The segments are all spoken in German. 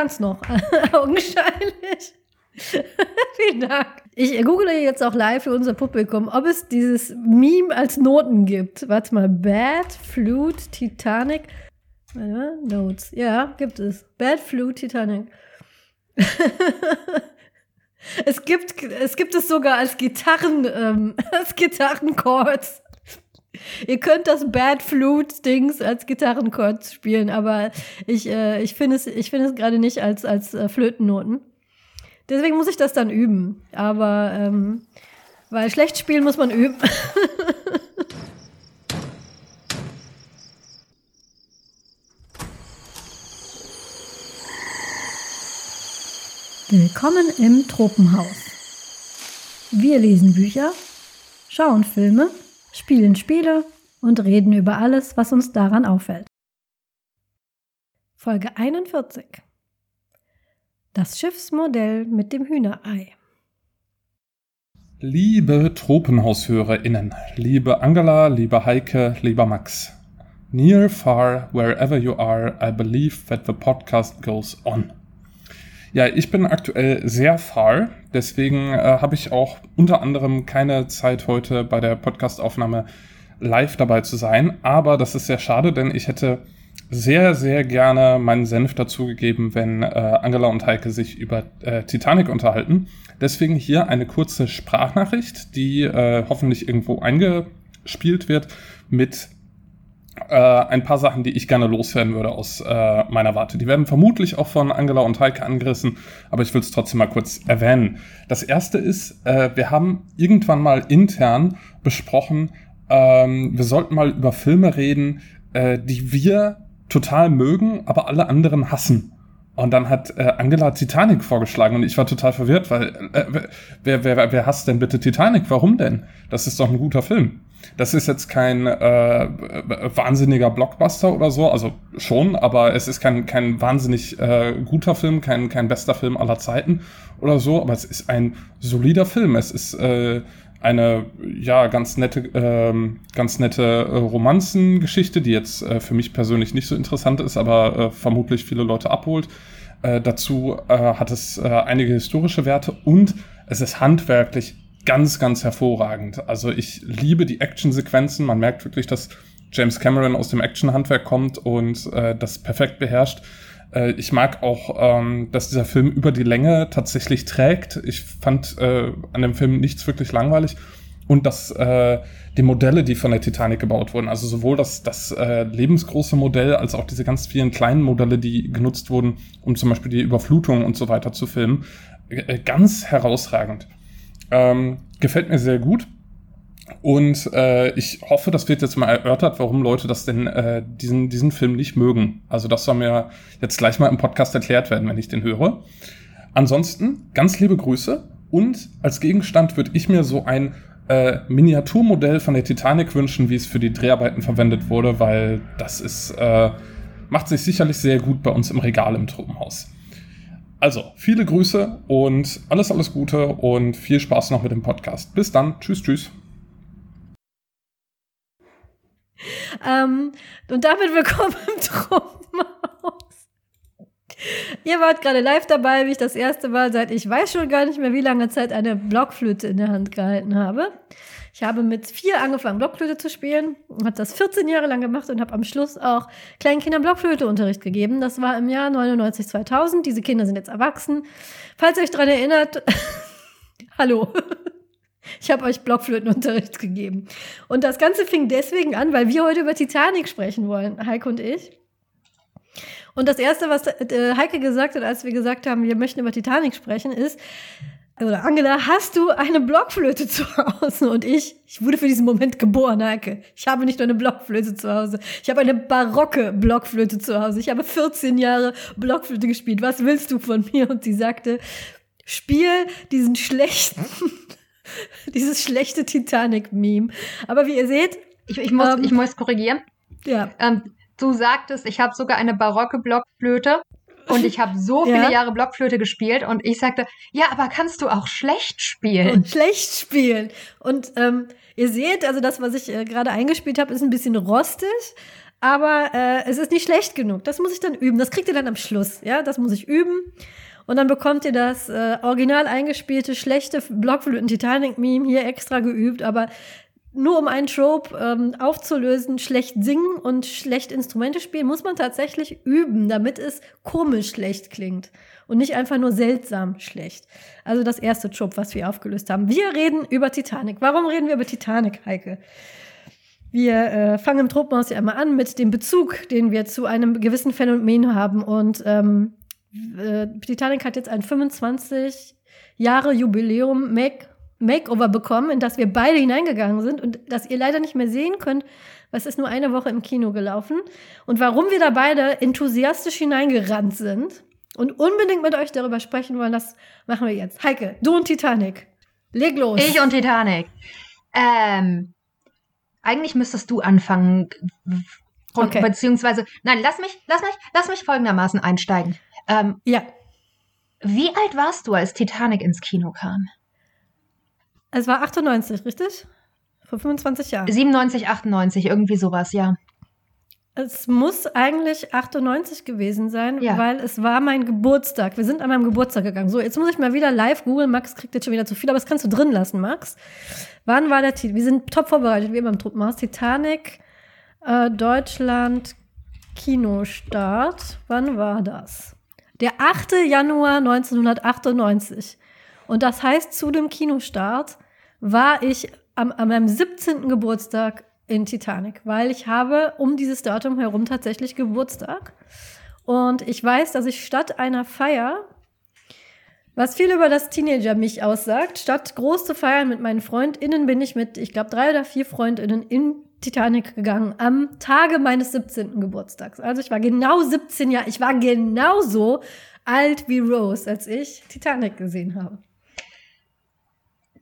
Kann es noch, augenscheinlich. Vielen Dank. Ich google jetzt auch live für unser Publikum, ob es dieses Meme als Noten gibt. Warte mal, Bad Flute Titanic. Notes. Ja, gibt es. Bad Flute Titanic. es, gibt, es gibt es sogar als Gitarren, ähm, als Gitarrenchords. Ihr könnt das Bad Flute Dings als Gitarrenchords spielen, aber ich, äh, ich finde es, ich es gerade nicht als, als äh, Flötennoten. Deswegen muss ich das dann üben. Aber ähm, weil schlecht spielen muss man üben. Willkommen im Tropenhaus. Wir lesen Bücher, schauen Filme, spielen Spiele und reden über alles, was uns daran auffällt. Folge 41 das Schiffsmodell mit dem Hühnerei. Liebe TropenhaushörerInnen, liebe Angela, liebe Heike, lieber Max. Near, far, wherever you are, I believe that the podcast goes on. Ja, ich bin aktuell sehr far, deswegen äh, habe ich auch unter anderem keine Zeit heute bei der Podcastaufnahme live dabei zu sein. Aber das ist sehr schade, denn ich hätte sehr, sehr gerne meinen Senf dazugegeben, wenn äh, Angela und Heike sich über äh, Titanic unterhalten. Deswegen hier eine kurze Sprachnachricht, die äh, hoffentlich irgendwo eingespielt wird mit äh, ein paar Sachen, die ich gerne loswerden würde aus äh, meiner Warte. Die werden vermutlich auch von Angela und Heike angerissen, aber ich will es trotzdem mal kurz erwähnen. Das erste ist, äh, wir haben irgendwann mal intern besprochen, ähm, wir sollten mal über Filme reden, äh, die wir total mögen, aber alle anderen hassen. Und dann hat äh, Angela Titanic vorgeschlagen und ich war total verwirrt, weil äh, wer, wer, wer hasst denn bitte Titanic? Warum denn? Das ist doch ein guter Film. Das ist jetzt kein äh, wahnsinniger Blockbuster oder so, also schon, aber es ist kein, kein wahnsinnig äh, guter Film, kein, kein bester Film aller Zeiten oder so, aber es ist ein solider Film. Es ist äh, eine ja ganz nette ähm, ganz nette äh, Romanzengeschichte, die jetzt äh, für mich persönlich nicht so interessant ist, aber äh, vermutlich viele Leute abholt. Äh, dazu äh, hat es äh, einige historische Werte und es ist handwerklich ganz ganz hervorragend. Also ich liebe die Actionsequenzen. Man merkt wirklich, dass James Cameron aus dem Actionhandwerk kommt und äh, das perfekt beherrscht. Äh, ich mag auch, ähm, dass dieser Film über die Länge tatsächlich trägt. Ich fand äh, an dem Film nichts wirklich langweilig. Und dass äh, die Modelle, die von der Titanic gebaut wurden, also sowohl das, das äh, lebensgroße Modell als auch diese ganz vielen kleinen Modelle, die genutzt wurden, um zum Beispiel die Überflutung und so weiter zu filmen, äh, ganz herausragend. Ähm, gefällt mir sehr gut. Und äh, ich hoffe, das wird jetzt mal erörtert, warum Leute das denn äh, diesen, diesen Film nicht mögen. Also das soll mir jetzt gleich mal im Podcast erklärt werden, wenn ich den höre. Ansonsten ganz liebe Grüße und als Gegenstand würde ich mir so ein äh, Miniaturmodell von der Titanic wünschen, wie es für die Dreharbeiten verwendet wurde, weil das ist äh, macht sich sicherlich sehr gut bei uns im Regal im Truppenhaus. Also, viele Grüße und alles, alles Gute und viel Spaß noch mit dem Podcast. Bis dann. Tschüss, tschüss. Ähm, und damit willkommen im Truppenhaus. Ihr wart gerade live dabei, wie ich das erste Mal seit ich weiß schon gar nicht mehr wie lange Zeit eine Blockflöte in der Hand gehalten habe. Ich habe mit vier angefangen, Blockflöte zu spielen, habe das 14 Jahre lang gemacht und habe am Schluss auch kleinen Kindern Blockflöteunterricht gegeben. Das war im Jahr 99, 2000. Diese Kinder sind jetzt erwachsen. Falls ihr euch daran erinnert, hallo. Ich habe euch Blockflötenunterricht gegeben. Und das Ganze fing deswegen an, weil wir heute über Titanic sprechen wollen, Heike und ich. Und das Erste, was äh, Heike gesagt hat, als wir gesagt haben, wir möchten über Titanic sprechen, ist, oder Angela, hast du eine Blockflöte zu Hause? Und ich, ich wurde für diesen Moment geboren, Heike. Ich habe nicht nur eine Blockflöte zu Hause. Ich habe eine barocke Blockflöte zu Hause. Ich habe 14 Jahre Blockflöte gespielt. Was willst du von mir? Und sie sagte, spiel diesen schlechten Dieses schlechte Titanic-Meme. Aber wie ihr seht. Ich, ich, muss, ähm, ich muss korrigieren. Ja. Ähm, du sagtest, ich habe sogar eine barocke Blockflöte und ich habe so viele ja. Jahre Blockflöte gespielt und ich sagte, ja, aber kannst du auch schlecht spielen? Und schlecht spielen. Und ähm, ihr seht, also das, was ich äh, gerade eingespielt habe, ist ein bisschen rostig. Aber äh, es ist nicht schlecht genug. Das muss ich dann üben. Das kriegt ihr dann am Schluss. Ja, das muss ich üben. Und dann bekommt ihr das äh, original eingespielte, schlechte Blockflöten-Titanic-Meme hier extra geübt. Aber nur um einen Trope ähm, aufzulösen, schlecht singen und schlecht Instrumente spielen, muss man tatsächlich üben, damit es komisch schlecht klingt und nicht einfach nur seltsam schlecht. Also das erste Trope, was wir aufgelöst haben. Wir reden über Titanic. Warum reden wir über Titanic, Heike? Wir äh, fangen im Tropenhaus ja einmal an mit dem Bezug, den wir zu einem gewissen Phänomen haben. Und ähm, äh, Titanic hat jetzt ein 25 Jahre Jubiläum Make Makeover bekommen, in das wir beide hineingegangen sind und das ihr leider nicht mehr sehen könnt, was ist nur eine Woche im Kino gelaufen. Und warum wir da beide enthusiastisch hineingerannt sind und unbedingt mit euch darüber sprechen wollen, das machen wir jetzt. Heike, du und Titanic. Leg los. Ich und Titanic. Ähm, eigentlich müsstest du anfangen. Okay. Beziehungsweise, nein, lass mich, lass mich, lass mich folgendermaßen einsteigen. Ähm, ja. Wie alt warst du, als Titanic ins Kino kam? Es war 98, richtig? Vor 25 Jahren. 97, 98, irgendwie sowas, ja. Es muss eigentlich 98 gewesen sein, ja. weil es war mein Geburtstag. Wir sind an meinem Geburtstag gegangen. So, jetzt muss ich mal wieder live googeln. Max kriegt jetzt schon wieder zu viel, aber das kannst du drin lassen, Max. Wann war der Titel? Wir sind top vorbereitet, wie immer im Truppenhaus. Titanic, äh, Deutschland, Kinostart. Wann war das? Der 8. Januar 1998. Und das heißt, zu dem Kinostart war ich am, an meinem 17. Geburtstag in Titanic, weil ich habe um dieses Datum herum tatsächlich Geburtstag. Und ich weiß, dass ich statt einer Feier, was viel über das Teenager-Mich aussagt, statt groß zu feiern mit meinen FreundInnen, bin ich mit, ich glaube, drei oder vier FreundInnen in Titanic gegangen am Tage meines 17. Geburtstags. Also ich war genau 17 Jahre, ich war genauso alt wie Rose, als ich Titanic gesehen habe.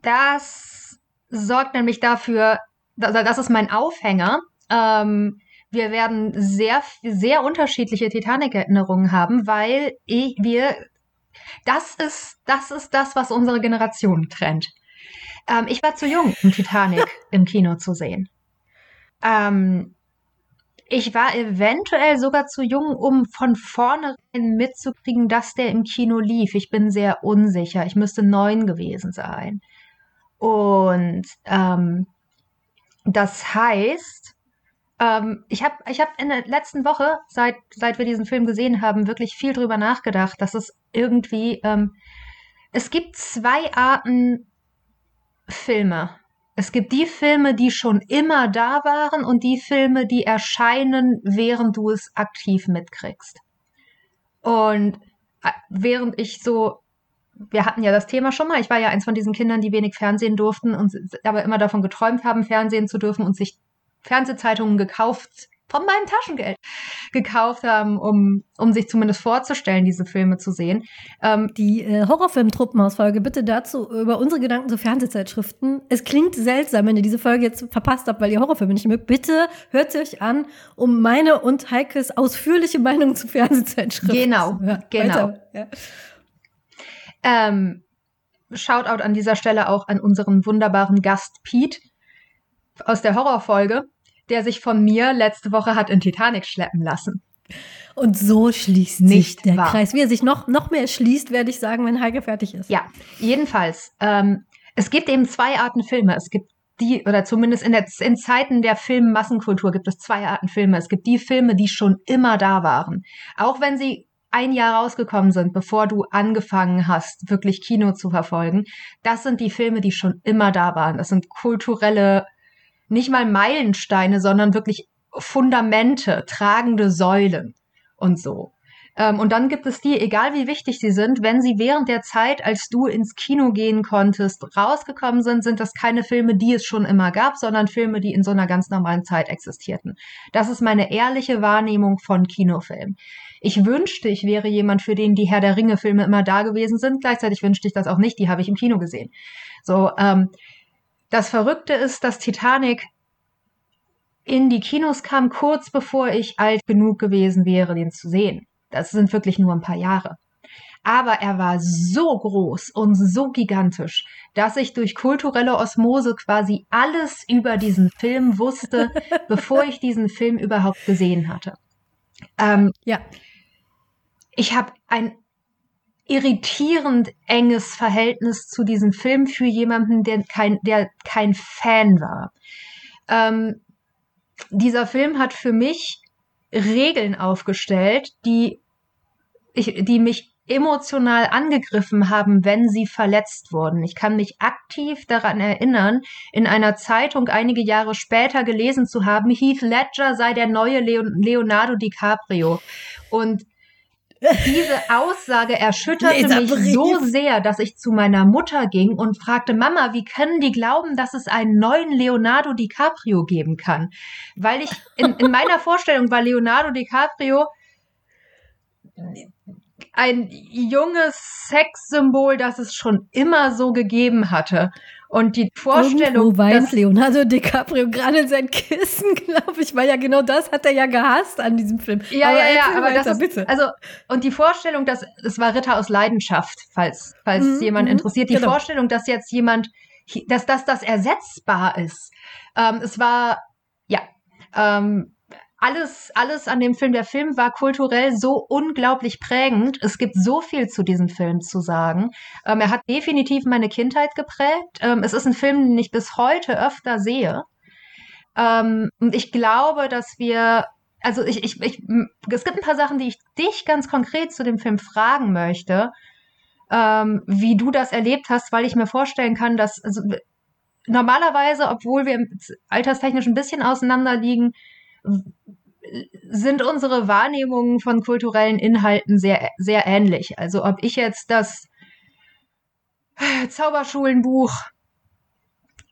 Das sorgt nämlich dafür, das ist mein Aufhänger. Ähm, wir werden sehr, sehr unterschiedliche Titanic-Erinnerungen haben, weil ich, wir, das ist, das ist das, was unsere Generation trennt. Ähm, ich war zu jung, um Titanic im Kino zu sehen. Ähm, ich war eventuell sogar zu jung, um von vornherein mitzukriegen, dass der im Kino lief. Ich bin sehr unsicher. Ich müsste neun gewesen sein. Und ähm, das heißt, ähm, ich habe ich hab in der letzten Woche, seit, seit wir diesen Film gesehen haben, wirklich viel drüber nachgedacht, dass es irgendwie, ähm, es gibt zwei Arten Filme. Es gibt die Filme, die schon immer da waren und die Filme, die erscheinen, während du es aktiv mitkriegst. Und äh, während ich so wir hatten ja das Thema schon mal. Ich war ja eins von diesen Kindern, die wenig Fernsehen durften und aber immer davon geträumt haben, Fernsehen zu dürfen und sich Fernsehzeitungen gekauft von meinem Taschengeld gekauft haben, um, um sich zumindest vorzustellen, diese Filme zu sehen. Ähm, die äh, Horrorfilm-Truppenhausfolge, bitte dazu über unsere Gedanken zu Fernsehzeitschriften. Es klingt seltsam, wenn ihr diese Folge jetzt verpasst habt, weil ihr Horrorfilme nicht mögt. Bitte hört sie euch an, um meine und Heikes ausführliche Meinung zu Fernsehzeitschriften genau, zu hören. Genau, genau. Ja. Ähm, Shoutout an dieser Stelle auch an unseren wunderbaren Gast Pete aus der Horrorfolge, der sich von mir letzte Woche hat in Titanic schleppen lassen. Und so schließt Nicht sich der wahr. Kreis. Wie er sich noch, noch mehr schließt, werde ich sagen, wenn Heike fertig ist. Ja, jedenfalls. Ähm, es gibt eben zwei Arten Filme. Es gibt die, oder zumindest in, der, in Zeiten der Filmmassenkultur gibt es zwei Arten Filme. Es gibt die Filme, die schon immer da waren. Auch wenn sie ein Jahr rausgekommen sind, bevor du angefangen hast, wirklich Kino zu verfolgen, das sind die Filme, die schon immer da waren. Das sind kulturelle, nicht mal Meilensteine, sondern wirklich Fundamente, tragende Säulen und so. Ähm, und dann gibt es die, egal wie wichtig sie sind, wenn sie während der Zeit, als du ins Kino gehen konntest, rausgekommen sind, sind das keine Filme, die es schon immer gab, sondern Filme, die in so einer ganz normalen Zeit existierten. Das ist meine ehrliche Wahrnehmung von Kinofilmen. Ich wünschte, ich wäre jemand, für den die Herr der Ringe-Filme immer da gewesen sind. Gleichzeitig wünschte ich das auch nicht. Die habe ich im Kino gesehen. So, ähm, das Verrückte ist, dass Titanic in die Kinos kam, kurz bevor ich alt genug gewesen wäre, den zu sehen. Das sind wirklich nur ein paar Jahre. Aber er war so groß und so gigantisch, dass ich durch kulturelle Osmose quasi alles über diesen Film wusste, bevor ich diesen Film überhaupt gesehen hatte. Ähm, ja. Ich habe ein irritierend enges Verhältnis zu diesem Film für jemanden, der kein, der kein Fan war. Ähm, dieser Film hat für mich Regeln aufgestellt, die, ich, die mich emotional angegriffen haben, wenn sie verletzt wurden. Ich kann mich aktiv daran erinnern, in einer Zeitung einige Jahre später gelesen zu haben, Heath Ledger sei der neue Leonardo DiCaprio. Und diese Aussage erschütterte mich so sehr, dass ich zu meiner Mutter ging und fragte, Mama, wie können die glauben, dass es einen neuen Leonardo DiCaprio geben kann? Weil ich, in, in meiner Vorstellung war Leonardo DiCaprio ein junges Sexsymbol, das es schon immer so gegeben hatte. Und die Vorstellung. Irgendwo weint Leonardo DiCaprio gerade in sein Kissen, glaube ich, weil ja genau das hat er ja gehasst an diesem Film. Ja, aber ja, ja, aber weiter, das ist, bitte. also, und die Vorstellung, dass, es war Ritter aus Leidenschaft, falls, falls mhm, jemand mhm, interessiert, die genau. Vorstellung, dass jetzt jemand, dass, dass das ersetzbar ist. Ähm, es war, ja, ähm, alles, alles an dem Film, der Film war kulturell so unglaublich prägend. Es gibt so viel zu diesem Film zu sagen. Ähm, er hat definitiv meine Kindheit geprägt. Ähm, es ist ein Film, den ich bis heute öfter sehe. Ähm, und ich glaube, dass wir, also ich, ich, ich, es gibt ein paar Sachen, die ich dich ganz konkret zu dem Film fragen möchte, ähm, wie du das erlebt hast, weil ich mir vorstellen kann, dass, also, normalerweise, obwohl wir alterstechnisch ein bisschen auseinander liegen, sind unsere Wahrnehmungen von kulturellen Inhalten sehr, sehr ähnlich. Also ob ich jetzt das Zauberschulenbuch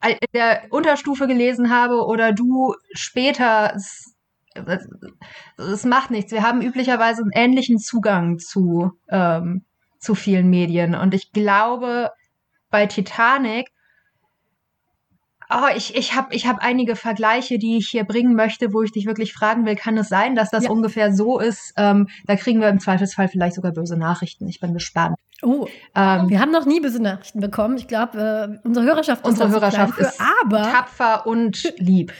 in der Unterstufe gelesen habe oder du später, es, es macht nichts. Wir haben üblicherweise einen ähnlichen Zugang zu, ähm, zu vielen Medien. Und ich glaube, bei Titanic Oh, ich, ich habe ich hab einige Vergleiche, die ich hier bringen möchte, wo ich dich wirklich fragen will, kann es sein, dass das ja. ungefähr so ist? Ähm, da kriegen wir im Zweifelsfall vielleicht sogar böse Nachrichten. Ich bin gespannt. Oh, ähm, wir haben noch nie böse Nachrichten bekommen. Ich glaube, äh, unsere Hörerschaft ist, unsere Hörerschaft für, ist aber tapfer und lieb.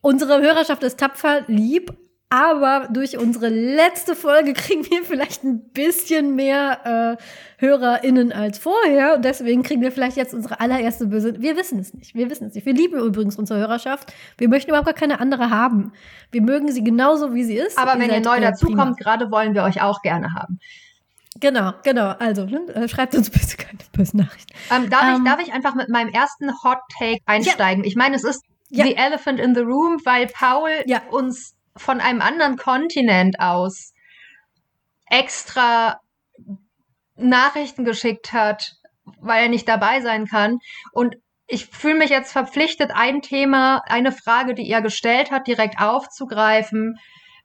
Unsere Hörerschaft ist tapfer, lieb, aber durch unsere letzte Folge kriegen wir vielleicht ein bisschen mehr äh, HörerInnen als vorher. Und deswegen kriegen wir vielleicht jetzt unsere allererste böse. Wir wissen es nicht. Wir wissen es nicht. Wir lieben übrigens unsere Hörerschaft. Wir möchten überhaupt gar keine andere haben. Wir mögen sie genauso, wie sie ist. Aber wenn ihr neu dazukommt, gerade wollen wir euch auch gerne haben. Genau, genau. Also ne, schreibt uns bitte keine bösen Nachrichten. Ähm, darf, ähm, ich, darf ich einfach mit meinem ersten Hot Take einsteigen? Ja. Ich meine, es ist ja. The Elephant in the Room, weil Paul ja. uns von einem anderen Kontinent aus extra Nachrichten geschickt hat, weil er nicht dabei sein kann. Und ich fühle mich jetzt verpflichtet, ein Thema, eine Frage, die er gestellt hat, direkt aufzugreifen,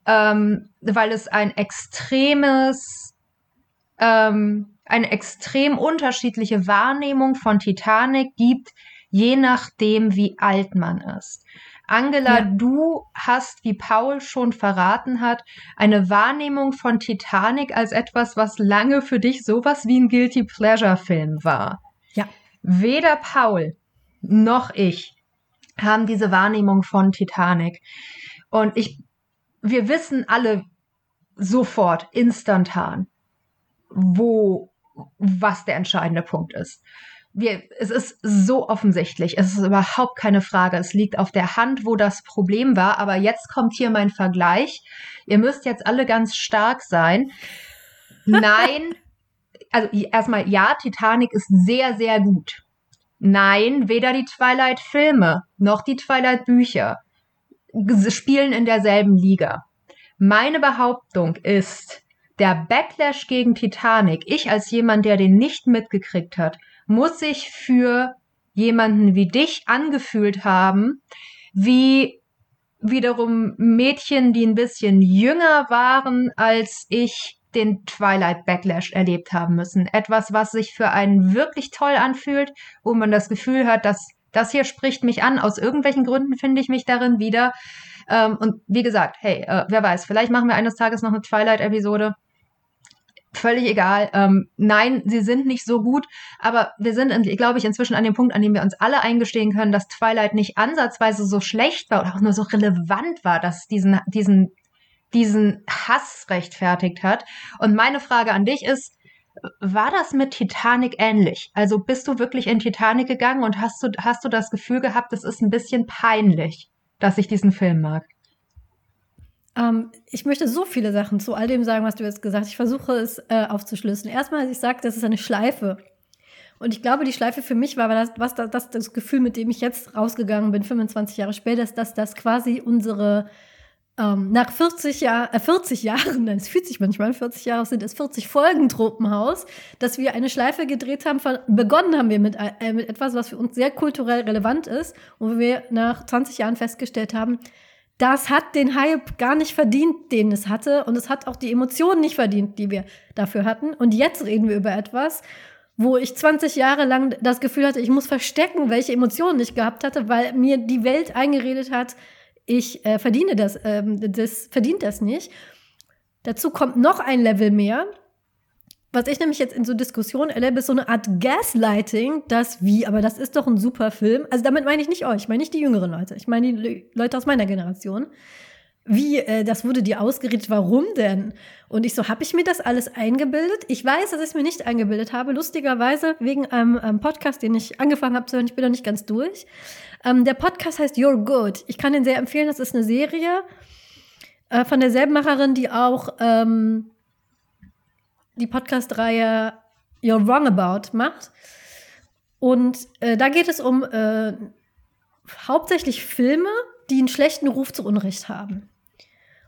ähm, weil es ein extremes, ähm, eine extrem unterschiedliche Wahrnehmung von Titanic gibt, je nachdem, wie alt man ist. Angela, ja. du hast, wie Paul schon verraten hat, eine Wahrnehmung von Titanic als etwas, was lange für dich sowas wie ein Guilty Pleasure Film war. Ja. Weder Paul noch ich haben diese Wahrnehmung von Titanic. Und ich, wir wissen alle sofort, instantan, wo, was der entscheidende Punkt ist wir, es ist so offensichtlich. Es ist überhaupt keine Frage. Es liegt auf der Hand, wo das Problem war. Aber jetzt kommt hier mein Vergleich. Ihr müsst jetzt alle ganz stark sein. Nein, also erstmal ja, Titanic ist sehr, sehr gut. Nein, weder die Twilight-Filme noch die Twilight-Bücher spielen in derselben Liga. Meine Behauptung ist, der Backlash gegen Titanic, ich als jemand, der den nicht mitgekriegt hat, muss sich für jemanden wie dich angefühlt haben, wie wiederum Mädchen, die ein bisschen jünger waren als ich, den Twilight Backlash erlebt haben müssen. Etwas, was sich für einen wirklich toll anfühlt, wo man das Gefühl hat, dass das hier spricht mich an. Aus irgendwelchen Gründen finde ich mich darin wieder. Ähm, und wie gesagt, hey, äh, wer weiß, vielleicht machen wir eines Tages noch eine Twilight-Episode völlig egal. Ähm, nein, sie sind nicht so gut, aber wir sind, glaube ich, inzwischen an dem Punkt, an dem wir uns alle eingestehen können, dass Twilight nicht ansatzweise so schlecht war oder auch nur so relevant war, dass diesen, diesen, diesen Hass rechtfertigt hat. Und meine Frage an dich ist, war das mit Titanic ähnlich? Also bist du wirklich in Titanic gegangen und hast du, hast du das Gefühl gehabt, es ist ein bisschen peinlich, dass ich diesen Film mag? Ähm, ich möchte so viele Sachen zu all dem sagen, was du jetzt gesagt hast. Ich versuche es äh, aufzuschlüsseln. Erstmal, ich sage, das ist eine Schleife. Und ich glaube, die Schleife für mich war, war das, was das, das, Gefühl, mit dem ich jetzt rausgegangen bin, 25 Jahre später, ist, dass das quasi unsere ähm, nach 40, Jahr, äh, 40 Jahren, es fühlt sich manchmal 40 Jahre, sind es 40 Folgen Tropenhaus, dass wir eine Schleife gedreht haben. Von, begonnen haben wir mit, äh, mit etwas, was für uns sehr kulturell relevant ist, wo wir nach 20 Jahren festgestellt haben, das hat den Hype gar nicht verdient, den es hatte. Und es hat auch die Emotionen nicht verdient, die wir dafür hatten. Und jetzt reden wir über etwas, wo ich 20 Jahre lang das Gefühl hatte, ich muss verstecken, welche Emotionen ich gehabt hatte, weil mir die Welt eingeredet hat, ich äh, verdiene das, ähm, das verdient das nicht. Dazu kommt noch ein Level mehr. Was ich nämlich jetzt in so Diskussionen erlebe, ist so eine Art Gaslighting, das wie, aber das ist doch ein super Film. Also damit meine ich nicht euch, ich meine nicht die jüngeren Leute, ich meine die Leute aus meiner Generation. Wie, äh, das wurde dir ausgeredet, warum denn? Und ich so, habe ich mir das alles eingebildet? Ich weiß, dass ich es mir nicht eingebildet habe. Lustigerweise wegen einem, einem Podcast, den ich angefangen habe zu hören, ich bin noch nicht ganz durch. Ähm, der Podcast heißt You're Good. Ich kann den sehr empfehlen. Das ist eine Serie äh, von derselben Macherin, die auch ähm, die Podcast-Reihe You're Wrong About macht. Und äh, da geht es um äh, hauptsächlich Filme, die einen schlechten Ruf zu Unrecht haben.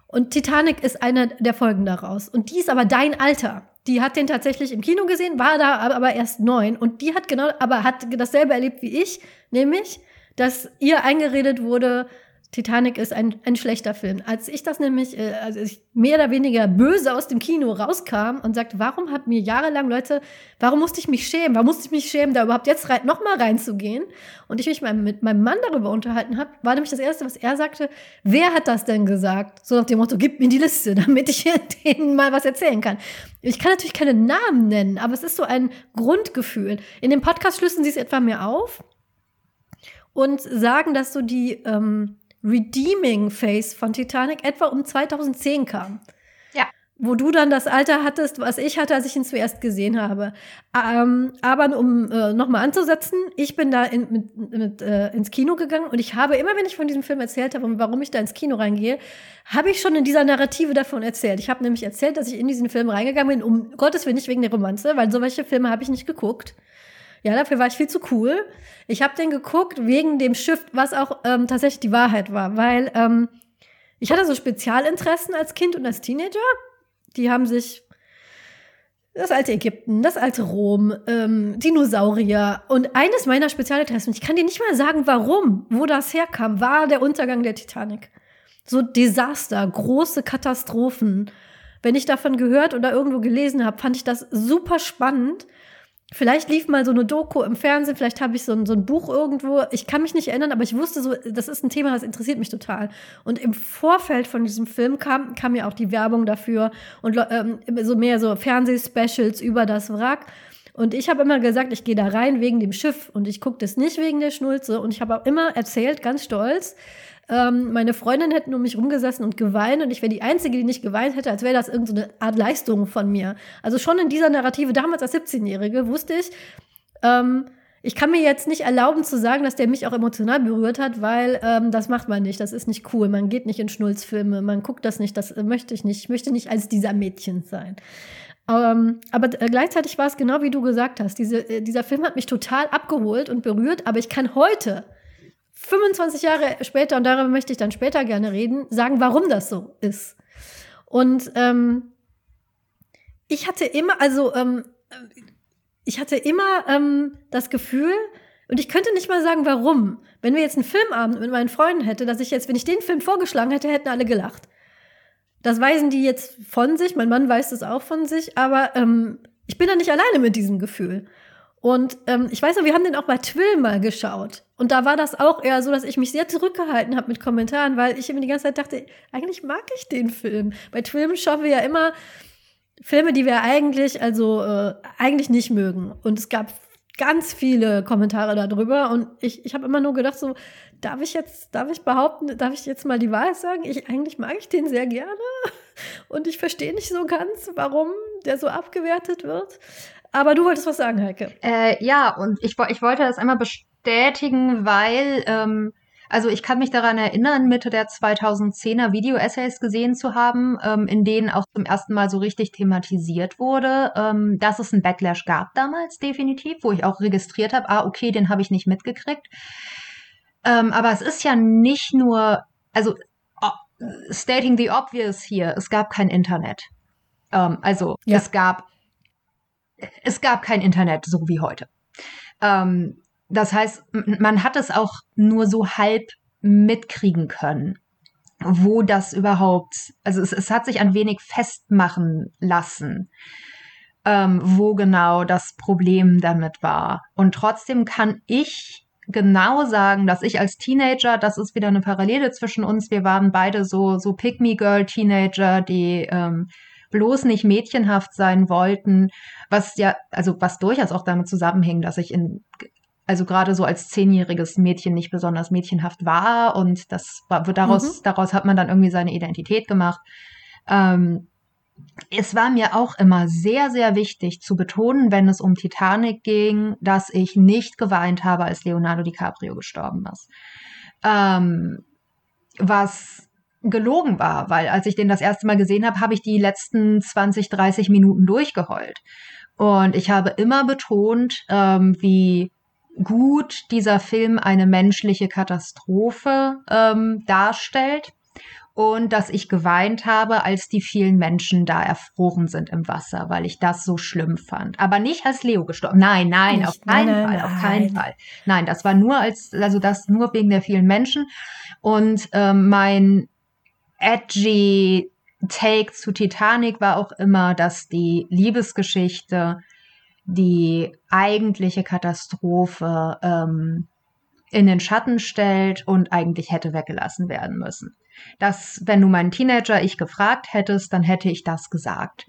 Und Titanic ist eine der Folgen daraus. Und die ist aber dein Alter. Die hat den tatsächlich im Kino gesehen, war da aber erst neun. Und die hat genau, aber hat dasselbe erlebt wie ich, nämlich, dass ihr eingeredet wurde, Titanic ist ein, ein schlechter Film. Als ich das nämlich, äh, also ich mehr oder weniger böse aus dem Kino rauskam und sagte, warum hat mir jahrelang Leute, warum musste ich mich schämen? Warum musste ich mich schämen, da überhaupt jetzt rein, noch mal reinzugehen? Und ich mich mal mit meinem Mann darüber unterhalten habe, war nämlich das Erste, was er sagte, wer hat das denn gesagt? So nach dem Motto, gib mir die Liste, damit ich denen mal was erzählen kann. Ich kann natürlich keine Namen nennen, aber es ist so ein Grundgefühl. In dem Podcast schlüssen sie es etwa mehr auf und sagen, dass so die ähm, Redeeming Phase von Titanic etwa um 2010 kam. Ja. Wo du dann das Alter hattest, was ich hatte, als ich ihn zuerst gesehen habe. Ähm, aber um äh, nochmal anzusetzen, ich bin da in, mit, mit, äh, ins Kino gegangen und ich habe immer, wenn ich von diesem Film erzählt habe und warum ich da ins Kino reingehe, habe ich schon in dieser Narrative davon erzählt. Ich habe nämlich erzählt, dass ich in diesen Film reingegangen bin, um Gottes Willen nicht wegen der Romanze, weil so welche Filme habe ich nicht geguckt. Ja, dafür war ich viel zu cool. Ich habe den geguckt wegen dem Schiff, was auch ähm, tatsächlich die Wahrheit war, weil ähm, ich hatte so Spezialinteressen als Kind und als Teenager. Die haben sich das alte Ägypten, das alte Rom, ähm, Dinosaurier und eines meiner Spezialinteressen, ich kann dir nicht mal sagen, warum, wo das herkam, war der Untergang der Titanic. So Desaster, große Katastrophen. Wenn ich davon gehört oder irgendwo gelesen habe, fand ich das super spannend Vielleicht lief mal so eine Doku im Fernsehen, vielleicht habe ich so ein, so ein Buch irgendwo. Ich kann mich nicht erinnern, aber ich wusste so, das ist ein Thema, das interessiert mich total. Und im Vorfeld von diesem Film kam, kam ja auch die Werbung dafür und ähm, so mehr so Fernsehspecials über das Wrack. Und ich habe immer gesagt, ich gehe da rein wegen dem Schiff und ich gucke das nicht wegen der Schnulze. Und ich habe auch immer erzählt, ganz stolz, ähm, meine Freundin hätten um mich rumgesessen und geweint und ich wäre die Einzige, die nicht geweint hätte, als wäre das irgendeine so Art Leistung von mir. Also schon in dieser Narrative, damals als 17-Jährige, wusste ich, ähm, ich kann mir jetzt nicht erlauben zu sagen, dass der mich auch emotional berührt hat, weil ähm, das macht man nicht. Das ist nicht cool. Man geht nicht in Schnulzfilme, man guckt das nicht, das möchte ich nicht. Ich möchte nicht als dieser Mädchen sein. Ähm, aber äh, gleichzeitig war es genau wie du gesagt hast. Diese, äh, dieser Film hat mich total abgeholt und berührt, aber ich kann heute 25 Jahre später, und darüber möchte ich dann später gerne reden, sagen, warum das so ist. Und ähm, ich hatte immer, also ähm, ich hatte immer ähm, das Gefühl, und ich könnte nicht mal sagen, warum. Wenn wir jetzt einen Filmabend mit meinen Freunden hätte, dass ich jetzt, wenn ich den Film vorgeschlagen hätte, hätten alle gelacht. Das weisen die jetzt von sich, mein Mann weiß das auch von sich, aber ähm, ich bin da nicht alleine mit diesem Gefühl. Und ähm, ich weiß noch, wir haben den auch bei Twill mal geschaut. Und da war das auch eher so, dass ich mich sehr zurückgehalten habe mit Kommentaren, weil ich immer die ganze Zeit dachte, eigentlich mag ich den Film. Bei Twill schauen wir ja immer Filme, die wir eigentlich, also äh, eigentlich nicht mögen. Und es gab ganz viele Kommentare darüber und ich, ich habe immer nur gedacht, so, darf ich jetzt, darf ich behaupten, darf ich jetzt mal die Wahrheit sagen? Ich, eigentlich mag ich den sehr gerne und ich verstehe nicht so ganz, warum der so abgewertet wird. Aber du wolltest was sagen, Heike. Äh, ja, und ich, ich wollte das einmal bestätigen, weil ähm, also ich kann mich daran erinnern, Mitte der 2010er Video-Essays gesehen zu haben, ähm, in denen auch zum ersten Mal so richtig thematisiert wurde, ähm, dass es einen Backlash gab damals definitiv, wo ich auch registriert habe, ah, okay, den habe ich nicht mitgekriegt. Ähm, aber es ist ja nicht nur, also stating the obvious hier, es gab kein Internet. Ähm, also ja. es gab es gab kein Internet so wie heute. Ähm, das heißt, man hat es auch nur so halb mitkriegen können, wo das überhaupt, also es, es hat sich ein wenig festmachen lassen, ähm, wo genau das Problem damit war. Und trotzdem kann ich genau sagen, dass ich als Teenager, das ist wieder eine Parallele zwischen uns, wir waren beide so, so Pick-me-Girl-Teenager, die ähm, bloß nicht mädchenhaft sein wollten, was ja, also was durchaus auch damit zusammenhing, dass ich in also gerade so als zehnjähriges Mädchen nicht besonders mädchenhaft war und das war, daraus, mhm. daraus hat man dann irgendwie seine Identität gemacht. Ähm, es war mir auch immer sehr, sehr wichtig zu betonen, wenn es um Titanic ging, dass ich nicht geweint habe, als Leonardo DiCaprio gestorben ist. Ähm, was gelogen war, weil als ich den das erste Mal gesehen habe, habe ich die letzten 20, 30 Minuten durchgeheult. Und ich habe immer betont, ähm, wie gut dieser Film eine menschliche Katastrophe ähm, darstellt und dass ich geweint habe, als die vielen Menschen da erfroren sind im Wasser, weil ich das so schlimm fand. Aber nicht als Leo gestorben. Nein, nein, nicht, auf keinen nein, Fall, nein. auf keinen Fall. Nein, das war nur als, also das nur wegen der vielen Menschen. Und ähm, mein edgy Take zu Titanic war auch immer, dass die Liebesgeschichte die eigentliche Katastrophe ähm, in den Schatten stellt und eigentlich hätte weggelassen werden müssen. Das, wenn du meinen Teenager-Ich gefragt hättest, dann hätte ich das gesagt.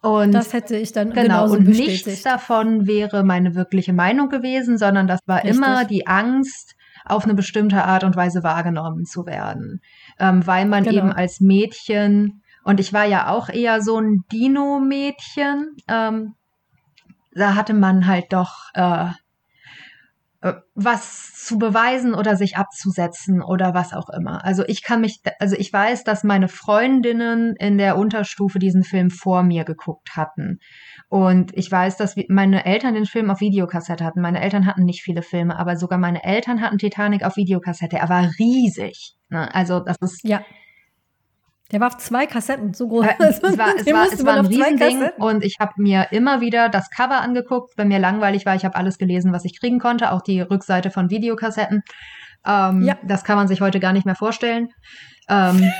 Und das hätte ich dann genau und bestätigt. nichts davon wäre meine wirkliche Meinung gewesen, sondern das war Richtig. immer die Angst, auf eine bestimmte Art und Weise wahrgenommen zu werden, ähm, weil man genau. eben als Mädchen und ich war ja auch eher so ein Dino-Mädchen. Ähm, da hatte man halt doch äh, äh, was zu beweisen oder sich abzusetzen oder was auch immer. Also ich kann mich, also ich weiß, dass meine Freundinnen in der Unterstufe diesen Film vor mir geguckt hatten. Und ich weiß, dass meine Eltern den Film auf Videokassette hatten. Meine Eltern hatten nicht viele Filme, aber sogar meine Eltern hatten Titanic auf Videokassette. Er war riesig. Ne? Also das ist ja. Der war auf zwei Kassetten, so groß. Äh, es war, es war, es war ein Riesending und ich habe mir immer wieder das Cover angeguckt, wenn mir langweilig war. Ich habe alles gelesen, was ich kriegen konnte, auch die Rückseite von Videokassetten. Ähm, ja. Das kann man sich heute gar nicht mehr vorstellen. Ähm,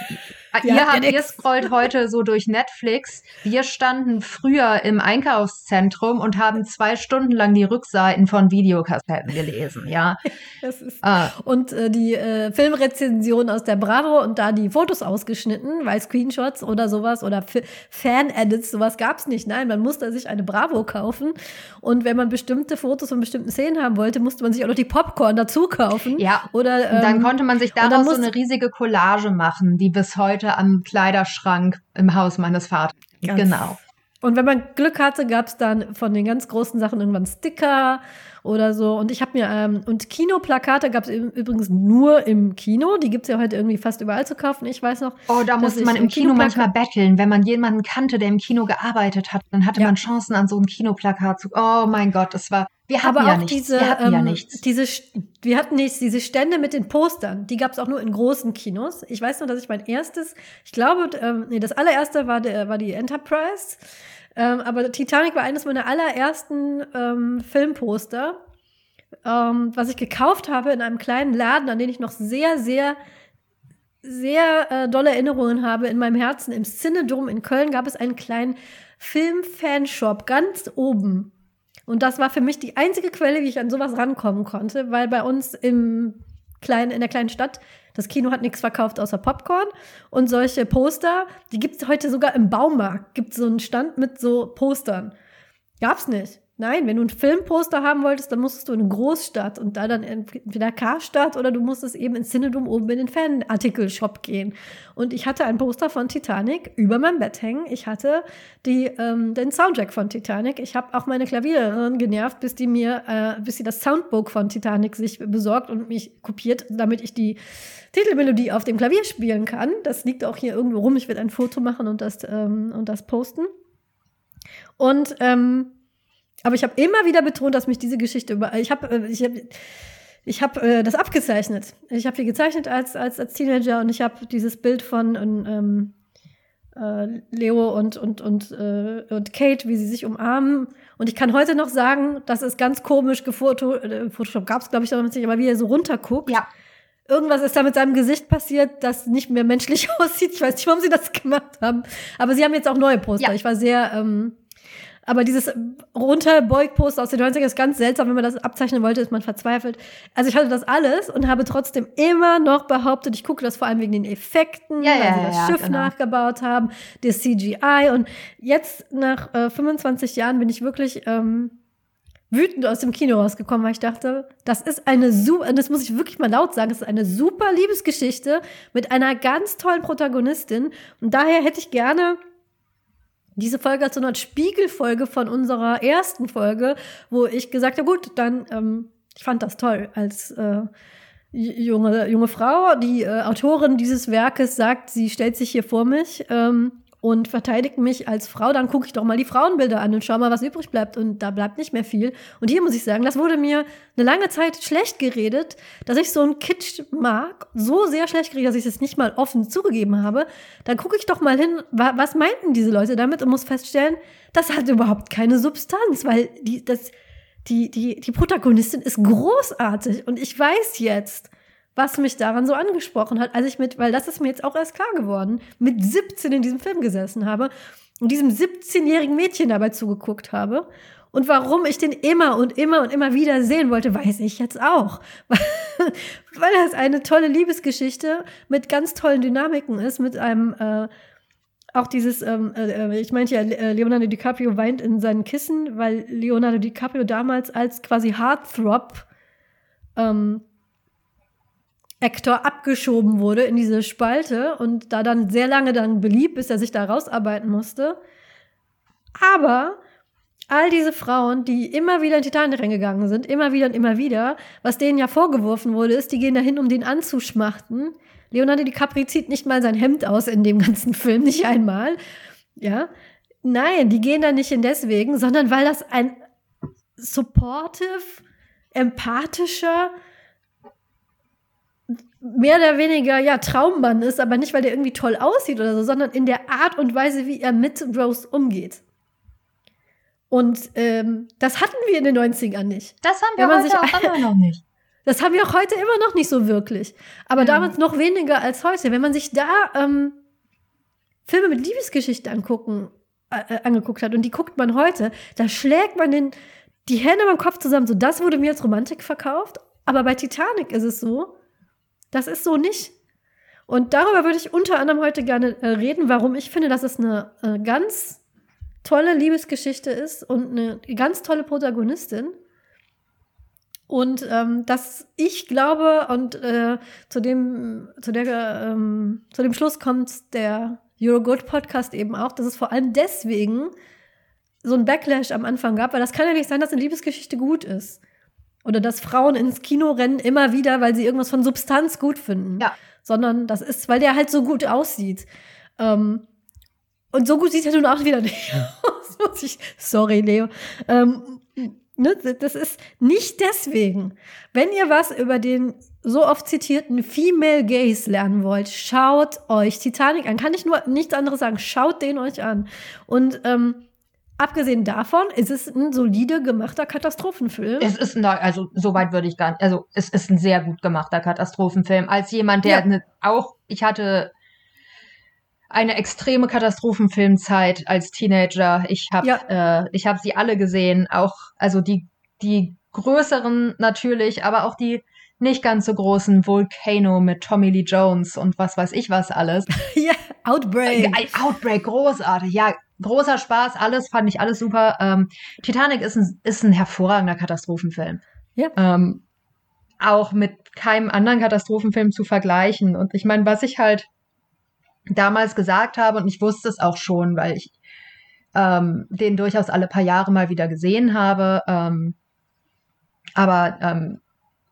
ja, ihr, habt, ihr scrollt heute so durch Netflix. Wir standen früher im Einkaufszentrum und haben zwei Stunden lang die Rückseiten von Videokassetten gelesen, ja. Ist, ah. Und äh, die äh, Filmrezension aus der Bravo und da die Fotos ausgeschnitten, weil Screenshots oder sowas oder Fan-Edits, sowas gab's nicht. Nein, man musste sich eine Bravo kaufen. Und wenn man bestimmte Fotos von bestimmten Szenen haben wollte, musste man sich auch noch die Popcorn dazu kaufen. Ja. Oder, ähm, dann konnte man sich daraus so eine riesige Collage machen, die bis heute am Kleiderschrank im Haus meines Vaters. Ganz genau. Und wenn man Glück hatte, gab es dann von den ganz großen Sachen irgendwann Sticker oder so. Und ich habe mir, ähm, und Kinoplakate gab es übrigens nur im Kino. Die gibt es ja heute irgendwie fast überall zu kaufen. Ich weiß noch. Oh, da musste man im Kino manchmal betteln. Wenn man jemanden kannte, der im Kino gearbeitet hat, dann hatte ja. man Chancen an so ein Kinoplakat zu. Oh mein Gott, das war wir hatten aber ja auch nichts. diese, wir hatten ähm, ja nichts. Diese, wir hatten nichts, diese Stände mit den Postern, die gab es auch nur in großen Kinos. Ich weiß nur, dass ich mein erstes, ich glaube, ähm, nee, das allererste war, der, war die Enterprise. Ähm, aber Titanic war eines meiner allerersten ähm, Filmposter, ähm, was ich gekauft habe in einem kleinen Laden, an den ich noch sehr, sehr, sehr äh, dolle Erinnerungen habe in meinem Herzen. Im Cinedom in Köln gab es einen kleinen Film-Fanshop ganz oben und das war für mich die einzige Quelle, wie ich an sowas rankommen konnte, weil bei uns im kleinen, in der kleinen Stadt. Das Kino hat nichts verkauft außer Popcorn. Und solche Poster, die gibt es heute sogar im Baumarkt. Gibt so einen Stand mit so Postern. Gab's nicht. Nein, wenn du ein Filmposter haben wolltest, dann musstest du in eine Großstadt und da dann entweder Karstadt oder du musstest eben in Cinedom oben in den Fanartikel-Shop gehen. Und ich hatte ein Poster von Titanic über meinem Bett hängen. Ich hatte die, ähm, den Soundtrack von Titanic. Ich habe auch meine Klaviererin genervt, bis die mir, äh, bis sie das Soundbook von Titanic sich besorgt und mich kopiert, damit ich die Titelmelodie auf dem Klavier spielen kann. Das liegt auch hier irgendwo rum. Ich werde ein Foto machen und das, ähm, und das posten. Und ähm, aber ich habe immer wieder betont, dass mich diese Geschichte über. Ich habe äh, ich hab, ich hab, äh, das abgezeichnet. Ich habe die gezeichnet als, als, als Teenager und ich habe dieses Bild von ähm, äh, Leo und, und, und, äh, und Kate, wie sie sich umarmen. Und ich kann heute noch sagen, das ist ganz komisch gefoto. Äh, Photoshop gab es, glaube ich, noch nicht, aber wie er so runterguckt. Ja. Irgendwas ist da mit seinem Gesicht passiert, das nicht mehr menschlich aussieht. Ich weiß nicht, warum sie das gemacht haben. Aber sie haben jetzt auch neue Poster. Ja. Ich war sehr ähm, aber dieses Runterbeug-Poster aus den 90ern ist ganz seltsam, wenn man das abzeichnen wollte, ist man verzweifelt. Also ich hatte das alles und habe trotzdem immer noch behauptet, ich gucke das vor allem wegen den Effekten, Ja, weil ja, sie das ja, Schiff genau. nachgebaut haben, das CGI. Und jetzt nach äh, 25 Jahren bin ich wirklich ähm, wütend aus dem Kino rausgekommen, weil ich dachte, das ist eine super, das muss ich wirklich mal laut sagen, das ist eine super Liebesgeschichte mit einer ganz tollen Protagonistin. Und daher hätte ich gerne diese Folge als so eine Spiegelfolge von unserer ersten Folge, wo ich gesagt habe, gut, dann, ähm, ich fand das toll, als äh, junge, junge Frau, die äh, Autorin dieses Werkes sagt, sie stellt sich hier vor mich ähm, und verteidigt mich als Frau, dann gucke ich doch mal die Frauenbilder an und schau mal, was übrig bleibt. Und da bleibt nicht mehr viel. Und hier muss ich sagen, das wurde mir eine lange Zeit schlecht geredet, dass ich so einen Kitsch mag, so sehr schlecht geredet, dass ich es nicht mal offen zugegeben habe. Dann gucke ich doch mal hin, wa was meinten diese Leute damit und muss feststellen, das hat überhaupt keine Substanz, weil die, das, die, die, die Protagonistin ist großartig. Und ich weiß jetzt, was mich daran so angesprochen hat, als ich mit, weil das ist mir jetzt auch erst klar geworden, mit 17 in diesem Film gesessen habe und diesem 17-jährigen Mädchen dabei zugeguckt habe. Und warum ich den immer und immer und immer wieder sehen wollte, weiß ich jetzt auch. Weil das eine tolle Liebesgeschichte mit ganz tollen Dynamiken ist, mit einem äh, auch dieses, ähm, äh, ich meinte ja, äh, Leonardo DiCaprio weint in seinen Kissen, weil Leonardo DiCaprio damals als quasi Heartthrob ähm, Actor abgeschoben wurde in diese Spalte und da dann sehr lange dann beliebt, bis er sich da rausarbeiten musste. Aber all diese Frauen, die immer wieder in Titanic reingegangen sind, immer wieder und immer wieder, was denen ja vorgeworfen wurde, ist, die gehen dahin, um den anzuschmachten. Leonardo DiCaprio zieht nicht mal sein Hemd aus in dem ganzen Film, nicht einmal. Ja. Nein, die gehen da nicht hin deswegen, sondern weil das ein supportive, empathischer, mehr oder weniger ja Traummann ist, aber nicht weil der irgendwie toll aussieht oder so, sondern in der Art und Weise, wie er mit Rose umgeht. Und ähm, das hatten wir in den 90ern nicht. Das haben wir heute auch immer noch nicht. Das haben wir auch heute immer noch nicht so wirklich. Aber Ja. damals noch weniger als heute. Wenn man sich da ähm, Filme mit Liebesgeschichte angucken, äh, äh, angeguckt hat und die guckt man heute, da schlägt man den, die Hände beim Kopf zusammen. So, das wurde mir als Romantik verkauft. Aber bei Titanic ist es so, das ist so nicht. Und darüber würde ich unter anderem heute gerne äh, reden, warum ich finde, dass es eine äh, ganz tolle Liebesgeschichte ist und eine ganz tolle Protagonistin. Und ähm, dass ich glaube, und äh, zu, dem, zu, der, ähm, zu dem Schluss kommt der Eurogold Podcast eben auch, dass es vor allem deswegen so ein Backlash am Anfang gab, weil das kann ja nicht sein, dass eine Liebesgeschichte gut ist. Oder dass Frauen ins Kino rennen immer wieder, weil sie irgendwas von Substanz gut finden. Ja. Sondern das ist, weil der halt so gut aussieht. Ähm, und so gut sieht er nun auch wieder nicht aus, ich. Sorry, Leo. Ähm, ne, das ist nicht deswegen. Wenn ihr was über den so oft zitierten Female Gaze lernen wollt, schaut euch Titanic an. Kann ich nur nichts anderes sagen. Schaut den euch an. Und ähm, abgesehen davon ist es ein solide gemachter Katastrophenfilm. Es ist, na, also so weit würde ich gar nicht, also es ist ein sehr gut gemachter Katastrophenfilm. Als jemand, der Ja. ne, auch, ich hatte eine extreme Katastrophenfilmzeit als Teenager. Ich habe äh, ich habe sie alle gesehen, auch also die die größeren natürlich, aber auch die nicht ganz so großen Volcano mit Tommy Lee Jones und was weiß ich was alles. ja, Outbreak. Outbreak, großartig. Ja, großer Spaß, alles fand ich alles super. Ähm, Titanic ist ein, ist ein hervorragender Katastrophenfilm. Ja. Ähm, auch mit keinem anderen Katastrophenfilm zu vergleichen. Und ich meine, was ich halt damals gesagt habe, und ich wusste es auch schon, weil ich ähm, den durchaus alle paar Jahre mal wieder gesehen habe. Ähm, aber ähm,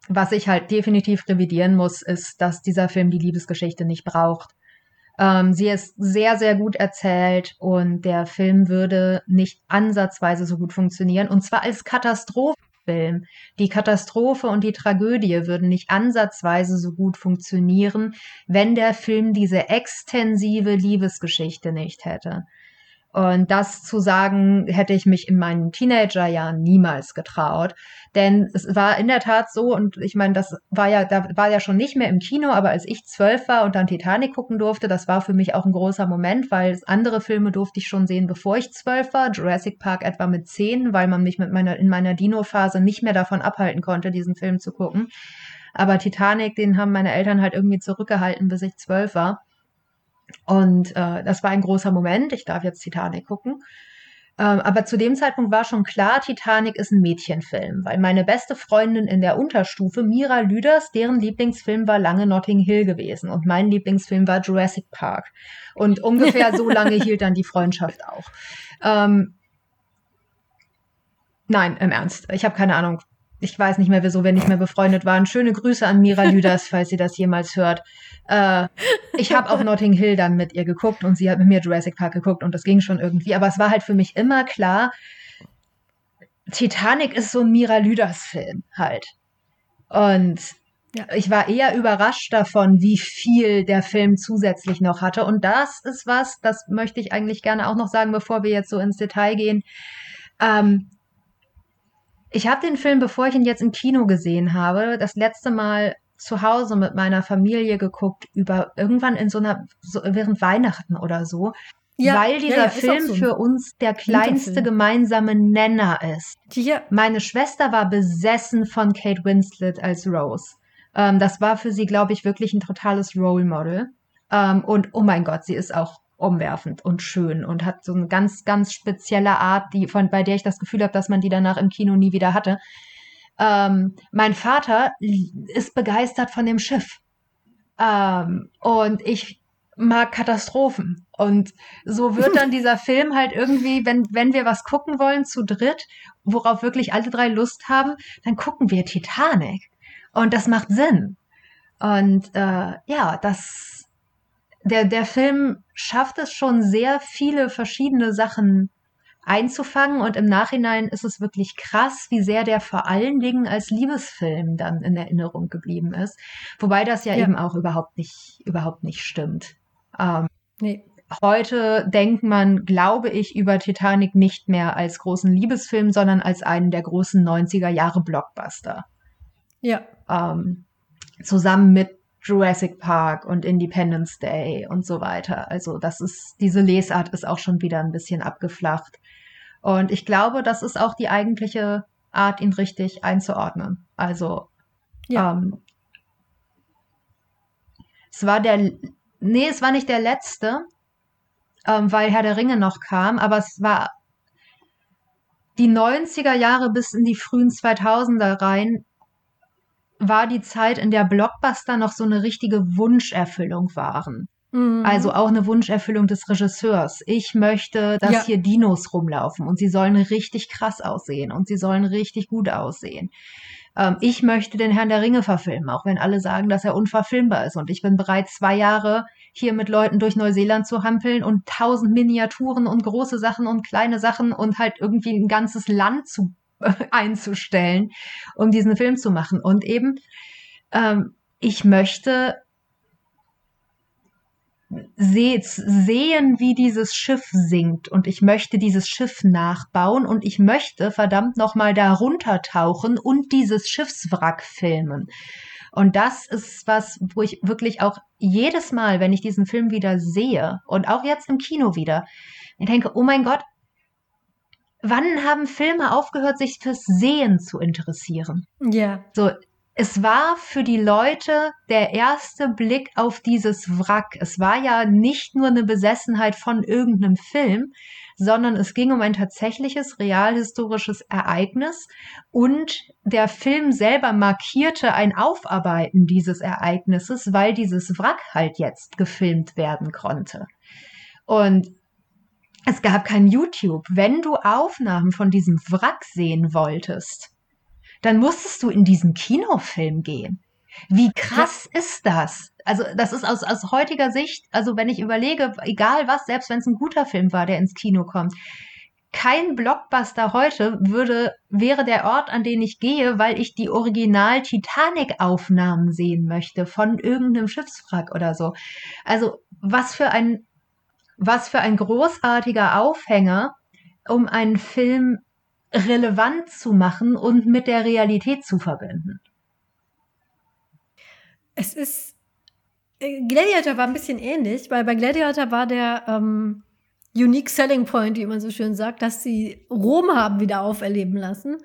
was ich halt definitiv revidieren muss, ist, dass dieser Film die Liebesgeschichte nicht braucht. Ähm, sie ist sehr, sehr gut erzählt und der Film würde nicht ansatzweise so gut funktionieren. Und zwar als Katastrophenfilm. Die Katastrophe und die Tragödie würden nicht ansatzweise so gut funktionieren, wenn der Film diese extensive Liebesgeschichte nicht hätte. Und das zu sagen, hätte ich mich in meinen Teenagerjahren niemals getraut. Denn es war in der Tat so, und ich meine, das war ja, da war ja schon nicht mehr im Kino, aber als ich zwölf war und dann Titanic gucken durfte, das war für mich auch ein großer Moment, weil andere Filme durfte ich schon sehen, bevor ich zwölf war. Jurassic Park etwa mit zehn, weil man mich mit meiner, in meiner Dino-Phase nicht mehr davon abhalten konnte, diesen Film zu gucken. Aber Titanic, den haben meine Eltern halt irgendwie zurückgehalten, bis ich zwölf war. Und äh, das war ein großer Moment. Ich darf jetzt Titanic gucken. Ähm, aber zu dem Zeitpunkt war schon klar, Titanic ist ein Mädchenfilm, weil meine beste Freundin in der Unterstufe, Mira Lüders, deren Lieblingsfilm war lange Notting Hill gewesen und mein Lieblingsfilm war Jurassic Park. Und ungefähr so lange hielt dann die Freundschaft auch. Ähm, nein, im Ernst. Ich habe keine Ahnung, ich weiß nicht mehr, wieso wir nicht mehr befreundet waren. Schöne Grüße an Mira Lüders, falls sie das jemals hört. Äh, ich habe auch Notting Hill dann mit ihr geguckt und sie hat mit mir Jurassic Park geguckt und das ging schon irgendwie. Aber es war halt für mich immer klar, Titanic ist so ein Mira Lüders-Film halt. Und ja. ich war eher überrascht davon, wie viel der Film zusätzlich noch hatte. Und das ist was, das möchte ich eigentlich gerne auch noch sagen, bevor wir jetzt so ins Detail gehen. Ähm, ich habe den Film, bevor ich ihn jetzt im Kino gesehen habe, das letzte Mal zu Hause mit meiner Familie geguckt, über irgendwann in so einer, so, während Weihnachten oder so. Ja, weil dieser ja, ja, Film so für uns der kleinste gemeinsame Nenner ist. Ja. Meine Schwester war besessen von Kate Winslet als Rose. Ähm, das war für sie, glaube ich, wirklich ein totales Role Model. Ähm, und oh mein Gott, sie ist auch umwerfend und schön und hat so eine ganz, ganz spezielle Art, die von bei der ich das Gefühl habe, dass man die danach im Kino nie wieder hatte. Ähm, mein Vater ist begeistert von dem Schiff. Ähm, und ich mag Katastrophen. Und so wird dann dieser Film halt irgendwie, wenn wenn wir was gucken wollen zu dritt, worauf wirklich alle drei Lust haben, dann gucken wir Titanic. Und das macht Sinn. Und äh, ja, das der, der Film schafft es schon sehr viele verschiedene Sachen einzufangen und im Nachhinein ist es wirklich krass, wie sehr der vor allen Dingen als Liebesfilm dann in Erinnerung geblieben ist. Wobei das ja, ja. eben auch überhaupt nicht, überhaupt nicht stimmt. Ähm, nee. Heute denkt man, glaube ich, über Titanic nicht mehr als großen Liebesfilm, sondern als einen der großen 90er Jahre Blockbuster. Ja. Ähm, zusammen mit Jurassic Park und Independence Day und so weiter. Also das ist, diese Lesart ist auch schon wieder ein bisschen abgeflacht. Und ich glaube, das ist auch die eigentliche Art, ihn richtig einzuordnen. Also, ja. Ähm, es war der, nee, es war nicht der letzte, ähm, weil Herr der Ringe noch kam, aber es war die 90er Jahre bis in die frühen 2000er rein war die Zeit, in der Blockbuster noch so eine richtige Wunscherfüllung waren. Mhm. Also auch eine Wunscherfüllung des Regisseurs. Ich möchte, dass ja. hier Dinos rumlaufen und sie sollen richtig krass aussehen und sie sollen richtig gut aussehen. Ähm, ich möchte den Herrn der Ringe verfilmen, auch wenn alle sagen, dass er unverfilmbar ist. Und ich bin bereit, zwei Jahre hier mit Leuten durch Neuseeland zu hampeln und tausend Miniaturen und große Sachen und kleine Sachen und halt irgendwie ein ganzes Land zu einzustellen, um diesen Film zu machen. Und eben, ähm, ich möchte se sehen, wie dieses Schiff sinkt und ich möchte dieses Schiff nachbauen und ich möchte verdammt nochmal darunter tauchen und dieses Schiffswrack filmen. Und das ist was, wo ich wirklich auch jedes Mal, wenn ich diesen Film wieder sehe und auch jetzt im Kino wieder, ich denke, oh mein Gott, wann haben Filme aufgehört, sich fürs Sehen zu interessieren? Ja. So, es war für die Leute der erste Blick auf dieses Wrack. Es war ja nicht nur eine Besessenheit von irgendeinem Film, sondern es ging um ein tatsächliches realhistorisches Ereignis und der Film selber markierte ein Aufarbeiten dieses Ereignisses, weil dieses Wrack halt jetzt gefilmt werden konnte. Und es gab kein YouTube. Wenn du Aufnahmen von diesem Wrack sehen wolltest, dann musstest du in diesen Kinofilm gehen. Wie krass ja. ist das? Also, das ist aus, aus heutiger Sicht, also wenn ich überlege, egal was, selbst wenn es ein guter Film war, der ins Kino kommt, kein Blockbuster heute würde, wäre der Ort, an den ich gehe, weil ich die Original Titanic-Aufnahmen sehen möchte von irgendeinem Schiffswrack oder so. Also, was für ein, was für ein großartiger Aufhänger, um einen Film relevant zu machen und mit der Realität zu verbinden. Es ist äh, Gladiator war ein bisschen ähnlich, weil bei Gladiator war der ähm, Unique Selling Point, wie man so schön sagt, dass sie Rom haben wieder auferleben lassen.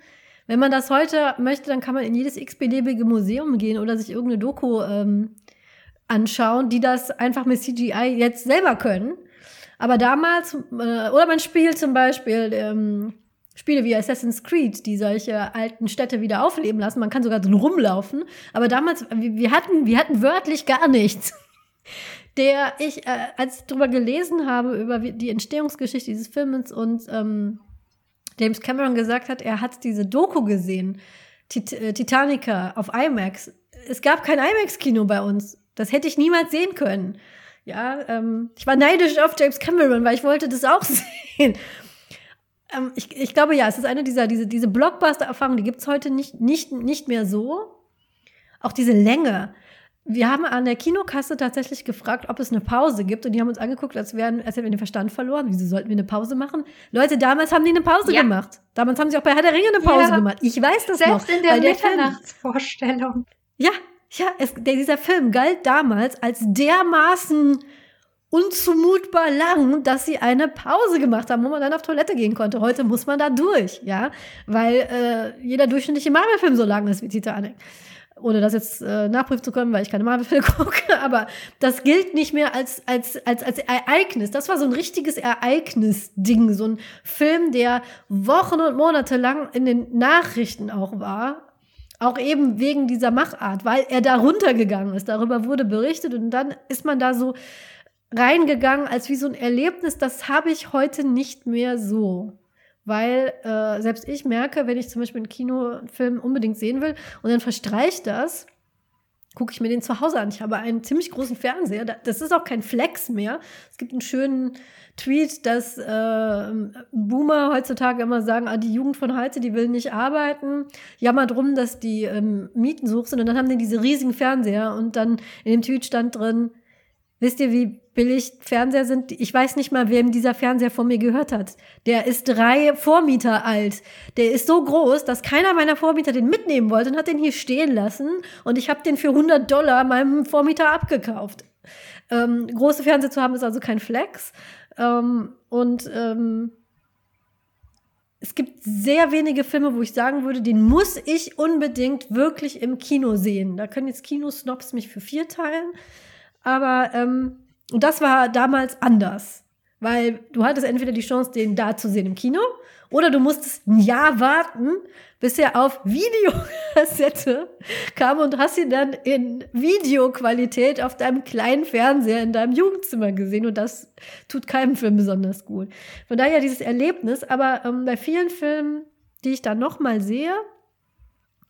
Wenn man das heute möchte, dann kann man in jedes x-beliebige Museum gehen oder sich irgendeine Doku ähm, anschauen, die das einfach mit CGI jetzt selber können. Aber damals, äh, oder man spielt zum Beispiel ähm, Spiele wie Assassin's Creed, die solche alten Städte wieder aufleben lassen. Man kann sogar so rumlaufen. Aber damals, wir hatten, wir hatten wörtlich gar nichts. Der ich, äh, als ich darüber gelesen habe, über die Entstehungsgeschichte dieses Films und ähm, James Cameron gesagt hat, er hat diese Doku gesehen, Tit äh, Titanica auf IMAX. Es gab kein IMAX-Kino bei uns. Das hätte ich niemals sehen können. Ja, ähm, ich war neidisch auf James Cameron, weil ich wollte das auch sehen. Ähm, ich, ich glaube ja, es ist eine dieser, diese, diese Blockbuster-Erfahrungen, die gibt es heute nicht, nicht, nicht mehr so. Auch diese Länge. Wir haben an der Kinokasse tatsächlich gefragt, ob es eine Pause gibt. Und die haben uns angeguckt, als, wären, als hätten wir den Verstand verloren. Wieso sollten wir eine Pause machen? Leute, damals haben die eine Pause ja. gemacht. Damals haben sie auch bei Herr der Ringe eine Pause ja. gemacht. Ich weiß das Selbst noch. Selbst in der Mitternachtsvorstellung. Ja, ja, es, dieser Film galt damals als dermaßen unzumutbar lang, dass sie eine Pause gemacht haben, wo man dann auf Toilette gehen konnte. Heute muss man da durch, ja, weil äh, jeder durchschnittliche Marvel-Film so lang ist wie Titanic. Ohne das jetzt äh, nachprüfen zu können, weil ich keine Marvel-Filme gucke, aber das gilt nicht mehr als, als, als, als Ereignis. Das war so ein richtiges Ereignis-Ding, so ein Film, der Wochen und Monate lang in den Nachrichten auch war, auch eben wegen dieser Machart, weil er da runtergegangen ist. Darüber wurde berichtet und dann ist man da so reingegangen als wie so ein Erlebnis, das habe ich heute nicht mehr so. Weil äh, selbst ich merke, wenn ich zum Beispiel einen Kinofilm unbedingt sehen will und dann verstreicht das, gucke ich mir den zu Hause an. Ich habe einen ziemlich großen Fernseher. Das ist auch kein Flex mehr. Es gibt einen schönen Tweet, dass äh, Boomer heutzutage immer sagen, ah, die Jugend von heute, die will nicht arbeiten. Jammer drum, dass die ähm, Mieten sucht sind. Und dann haben die diese riesigen Fernseher. Und dann in dem Tweet stand drin, wisst ihr, wie billig Fernseher sind. Ich weiß nicht mal, wem dieser Fernseher von mir gehört hat. Der ist drei Vormieter alt. Der ist so groß, dass keiner meiner Vormieter den mitnehmen wollte und hat den hier stehen lassen. Und ich habe den für 100 Dollar meinem Vormieter abgekauft. Ähm, große Fernseher zu haben ist also kein Flex. Ähm, und ähm, es gibt sehr wenige Filme, wo ich sagen würde, den muss ich unbedingt wirklich im Kino sehen. Da können jetzt Kinosnobs mich für vier teilen. Aber ähm, und das war damals anders. Weil du hattest entweder die Chance, den da zu sehen im Kino, oder du musstest ein Jahr warten, bis er auf Videokassette kam und hast ihn dann in Videoqualität auf deinem kleinen Fernseher in deinem Jugendzimmer gesehen. Und das tut keinem Film besonders gut. Von daher dieses Erlebnis. Aber ähm, bei vielen Filmen, die ich dann nochmal sehe,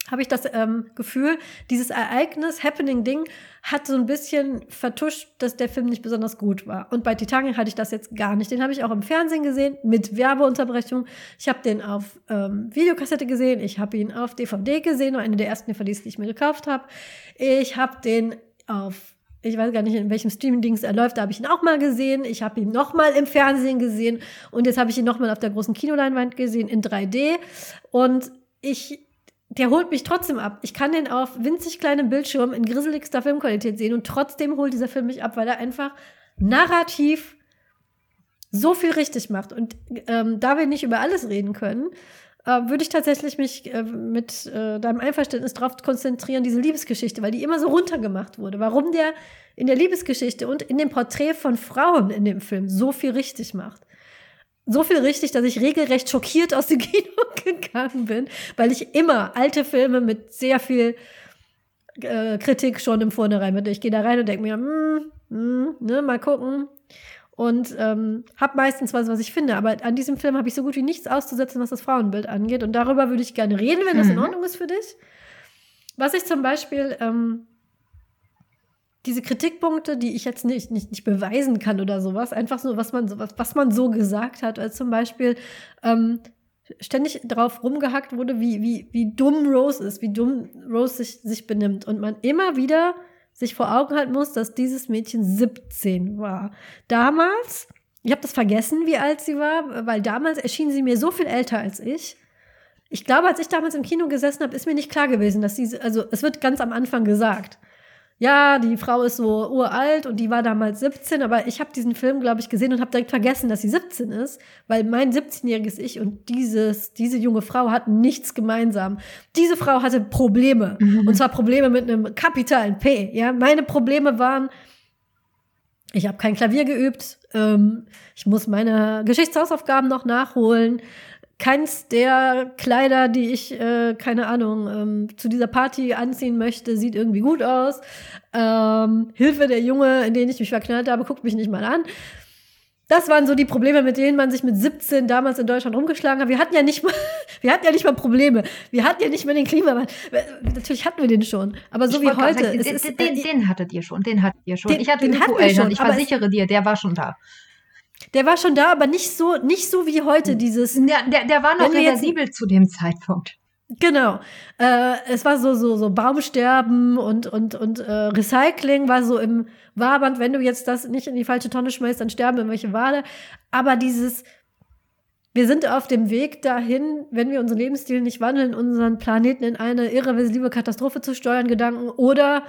habe ich das ähm, Gefühl, dieses Ereignis, Happening-Ding, hat so ein bisschen vertuscht, dass der Film nicht besonders gut war. Und bei Titanic hatte ich das jetzt gar nicht. Den habe ich auch im Fernsehen gesehen, mit Werbeunterbrechung. Ich habe den auf ähm, Videokassette gesehen, ich habe ihn auf DVD gesehen, eine der ersten DVDs, die ich mir gekauft habe. Ich habe den auf ich weiß gar nicht, in welchem Streaming-Dings er läuft, da habe ich ihn auch mal gesehen. Ich habe ihn noch mal im Fernsehen gesehen und jetzt habe ich ihn noch mal auf der großen Kinoleinwand gesehen in 3D. Und ich der holt mich trotzdem ab. Ich kann den auf winzig kleinem Bildschirm in grisseligster Filmqualität sehen und trotzdem holt dieser Film mich ab, weil er einfach narrativ so viel richtig macht. Und ähm, da wir nicht über alles reden können, äh, würde ich tatsächlich mich äh, mit äh, deinem Einverständnis darauf konzentrieren, diese Liebesgeschichte, weil die immer so runtergemacht wurde. Warum der in der Liebesgeschichte und in dem Porträt von Frauen in dem Film so viel richtig macht. So viel richtig, dass ich regelrecht schockiert aus dem Kino gegangen bin, weil ich immer alte Filme mit sehr viel äh, Kritik schon im Vornherein mit. Ich gehe da rein und denke mir, mm, mm, ne, mal gucken. Und ähm, habe meistens was, was ich finde. Aber an diesem Film habe ich so gut wie nichts auszusetzen, was das Frauenbild angeht. Und darüber würde ich gerne reden, wenn das in mhm. Ordnung ist für dich. Was ich zum Beispiel, ähm, diese Kritikpunkte, die ich jetzt nicht, nicht, nicht beweisen kann oder sowas, einfach so, was man, so, was, was man so gesagt hat, als zum Beispiel, ähm, ständig drauf rumgehackt wurde, wie, wie, wie dumm Rose ist, wie dumm Rose sich, sich benimmt. Und man immer wieder sich vor Augen halten muss, dass dieses Mädchen 17 war. Damals, ich habe das vergessen, wie alt sie war, weil damals erschien sie mir so viel älter als ich. Ich glaube, als ich damals im Kino gesessen habe, ist mir nicht klar gewesen, dass sie, also es wird ganz am Anfang gesagt, ja, die Frau ist so uralt und die war damals 17, aber ich habe diesen Film, glaube ich, gesehen und habe direkt vergessen, dass sie 17 ist, weil mein 17-jähriges Ich und dieses, diese junge Frau hatten nichts gemeinsam. Diese Frau hatte Probleme mhm. und zwar Probleme mit einem kapitalen P. Ja, meine Probleme waren, ich habe kein Klavier geübt, ähm, ich muss meine Geschichtshausaufgaben noch nachholen keins der Kleider, die ich, äh, keine Ahnung, ähm, zu dieser Party anziehen möchte, sieht irgendwie gut aus. Ähm, Hilfe, der Junge, in den ich mich verknallt habe, guckt mich nicht mal an. Das waren so die Probleme, mit denen man sich mit 17 damals in Deutschland rumgeschlagen hat. Wir hatten ja nicht mal, wir hatten ja nicht mal Probleme. Wir hatten ja nicht mal den Klimawandel. Natürlich hatten wir den schon. Aber so ich wie heute. Sagen, den, ist, den, den, hattet ihr schon. Den hattet ihr schon. Den, ich hatte den, den schon. Ich versichere dir, der war schon da. Der war schon da, aber nicht so, nicht so wie heute dieses. Der, der, der war noch reversibel zu dem Zeitpunkt. Genau. Äh, es war so, so, so Baumsterben und, und, und äh, Recycling war so im Waband. Wenn du jetzt das nicht in die falsche Tonne schmeißt, dann sterben irgendwelche Wale. Aber dieses, wir sind auf dem Weg dahin, wenn wir unseren Lebensstil nicht wandeln, unseren Planeten in eine irreversible Katastrophe zu steuern, Gedanken oder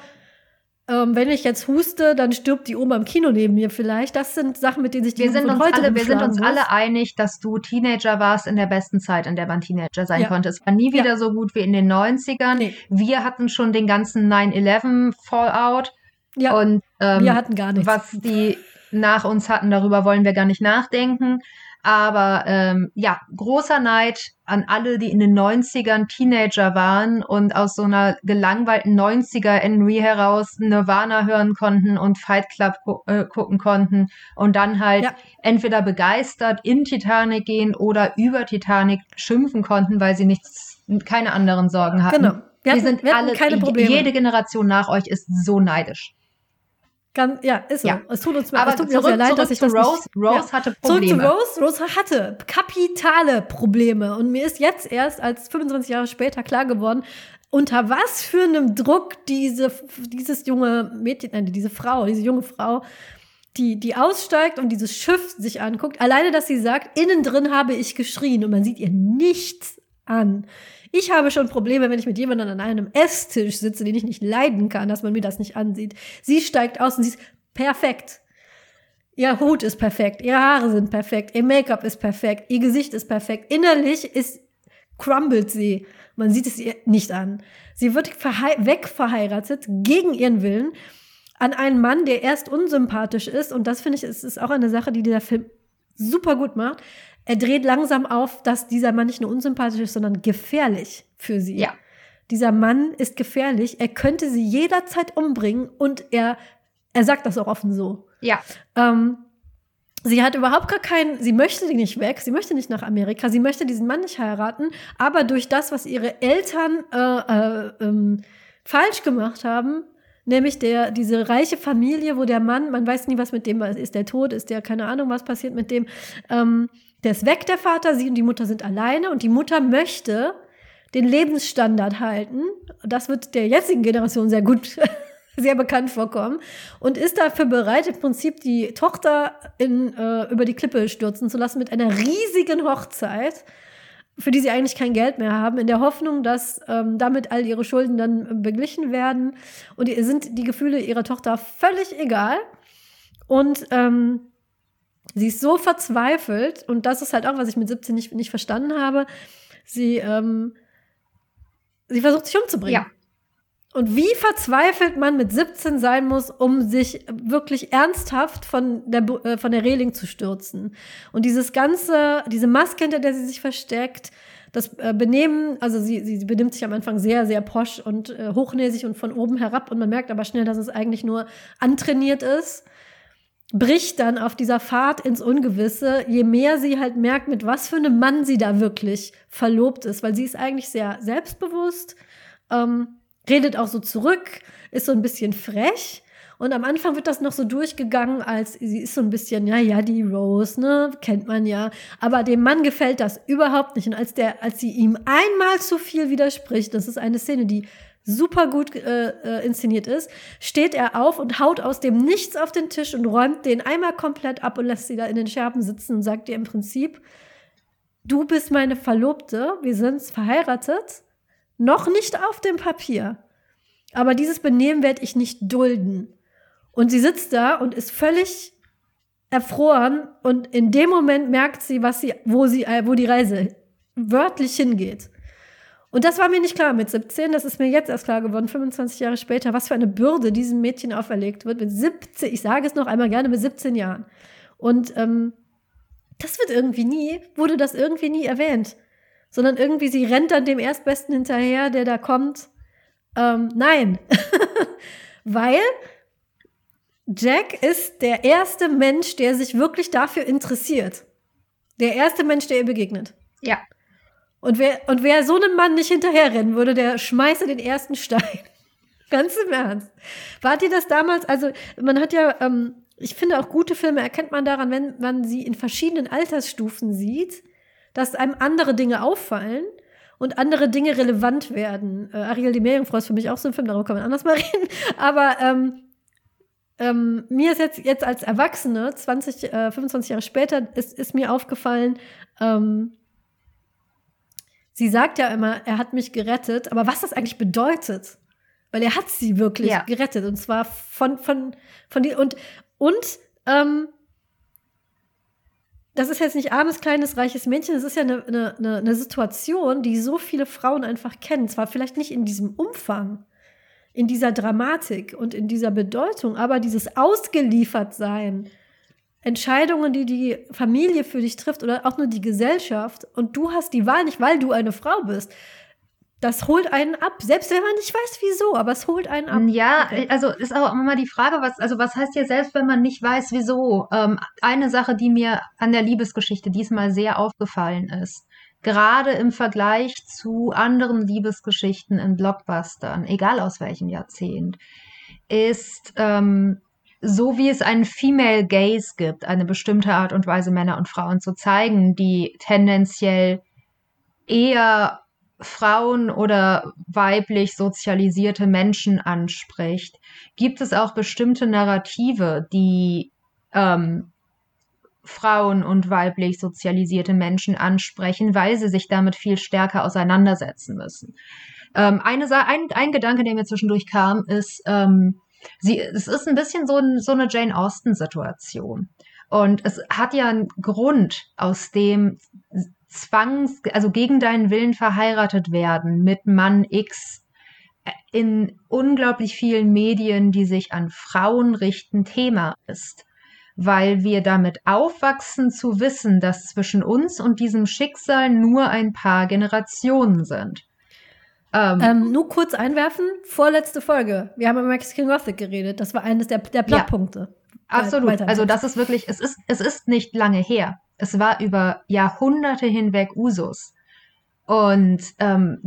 ähm, wenn ich jetzt huste, dann stirbt die Oma im Kino neben mir vielleicht. Das sind Sachen, mit denen sich die wir sind uns heute alle, Wir sind uns muss. alle einig, dass du Teenager warst in der besten Zeit, in der man Teenager sein ja. konnte. Es war nie wieder ja. so gut wie in den 90ern. Nee. Wir hatten schon den ganzen 9-11 Fallout. Ja, und ähm, wir hatten gar nichts. Was die nach uns hatten, darüber wollen wir gar nicht nachdenken. Aber ähm, ja, großer Neid an alle, die in den 90ern Teenager waren und aus so einer gelangweilten 90er Henry heraus Nirvana hören konnten und Fight Club gu äh, gucken konnten und dann halt ja. entweder begeistert in Titanic gehen oder über Titanic schimpfen konnten, weil sie nichts, keine anderen Sorgen hatten. Genau. Wir, hatten, sind wir alle, keine Probleme. jede Generation nach euch ist so neidisch. Ganz, ja, ist so. Ja. Es tut uns Aber es tut mir zurück, sehr leid, dass ich das Rose. Nicht, Rose ja. hatte Probleme. Zurück zu Rose. Rose hatte kapitale Probleme. Und mir ist jetzt erst als 25 Jahre später klar geworden, unter was für einem Druck diese, dieses junge Mädchen, nein, diese Frau, diese junge Frau, die, die aussteigt und dieses Schiff sich anguckt. Alleine, dass sie sagt, innen drin habe ich geschrien und man sieht ihr nichts an. Ich habe schon Probleme, wenn ich mit jemandem an einem Esstisch sitze, den ich nicht leiden kann, dass man mir das nicht ansieht. Sie steigt aus und sie ist perfekt. Ihr Hut ist perfekt, ihre Haare sind perfekt, ihr Make-up ist perfekt, ihr Gesicht ist perfekt. Innerlich ist crumbled sie. Man sieht es ihr nicht an. Sie wird wegverheiratet gegen ihren Willen an einen Mann, der erst unsympathisch ist. Und das finde ich, ist, ist auch eine Sache, die dieser Film super gut macht er dreht langsam auf, dass dieser Mann nicht nur unsympathisch ist, sondern gefährlich für sie. Ja. Dieser Mann ist gefährlich. Er könnte sie jederzeit umbringen und er, er sagt das auch offen so. Ja. Ähm, sie hat überhaupt gar keinen, sie möchte nicht weg, sie möchte nicht nach Amerika, sie möchte diesen Mann nicht heiraten, aber durch das, was ihre Eltern äh, äh, ähm, falsch gemacht haben, nämlich der, diese reiche Familie, wo der Mann, man weiß nie, was mit dem ist, ist der tot, ist der, keine Ahnung, was passiert mit dem, ähm, der ist weg, der Vater, sie und die Mutter sind alleine und die Mutter möchte den Lebensstandard halten. Das wird der jetzigen Generation sehr gut, sehr bekannt vorkommen und ist dafür bereit, im Prinzip die Tochter in, äh, über die Klippe stürzen zu lassen mit einer riesigen Hochzeit, für die sie eigentlich kein Geld mehr haben, in der Hoffnung, dass ähm, damit all ihre Schulden dann beglichen werden. Und ihr sind die Gefühle ihrer Tochter völlig egal. Und ähm, Sie ist so verzweifelt und das ist halt auch, was ich mit 17 nicht, nicht verstanden habe. Sie, ähm, sie versucht sich umzubringen. Ja. Und wie verzweifelt man mit 17 sein muss, um sich wirklich ernsthaft von der, äh, von der Reling zu stürzen. Und dieses ganze, diese Maske, hinter der sie sich versteckt, das äh, Benehmen, also sie, sie, sie benimmt sich am Anfang sehr, sehr posch und äh, hochnäsig und von oben herab und man merkt aber schnell, dass es eigentlich nur antrainiert ist, bricht dann auf dieser Fahrt ins Ungewisse, je mehr sie halt merkt, mit was für einem Mann sie da wirklich verlobt ist, weil sie ist eigentlich sehr selbstbewusst, ähm, redet auch so zurück, ist so ein bisschen frech. Und am Anfang wird das noch so durchgegangen, als sie ist so ein bisschen, ja, ja, die Rose, ne, kennt man ja. Aber dem Mann gefällt das überhaupt nicht. Und als der, als sie ihm einmal zu viel widerspricht, das ist eine Szene, die super gut äh, äh, inszeniert ist, steht er auf und haut aus dem Nichts auf den Tisch und räumt den einmal komplett ab und lässt sie da in den Scherben sitzen und sagt ihr im Prinzip, du bist meine Verlobte, wir sind verheiratet, noch nicht auf dem Papier. Aber dieses Benehmen werde ich nicht dulden. Und sie sitzt da und ist völlig erfroren und in dem Moment merkt sie, was sie, wo sie, äh, wo die Reise wörtlich hingeht. Und das war mir nicht klar mit 17, das ist mir jetzt erst klar geworden, 25 Jahre später, was für eine Bürde diesem Mädchen auferlegt wird mit 17, ich sage es noch einmal gerne, mit 17 Jahren. Und ähm, das wird irgendwie nie, wurde das irgendwie nie erwähnt. Sondern irgendwie, sie rennt dann dem Erstbesten hinterher, der da kommt. Ähm, nein. Weil Jack ist der erste Mensch, der sich wirklich dafür interessiert. Der erste Mensch, der ihr begegnet. Ja. Und wer, und wer so einem Mann nicht hinterherrennen würde, der schmeiße den ersten Stein. Ganz im Ernst. Wart ihr das damals? Also, man hat ja, ähm, ich finde auch gute Filme erkennt man daran, wenn man sie in verschiedenen Altersstufen sieht, dass einem andere Dinge auffallen und andere Dinge relevant werden. Äh, Ariel die Meerjungfrau ist für mich auch so ein Film, darüber kann man anders mal reden. Aber ähm, ähm, mir ist jetzt, jetzt als Erwachsene, 20, äh, 25 Jahre später, ist, ist mir aufgefallen, ähm, sie sagt ja immer, er hat mich gerettet, aber was das eigentlich bedeutet, weil er hat sie wirklich Ja. gerettet und zwar von, von, von die, und, und, ähm, das ist jetzt nicht armes, kleines, reiches Mädchen, das ist ja eine, eine, eine, eine Situation, die so viele Frauen einfach kennen. Zwar vielleicht nicht in diesem Umfang, in dieser Dramatik und in dieser Bedeutung, aber dieses Ausgeliefertsein, Entscheidungen, die die Familie für dich trifft oder auch nur die Gesellschaft und du hast die Wahl nicht, weil du eine Frau bist. Das holt einen ab, selbst wenn man nicht weiß, wieso, aber es holt einen ab. Ja, Okay. also ist auch immer die Frage, was, also was heißt hier selbst, wenn man nicht weiß, wieso? Ähm, eine Sache, die mir an der Liebesgeschichte diesmal sehr aufgefallen ist, gerade im Vergleich zu anderen Liebesgeschichten in Blockbustern, egal aus welchem Jahrzehnt, ist, ähm, so wie es einen Female Gaze gibt, eine bestimmte Art und Weise, Männer und Frauen zu zeigen, die tendenziell eher Frauen oder weiblich sozialisierte Menschen anspricht, gibt es auch bestimmte Narrative, die ähm, Frauen und weiblich sozialisierte Menschen ansprechen, weil sie sich damit viel stärker auseinandersetzen müssen. Ähm, eine ein, ein Gedanke, der mir zwischendurch kam, ist, ähm, sie, es ist ein bisschen so, ein, so eine Jane Austen-Situation. Und es hat ja einen Grund, aus dem zwangs, also gegen deinen Willen verheiratet werden mit Mann X äh, in unglaublich vielen Medien, die sich an Frauen richten, Thema ist. Weil wir damit aufwachsen zu wissen, dass zwischen uns und diesem Schicksal nur ein paar Generationen sind. Ähm, Ähm, nur kurz einwerfen, vorletzte Folge. Wir haben über Mexican Gothic geredet. Das war eines der, der Ja. Plotpunkte. Absolut. weiter im Also das ist wirklich, es ist, es ist nicht lange her. Es war über Jahrhunderte hinweg Usus. Und ähm,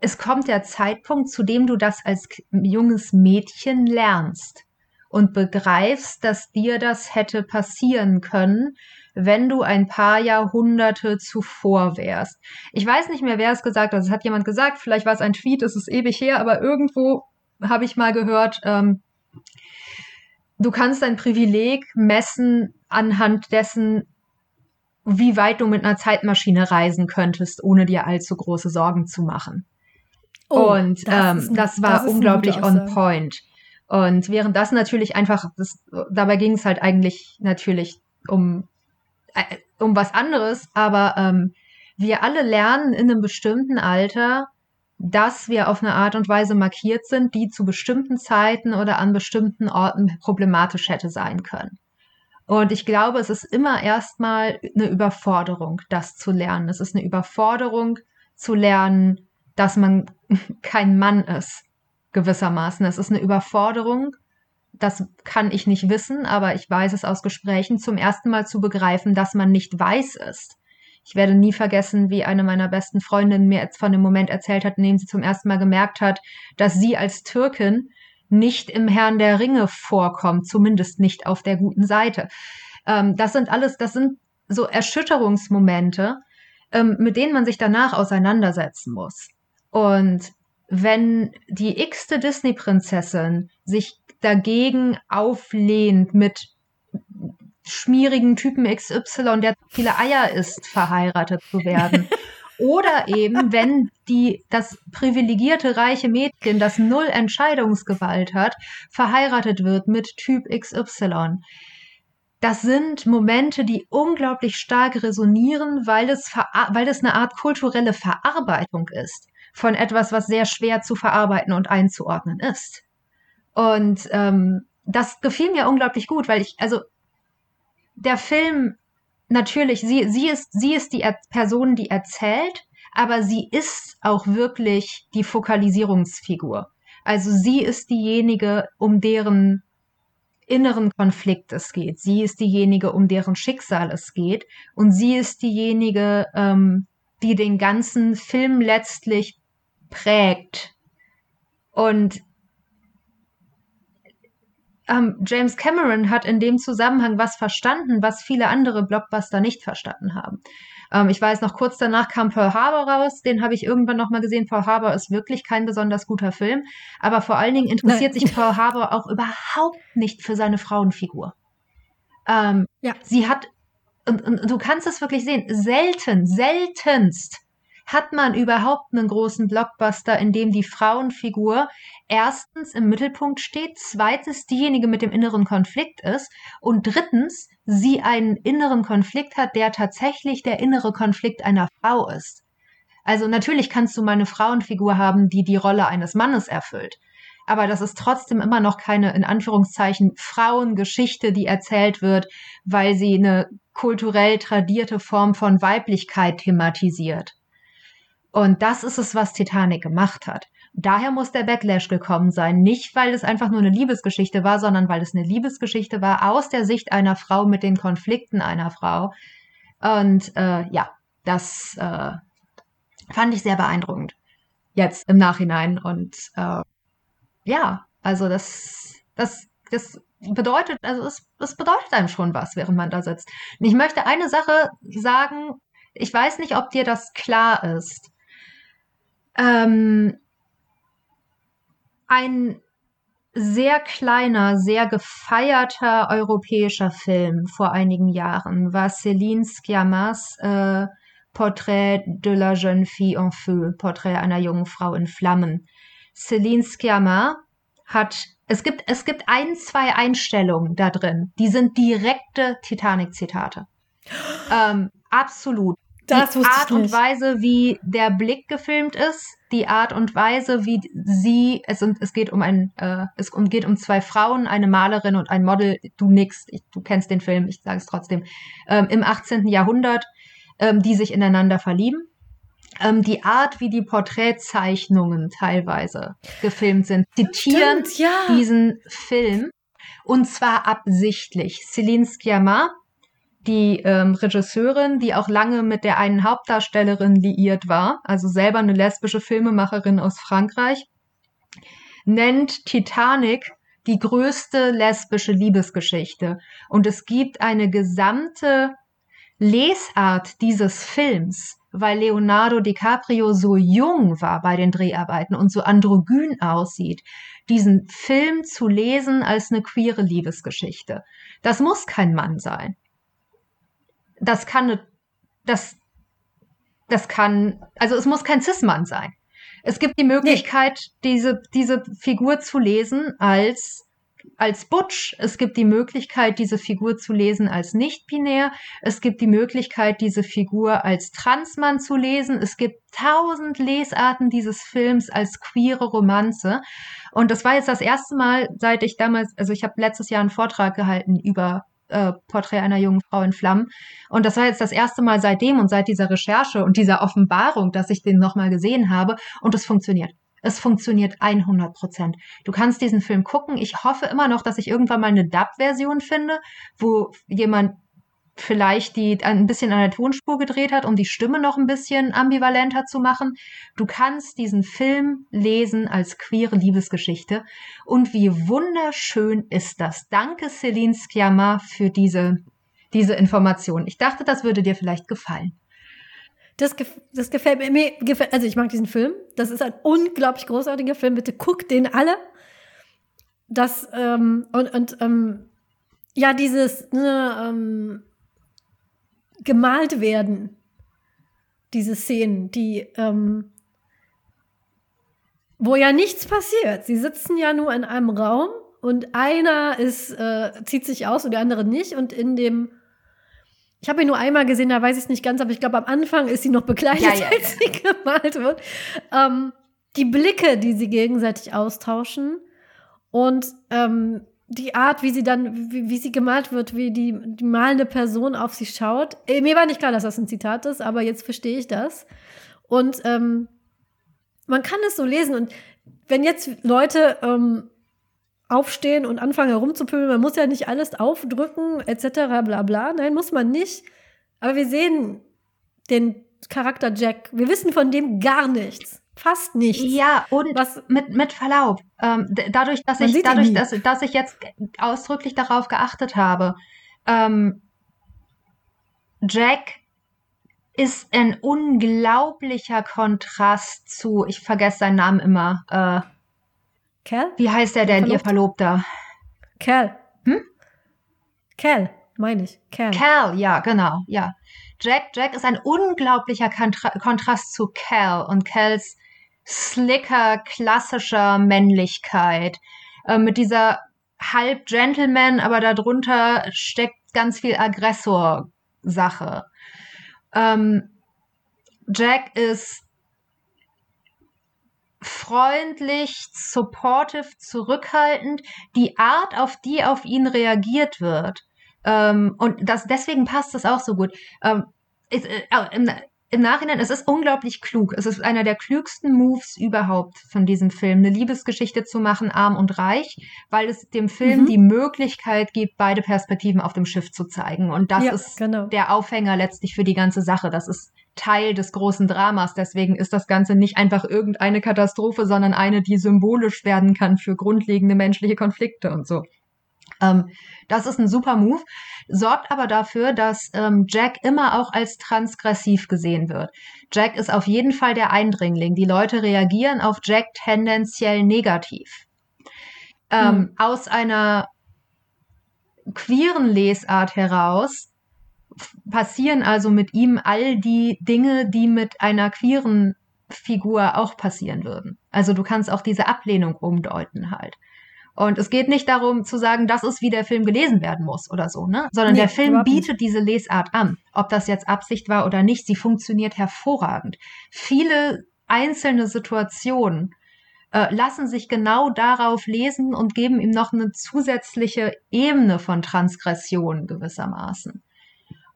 es kommt der Zeitpunkt, zu dem du das als junges Mädchen lernst und begreifst, dass dir das hätte passieren können, wenn du ein paar Jahrhunderte zuvor wärst. Ich weiß nicht mehr, wer es gesagt hat. Es hat jemand gesagt, vielleicht war es ein Tweet, es ist ewig her, aber irgendwo habe ich mal gehört, ähm, du kannst dein Privileg messen anhand dessen, wie weit du mit einer Zeitmaschine reisen könntest, ohne dir allzu große Sorgen zu machen. und ähm, ist ein- das war das unglaublich on point. Und während das natürlich einfach, das, dabei ging es halt eigentlich natürlich um, äh, um was anderes, aber ähm, wir alle lernen in einem bestimmten Alter, dass wir auf eine Art und Weise markiert sind, die zu bestimmten Zeiten oder an bestimmten Orten problematisch hätte sein können. Und ich glaube, es ist immer erstmal eine Überforderung, das zu lernen. Es ist eine Überforderung zu lernen, dass man kein Mann ist, gewissermaßen. Es ist eine Überforderung, das kann ich nicht wissen, aber ich weiß es aus Gesprächen, zum ersten Mal zu begreifen, dass man nicht weiß ist. Ich werde nie vergessen, wie eine meiner besten Freundinnen mir jetzt von dem Moment erzählt hat, in dem sie zum ersten Mal gemerkt hat, dass sie als Türkin nicht im Herrn der Ringe vorkommt, zumindest nicht auf der guten Seite. Ähm, das sind alles, das sind so Erschütterungsmomente, ähm, mit denen man sich danach auseinandersetzen muss. Und wenn die x-te Disney-Prinzessin sich dagegen auflehnt mit schmierigen Typen XY, der viele Eier isst, verheiratet zu werden. Oder eben, wenn die, das privilegierte reiche Mädchen, das null Entscheidungsgewalt hat, verheiratet wird mit Typ XY. Das sind Momente, die unglaublich stark resonieren, weil es, weil es eine Art kulturelle Verarbeitung ist von etwas, was sehr schwer zu verarbeiten und einzuordnen ist. Und ähm, das gefiel mir unglaublich gut, weil ich, also der Film natürlich, sie, sie ist, sie ist die er Person, die erzählt, aber sie ist auch wirklich die Fokalisierungsfigur. Also sie ist diejenige, um deren inneren Konflikt es geht. Sie ist diejenige, um deren Schicksal es geht. Und sie ist diejenige, ähm, die den ganzen Film letztlich prägt. Und ähm, James Cameron hat in dem Zusammenhang was verstanden, was viele andere Blockbuster nicht verstanden haben. Ähm, ich weiß noch, kurz danach kam Pearl Harbor raus, den habe ich irgendwann noch mal gesehen. Pearl Harbor ist wirklich kein besonders guter Film, aber vor allen Dingen interessiert Nein. sich Pearl Harbor auch überhaupt nicht für seine Frauenfigur. Ähm, ja. Sie hat, und, und du kannst es wirklich sehen, selten, seltenst hat man überhaupt einen großen Blockbuster, in dem die Frauenfigur erstens im Mittelpunkt steht, zweitens diejenige mit dem inneren Konflikt ist und drittens sie einen inneren Konflikt hat, der tatsächlich der innere Konflikt einer Frau ist. Also natürlich kannst du mal eine Frauenfigur haben, die die Rolle eines Mannes erfüllt. Aber das ist trotzdem immer noch keine, in Anführungszeichen, Frauengeschichte, die erzählt wird, weil sie eine kulturell tradierte Form von Weiblichkeit thematisiert. Und das ist es, was Titanic gemacht hat. Daher muss der Backlash gekommen sein. Nicht, weil es einfach nur eine Liebesgeschichte war, sondern weil es eine Liebesgeschichte war aus der Sicht einer Frau mit den Konflikten einer Frau. Und äh, ja, das äh, fand ich sehr beeindruckend. Jetzt im Nachhinein. Und äh, ja, also das, das, das bedeutet, also es, es bedeutet einem schon was, während man da sitzt. Und ich möchte eine Sache sagen, ich weiß nicht, ob dir das klar ist. Ähm, ein sehr kleiner, sehr gefeierter europäischer Film vor einigen Jahren war Céline Sciammas äh, Portrait de la jeune fille en feu, Porträt einer jungen Frau in Flammen. Céline Sciamma hat, es gibt, es gibt ein, zwei Einstellungen da drin, die sind direkte Titanic-Zitate. Ähm, absolut. Das die Art und Weise, wie der Blick gefilmt ist, die Art und Weise, wie sie, es, es geht um ein, äh, es geht um zwei Frauen, eine Malerin und ein Model, du nix, ich, du kennst den Film, ich sage es trotzdem, ähm, im 18. Jahrhundert, ähm, die sich ineinander verlieben. Ähm, die Art, wie die Porträtzeichnungen teilweise gefilmt sind, zitieren Stimmt, ja. diesen Film und zwar absichtlich. Céline Sciamma, die ähm, Regisseurin, die auch lange mit der einen Hauptdarstellerin liiert war, also selber eine lesbische Filmemacherin aus Frankreich, nennt Titanic die größte lesbische Liebesgeschichte. Und es gibt eine gesamte Lesart dieses Films, weil Leonardo DiCaprio so jung war bei den Dreharbeiten und so androgyn aussieht, diesen Film zu lesen als eine queere Liebesgeschichte. Das muss kein Mann sein das kann eine, das, das kann, also es muss kein Cis-Mann sein. Es gibt die Möglichkeit, nee. diese, diese Figur zu lesen als als Butch. Es gibt die Möglichkeit, diese Figur zu lesen als nicht-binär. Es gibt die Möglichkeit, diese Figur als Transmann zu lesen. Es gibt tausend Lesarten dieses Films als queere Romanze. Und das war jetzt das erste Mal, seit ich damals, also ich habe letztes Jahr einen Vortrag gehalten über äh, Porträt einer jungen Frau in Flammen. Und das war jetzt das erste Mal seitdem und seit dieser Recherche und dieser Offenbarung, dass ich den nochmal gesehen habe. Und es funktioniert. Es funktioniert 100 Prozent. Du kannst diesen Film gucken. Ich hoffe immer noch, dass ich irgendwann mal eine Dub-Version finde, wo jemand vielleicht die ein bisschen an der Tonspur gedreht hat, um die Stimme noch ein bisschen ambivalenter zu machen. Du kannst diesen Film lesen als queere Liebesgeschichte. Und wie wunderschön ist das. Danke, Celine Sciamma, für diese, diese Information. Ich dachte, das würde dir vielleicht gefallen. Das, das gefällt mir. mir gefällt, also ich mag diesen Film. Das ist ein unglaublich großartiger Film. Bitte guckt den alle. Das ähm, und, und ähm, ja, dieses ne, ähm, gemalt werden, diese Szenen, die ähm, wo ja nichts passiert. Sie sitzen ja nur in einem Raum und einer ist äh, zieht sich aus und der andere nicht und in dem ich habe ihn nur einmal gesehen, da weiß ich es nicht ganz, aber ich glaube, am Anfang ist sie noch bekleidet, ja, ja, als ja. sie gemalt wird. Ähm, die Blicke, die sie gegenseitig austauschen und ähm, die Art, wie sie dann, wie, wie, sie gemalt wird, wie die, die malende Person auf sie schaut. Äh, mir war nicht klar, dass das ein Zitat ist, aber jetzt verstehe ich das. Und ähm, man kann es so lesen. Und wenn jetzt Leute ähm, aufstehen und anfangen herumzupöbeln. Man muss ja nicht alles aufdrücken, etc. bla bla. Nein, muss man nicht. Aber wir sehen den Charakter Jack. Wir wissen von dem gar nichts. Fast nichts. Ja, und Was, mit, mit Verlaub. Ähm, dadurch, dass ich, dadurch, dass, dass ich jetzt ausdrücklich darauf geachtet habe, ähm, Jack ist ein unglaublicher Kontrast zu, ich vergesse seinen Namen immer, äh, Cal? Wie heißt der denn, ihr Verlobter? Cal. Hm? Cal, meine ich. Cal. Cal, ja, genau, ja. Jack, Jack ist ein unglaublicher Kontra Kontrast zu Cal und Cals slicker, klassischer Männlichkeit. Äh, mit dieser halb Gentleman, aber darunter steckt ganz viel Aggressor-Sache. Ähm, Jack ist freundlich, supportive, zurückhaltend, die Art, auf die auf ihn reagiert wird. Ähm, und das, deswegen passt das auch so gut. Ähm, ist, äh, im, Nachhinein, es ist unglaublich klug. Es ist einer der klügsten Moves überhaupt von diesem Film, eine Liebesgeschichte zu machen, arm und reich, weil es dem Film mhm. die Möglichkeit gibt, beide Perspektiven auf dem Schiff zu zeigen. Und das ja, ist genau. der Aufhänger letztlich für die ganze Sache. Das ist Teil des großen Dramas. Deswegen ist das Ganze nicht einfach irgendeine Katastrophe, sondern eine, die symbolisch werden kann für grundlegende menschliche Konflikte und so. Ähm, das ist ein super Move, sorgt aber dafür, dass ähm, Jack immer auch als transgressiv gesehen wird. Jack ist auf jeden Fall der Eindringling. Die Leute reagieren auf Jack tendenziell negativ. Ähm, hm. Aus einer queeren Lesart heraus passieren also mit ihm all die Dinge, die mit einer queeren Figur auch passieren würden. Also du kannst auch diese Ablehnung umdeuten halt. Und es geht nicht darum zu sagen, das ist, wie der Film gelesen werden muss oder so, ne? Sondern nee, der Film bietet diese Lesart an. Ob das jetzt Absicht war oder nicht, sie funktioniert hervorragend. Viele einzelne Situationen äh, lassen sich genau darauf lesen und geben ihm noch eine zusätzliche Ebene von Transgression gewissermaßen.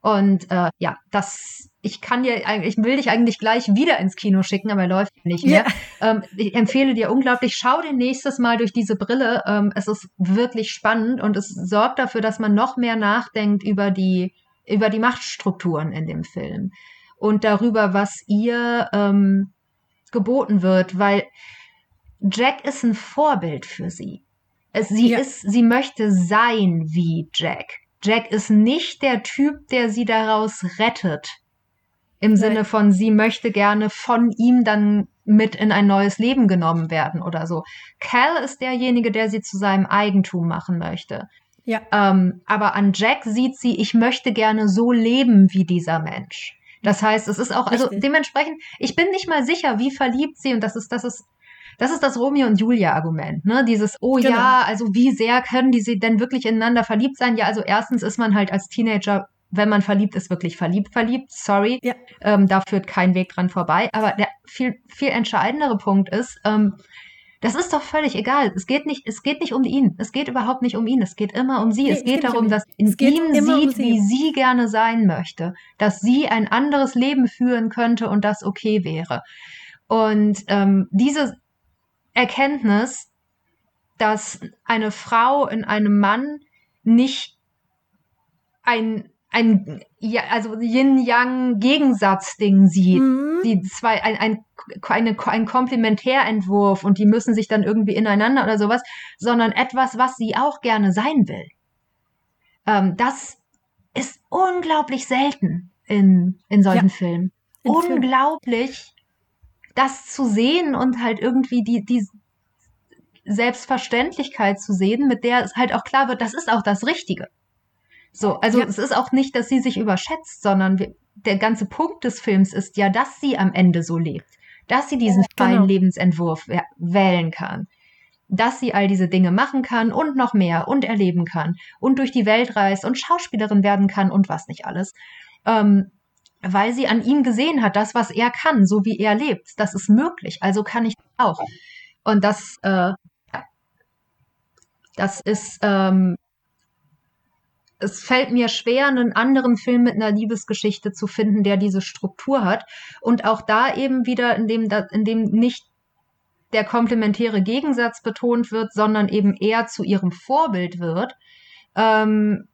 Und äh, ja, das, ich kann dir eigentlich, ich will dich eigentlich gleich wieder ins Kino schicken, aber er läuft nicht mehr. Ja. Ähm, ich empfehle dir unglaublich, schau den nächstes Mal durch diese Brille. Ähm, es ist wirklich spannend und es sorgt dafür, dass man noch mehr nachdenkt über die, über die Machtstrukturen in dem Film und darüber, was ihr ähm, geboten wird, weil Jack ist ein Vorbild für sie. Sie ja. ist, sie möchte sein wie Jack. Jack ist nicht der Typ, der sie daraus rettet. Im Nein. Sinne von, sie möchte gerne von ihm dann mit in ein neues Leben genommen werden oder so. Cal ist derjenige, der sie zu seinem Eigentum machen möchte. Ja. Ähm, aber an Jack sieht sie, ich möchte gerne so leben wie dieser Mensch. Das heißt, es ist auch, also Richtig. dementsprechend, ich bin nicht mal sicher, wie verliebt sie, und das ist, das ist das ist das Romeo und Julia Argument, ne? Dieses, oh Genau. ja, also wie sehr können die sie denn wirklich ineinander verliebt sein? Ja, also erstens ist man halt als Teenager, wenn man verliebt ist, wirklich verliebt, verliebt. Sorry, Ja. ähm, da führt kein Weg dran vorbei. Aber der viel, viel entscheidendere Punkt ist, ähm, das ist doch völlig egal. Es geht nicht, es geht nicht um ihn. Es geht überhaupt nicht um ihn. Es geht immer um sie. Nee, es geht darum, um ihn. dass in ihm immer um sieht, sie. wie sie gerne sein möchte, dass sie ein anderes Leben führen könnte und das okay wäre. Und ähm, diese Erkenntnis, dass eine Frau in einem Mann nicht ein, ein ja, also Yin-Yang-Gegensatzding sieht, Mhm. die zwei, ein, ein, eine, ein Komplementärentwurf und die müssen sich dann irgendwie ineinander oder sowas, sondern etwas, was sie auch gerne sein will. Ähm, das ist unglaublich selten in, in solchen Ja. Filmen. In Filmen. unglaublich, das zu sehen und halt irgendwie die, die Selbstverständlichkeit zu sehen, mit der es halt auch klar wird, das ist auch das Richtige. So, also Ja. es ist auch nicht, dass sie sich überschätzt, sondern wir, der ganze Punkt des Films ist ja, dass sie am Ende so lebt, dass sie diesen freien Genau. Lebensentwurf wä- wählen kann, dass sie all diese Dinge machen kann und noch mehr und erleben kann und durch die Welt reist und Schauspielerin werden kann und was nicht alles. Ähm, weil sie an ihm gesehen hat, das, was er kann, so wie er lebt, das ist möglich, also kann ich auch. Und das, äh, das ist, ähm, es fällt mir schwer, einen anderen Film mit einer Liebesgeschichte zu finden, der diese Struktur hat. Und auch da eben wieder, in dem, in dem nicht der komplementäre Gegensatz betont wird, sondern eben eher zu ihrem Vorbild wird, ähm,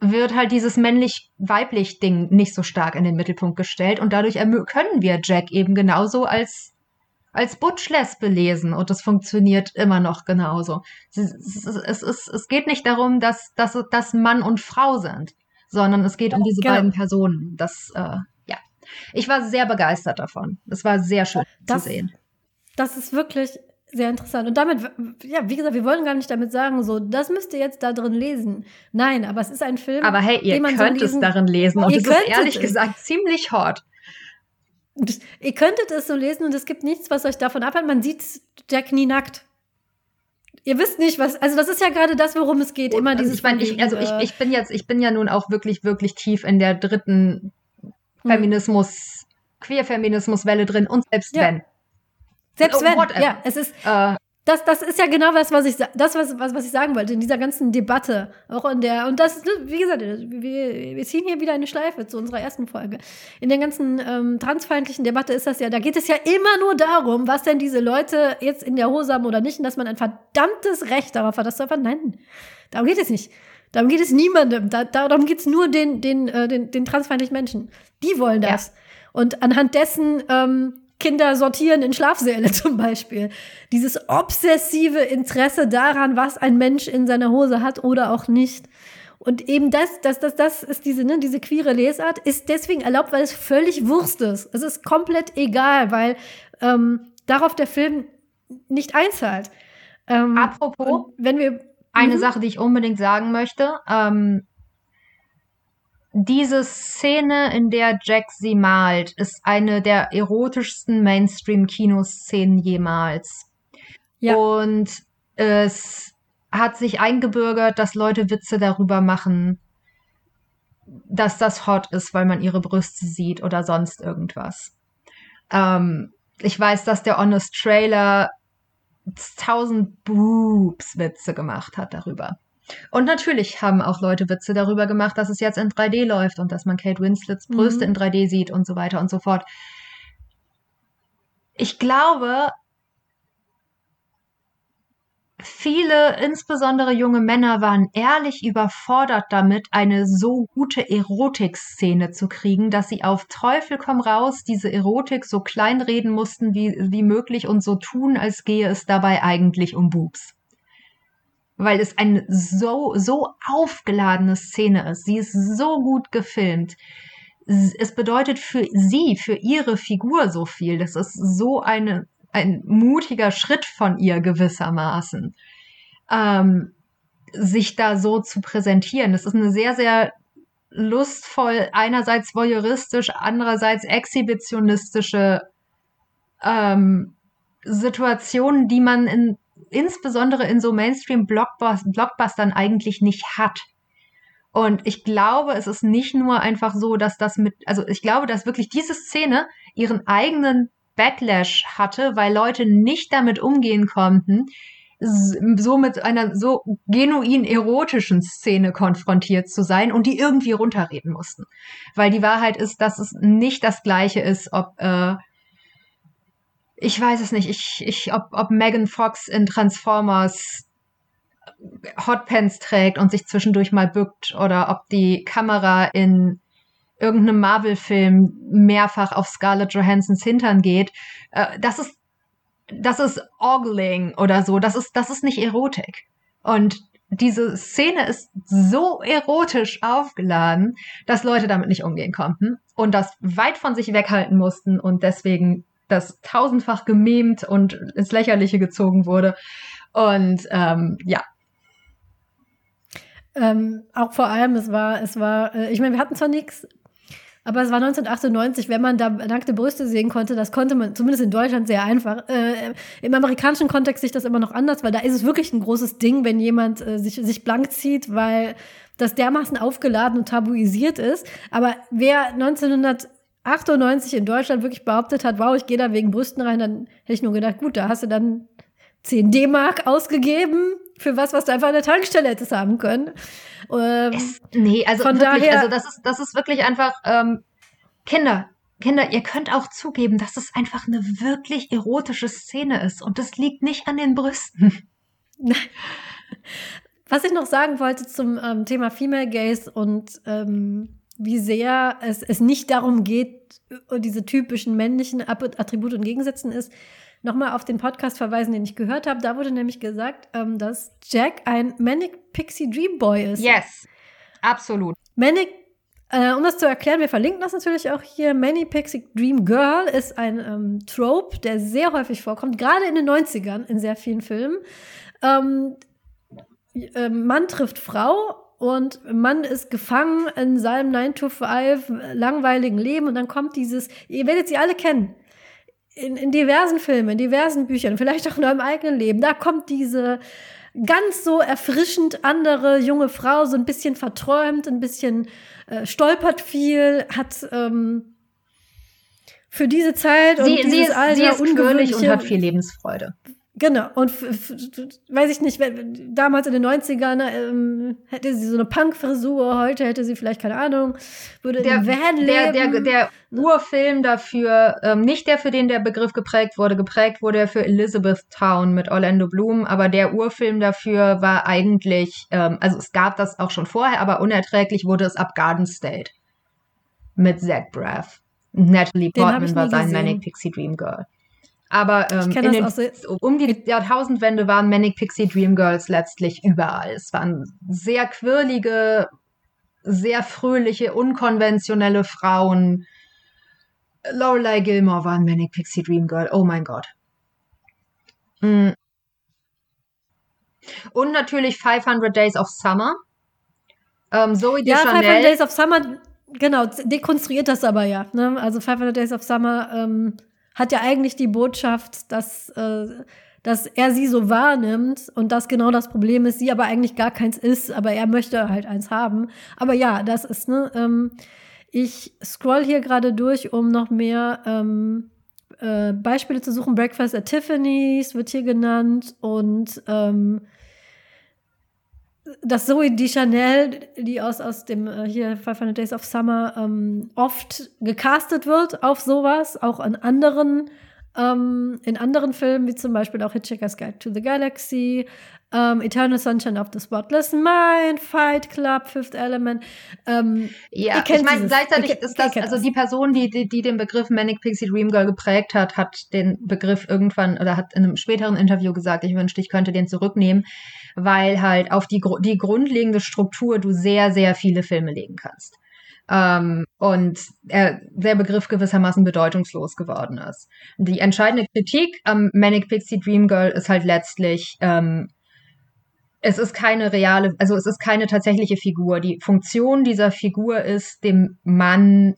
wird halt dieses männlich-weiblich Ding nicht so stark in den Mittelpunkt gestellt und dadurch können wir Jack eben genauso als als Butch-Lesbe lesen und es funktioniert immer noch genauso. Es, es, es, es, es geht nicht darum, dass, dass, dass Mann und Frau sind, sondern es geht um diese Genau. beiden Personen. Das, äh, ja. Ich war sehr begeistert davon. Es war sehr schön Das- zu sehen. Das ist wirklich sehr interessant. Und damit, ja, wie gesagt, wir wollen gar nicht damit sagen, so, das müsst ihr jetzt da drin lesen. Nein, aber es ist ein Film. Aber hey, ihr man so könnt es lesen- darin lesen und Ihr es ist ehrlich es. gesagt ziemlich hot. Ihr könntet es so lesen und es gibt nichts, was euch davon abhält. Man sieht Jack nie nackt. Ihr wisst nicht, was, also das ist ja gerade das, worum es geht. Immer also dieses ich meine, ich, also ich, äh, ich bin jetzt, ich bin ja nun auch wirklich, wirklich tief in der dritten hm. Feminismus, Queer-Feminismus-Welle drin und selbst Ja. wenn. Selbst oh, wenn, whatever. ja, es ist, Äh, das, das ist ja genau das, was ich, das, was, was, was ich sagen wollte, in dieser ganzen Debatte. Auch in der, und das, wie gesagt, wir, wir ziehen hier wieder eine Schleife zu unserer ersten Folge. In der ganzen ähm, transfeindlichen Debatte ist das ja, da geht es ja immer nur darum, was denn diese Leute jetzt in der Hose haben oder nicht, und dass man ein verdammtes Recht darauf hat, das zu. Nein, darum geht es nicht. Darum geht es niemandem. Da, darum geht es nur den, den, äh, den, den transfeindlichen Menschen. Die wollen Ja. das. Und anhand dessen ähm, Kinder sortieren in Schlafsäle zum Beispiel. Dieses obsessive Interesse daran, was ein Mensch in seiner Hose hat oder auch nicht. Und eben das, das, das, das ist diese, ne, diese queere Lesart, ist deswegen erlaubt, weil es völlig Wurst ist. Es ist komplett egal, weil ähm, darauf der Film nicht einzahlt. Ähm, apropos, wenn wir eine Mhm. Sache, die ich unbedingt sagen möchte. Ähm, diese Szene, in der Jack sie malt, ist eine der erotischsten Mainstream-Kinoszenen jemals. Ja. Und es hat sich eingebürgert, dass Leute Witze darüber machen, dass das hot ist, weil man ihre Brüste sieht oder sonst irgendwas. Ähm, ich weiß, dass der Honest Trailer tausend Boobs-Witze gemacht hat darüber. Und natürlich haben auch Leute Witze darüber gemacht, dass es jetzt in 3D läuft und dass man Kate Winslets Brüste Mhm. in 3D sieht und so weiter und so fort. Ich glaube, viele, insbesondere junge Männer, waren ehrlich überfordert damit, eine so gute Erotikszene zu kriegen, dass sie auf Teufel komm raus diese Erotik so kleinreden mussten wie, wie möglich und so tun, als gehe es dabei eigentlich um Boobs. Weil es eine so, so aufgeladene Szene ist. Sie ist so gut gefilmt. Es bedeutet für sie, für ihre Figur so viel. Das ist so eine, ein mutiger Schritt von ihr gewissermaßen, ähm, sich da so zu präsentieren. Das ist eine sehr, sehr lustvoll, einerseits voyeuristisch, andererseits exhibitionistische ähm, Situationen, die man in, insbesondere in so Mainstream-Blockbustern eigentlich nicht hat. Und ich glaube, es ist nicht nur einfach so, dass das mit, also ich glaube, dass wirklich diese Szene ihren eigenen Backlash hatte, weil Leute nicht damit umgehen konnten, so mit einer so genuin erotischen Szene konfrontiert zu sein und die irgendwie runterreden mussten. Weil die Wahrheit ist, dass es nicht das gleiche ist, ob äh, ich weiß es nicht, ich, ich, ob, ob Megan Fox in Transformers Hotpants trägt und sich zwischendurch mal bückt oder ob die Kamera in irgendeinem Marvel-Film mehrfach auf Scarlett Johansons Hintern geht. Äh, das ist, das ist Ogling oder so. Das ist, das ist nicht Erotik. Und diese Szene ist so erotisch aufgeladen, dass Leute damit nicht umgehen konnten und das weit von sich weghalten mussten und deswegen das tausendfach gememt und ins Lächerliche gezogen wurde. Und ähm, ja, ähm, auch vor allem, es war, es war, äh, ich meine, wir hatten zwar nichts, aber es war 1998, wenn man da nackte Brüste sehen konnte, das konnte man zumindest in Deutschland sehr einfach. Äh, Im amerikanischen Kontext sich das immer noch anders, weil da ist es wirklich ein großes Ding, wenn jemand äh, sich, sich blank zieht, weil das dermaßen aufgeladen und tabuisiert ist. Aber wer 1998 in Deutschland wirklich behauptet hat, wow, ich gehe da wegen Brüsten rein, dann hätte ich nur gedacht, gut, da hast du dann 10 D-Mark ausgegeben für was, was du einfach an der Tankstelle hättest haben können. Ähm, es, nee, also von wirklich, daher, also das ist, das ist wirklich einfach, ähm, Kinder, Kinder, ihr könnt auch zugeben, dass es einfach eine wirklich erotische Szene ist und das liegt nicht an den Brüsten. Was ich noch sagen wollte zum ähm, Thema Female Gaze und ähm, wie sehr es, es nicht darum geht, diese typischen männlichen Attribute und Gegensätzen ist, nochmal auf den Podcast verweisen, den ich gehört habe. Da wurde nämlich gesagt, ähm, dass Jack ein Manic Pixie Dream Boy ist. Yes, absolut. Manic äh, um das zu erklären, wir verlinken das natürlich auch hier. Manic Pixie Dream Girl ist ein ähm, Trope, der sehr häufig vorkommt, gerade in den 90ern in sehr vielen Filmen. Ähm, äh, Mann trifft Frau und Mann ist gefangen in seinem 9-to-5 langweiligen Leben und dann kommt dieses, ihr werdet sie alle kennen, in, in diversen Filmen, in diversen Büchern, vielleicht auch in eurem eigenen Leben, da kommt diese ganz so erfrischend andere junge Frau, so ein bisschen verträumt, ein bisschen äh, stolpert viel, hat ähm, für diese Zeit sie, und dieses sie ist, Alter sie ist ungewöhnlich und hat viel Lebensfreude. Genau, und weiß ich nicht, damals in den 90ern ähm, hätte sie so eine Punk-Frisur, heute hätte sie vielleicht, keine Ahnung, würde der, Van leben. Der, der, der Urfilm dafür, ähm, nicht der, für den der Begriff geprägt wurde, geprägt wurde er für Elizabethtown mit Orlando Bloom, aber der Urfilm dafür war eigentlich, ähm, also es gab das auch schon vorher, aber unerträglich wurde es ab Garden State mit Zach Braff. Natalie Portman war sein gesehen. Manic Pixie Dream Girl. Aber ähm, in den, um die Jahrtausendwende waren Manic Pixie Dream Girls letztlich überall. Es waren sehr quirlige, sehr fröhliche, unkonventionelle Frauen. Lorelei Gilmore war ein Manic Pixie Dream Girl. Oh mein Gott. Mm. Und natürlich 500 Days of Summer. Ähm, Zoe ja, Deschanel. 500 Days of Summer, genau, dekonstruiert das aber ja. Ne? Also 500 Days of Summer ähm, hat ja eigentlich die Botschaft, dass, äh, dass er sie so wahrnimmt und das genau das Problem ist, sie aber eigentlich gar keins ist, aber er möchte halt eins haben. Aber ja, das ist, ne, ähm, ich scroll hier gerade durch, um noch mehr ähm, äh, Beispiele zu suchen. Breakfast at Tiffany's wird hier genannt und ähm, dass Zoe Chanel, die aus, aus dem äh, hier 500 Days of Summer ähm, oft gecastet wird auf sowas, auch in anderen, ähm, in anderen Filmen, wie zum Beispiel auch Hitchhiker's Guide to the Galaxy, ähm, Eternal Sunshine of the Spotless Mind, Fight Club, Fifth Element. Ähm, ja, ich meine, gleichzeitig ist das, also die Person, die, die, die den Begriff Manic Pixie Dream Girl geprägt hat, hat den Begriff irgendwann oder hat in einem späteren Interview gesagt, ich wünschte, ich könnte den zurücknehmen, weil halt auf die, die grundlegende Struktur du sehr, sehr viele Filme legen kannst. Ähm, und er, der Begriff gewissermaßen bedeutungslos geworden ist. Die entscheidende Kritik am Manic Pixie Dream Girl ist halt letztlich, ähm, es ist keine reale, also es ist keine tatsächliche Figur. Die Funktion dieser Figur ist, dem Mann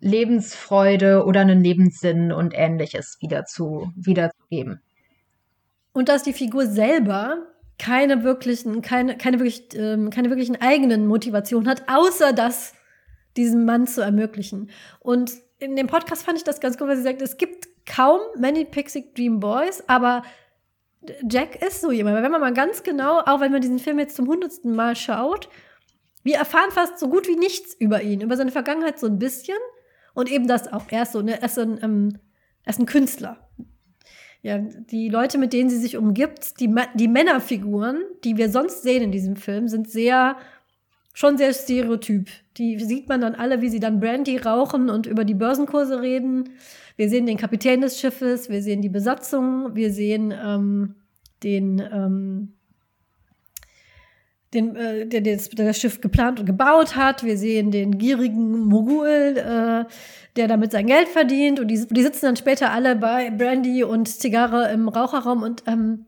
Lebensfreude oder einen Lebenssinn und ähnliches wieder zu, wiederzugeben. Und dass die Figur selber keine wirklichen, keine, keine, wirklich, ähm, keine wirklichen eigenen Motivationen hat, außer das diesem Mann zu ermöglichen. Und in dem Podcast fand ich das ganz gut, weil sie sagt, es gibt kaum Many Pixie Dream Boys, aber Jack ist so jemand. Wenn man mal ganz genau, auch wenn man diesen Film jetzt zum hundertsten Mal schaut, wir erfahren fast so gut wie nichts über ihn, über seine Vergangenheit so ein bisschen und eben das auch. Er ist so, ne, er ist ein, ähm, er ist ein Künstler. Ja, die Leute, mit denen sie sich umgibt, die, die Männerfiguren, die wir sonst sehen in diesem Film, sind sehr, schon sehr stereotyp. Die sieht man dann alle, wie sie dann Brandy rauchen und über die Börsenkurse reden. Wir sehen den Kapitän des Schiffes, wir sehen die Besatzung, wir sehen ähm, den, ähm, den äh, der, der, das Schiff geplant und gebaut hat. Wir sehen den gierigen Mogul, äh, der damit sein Geld verdient. Und die, die sitzen dann später alle bei Brandy und Zigarre im Raucherraum und ähm,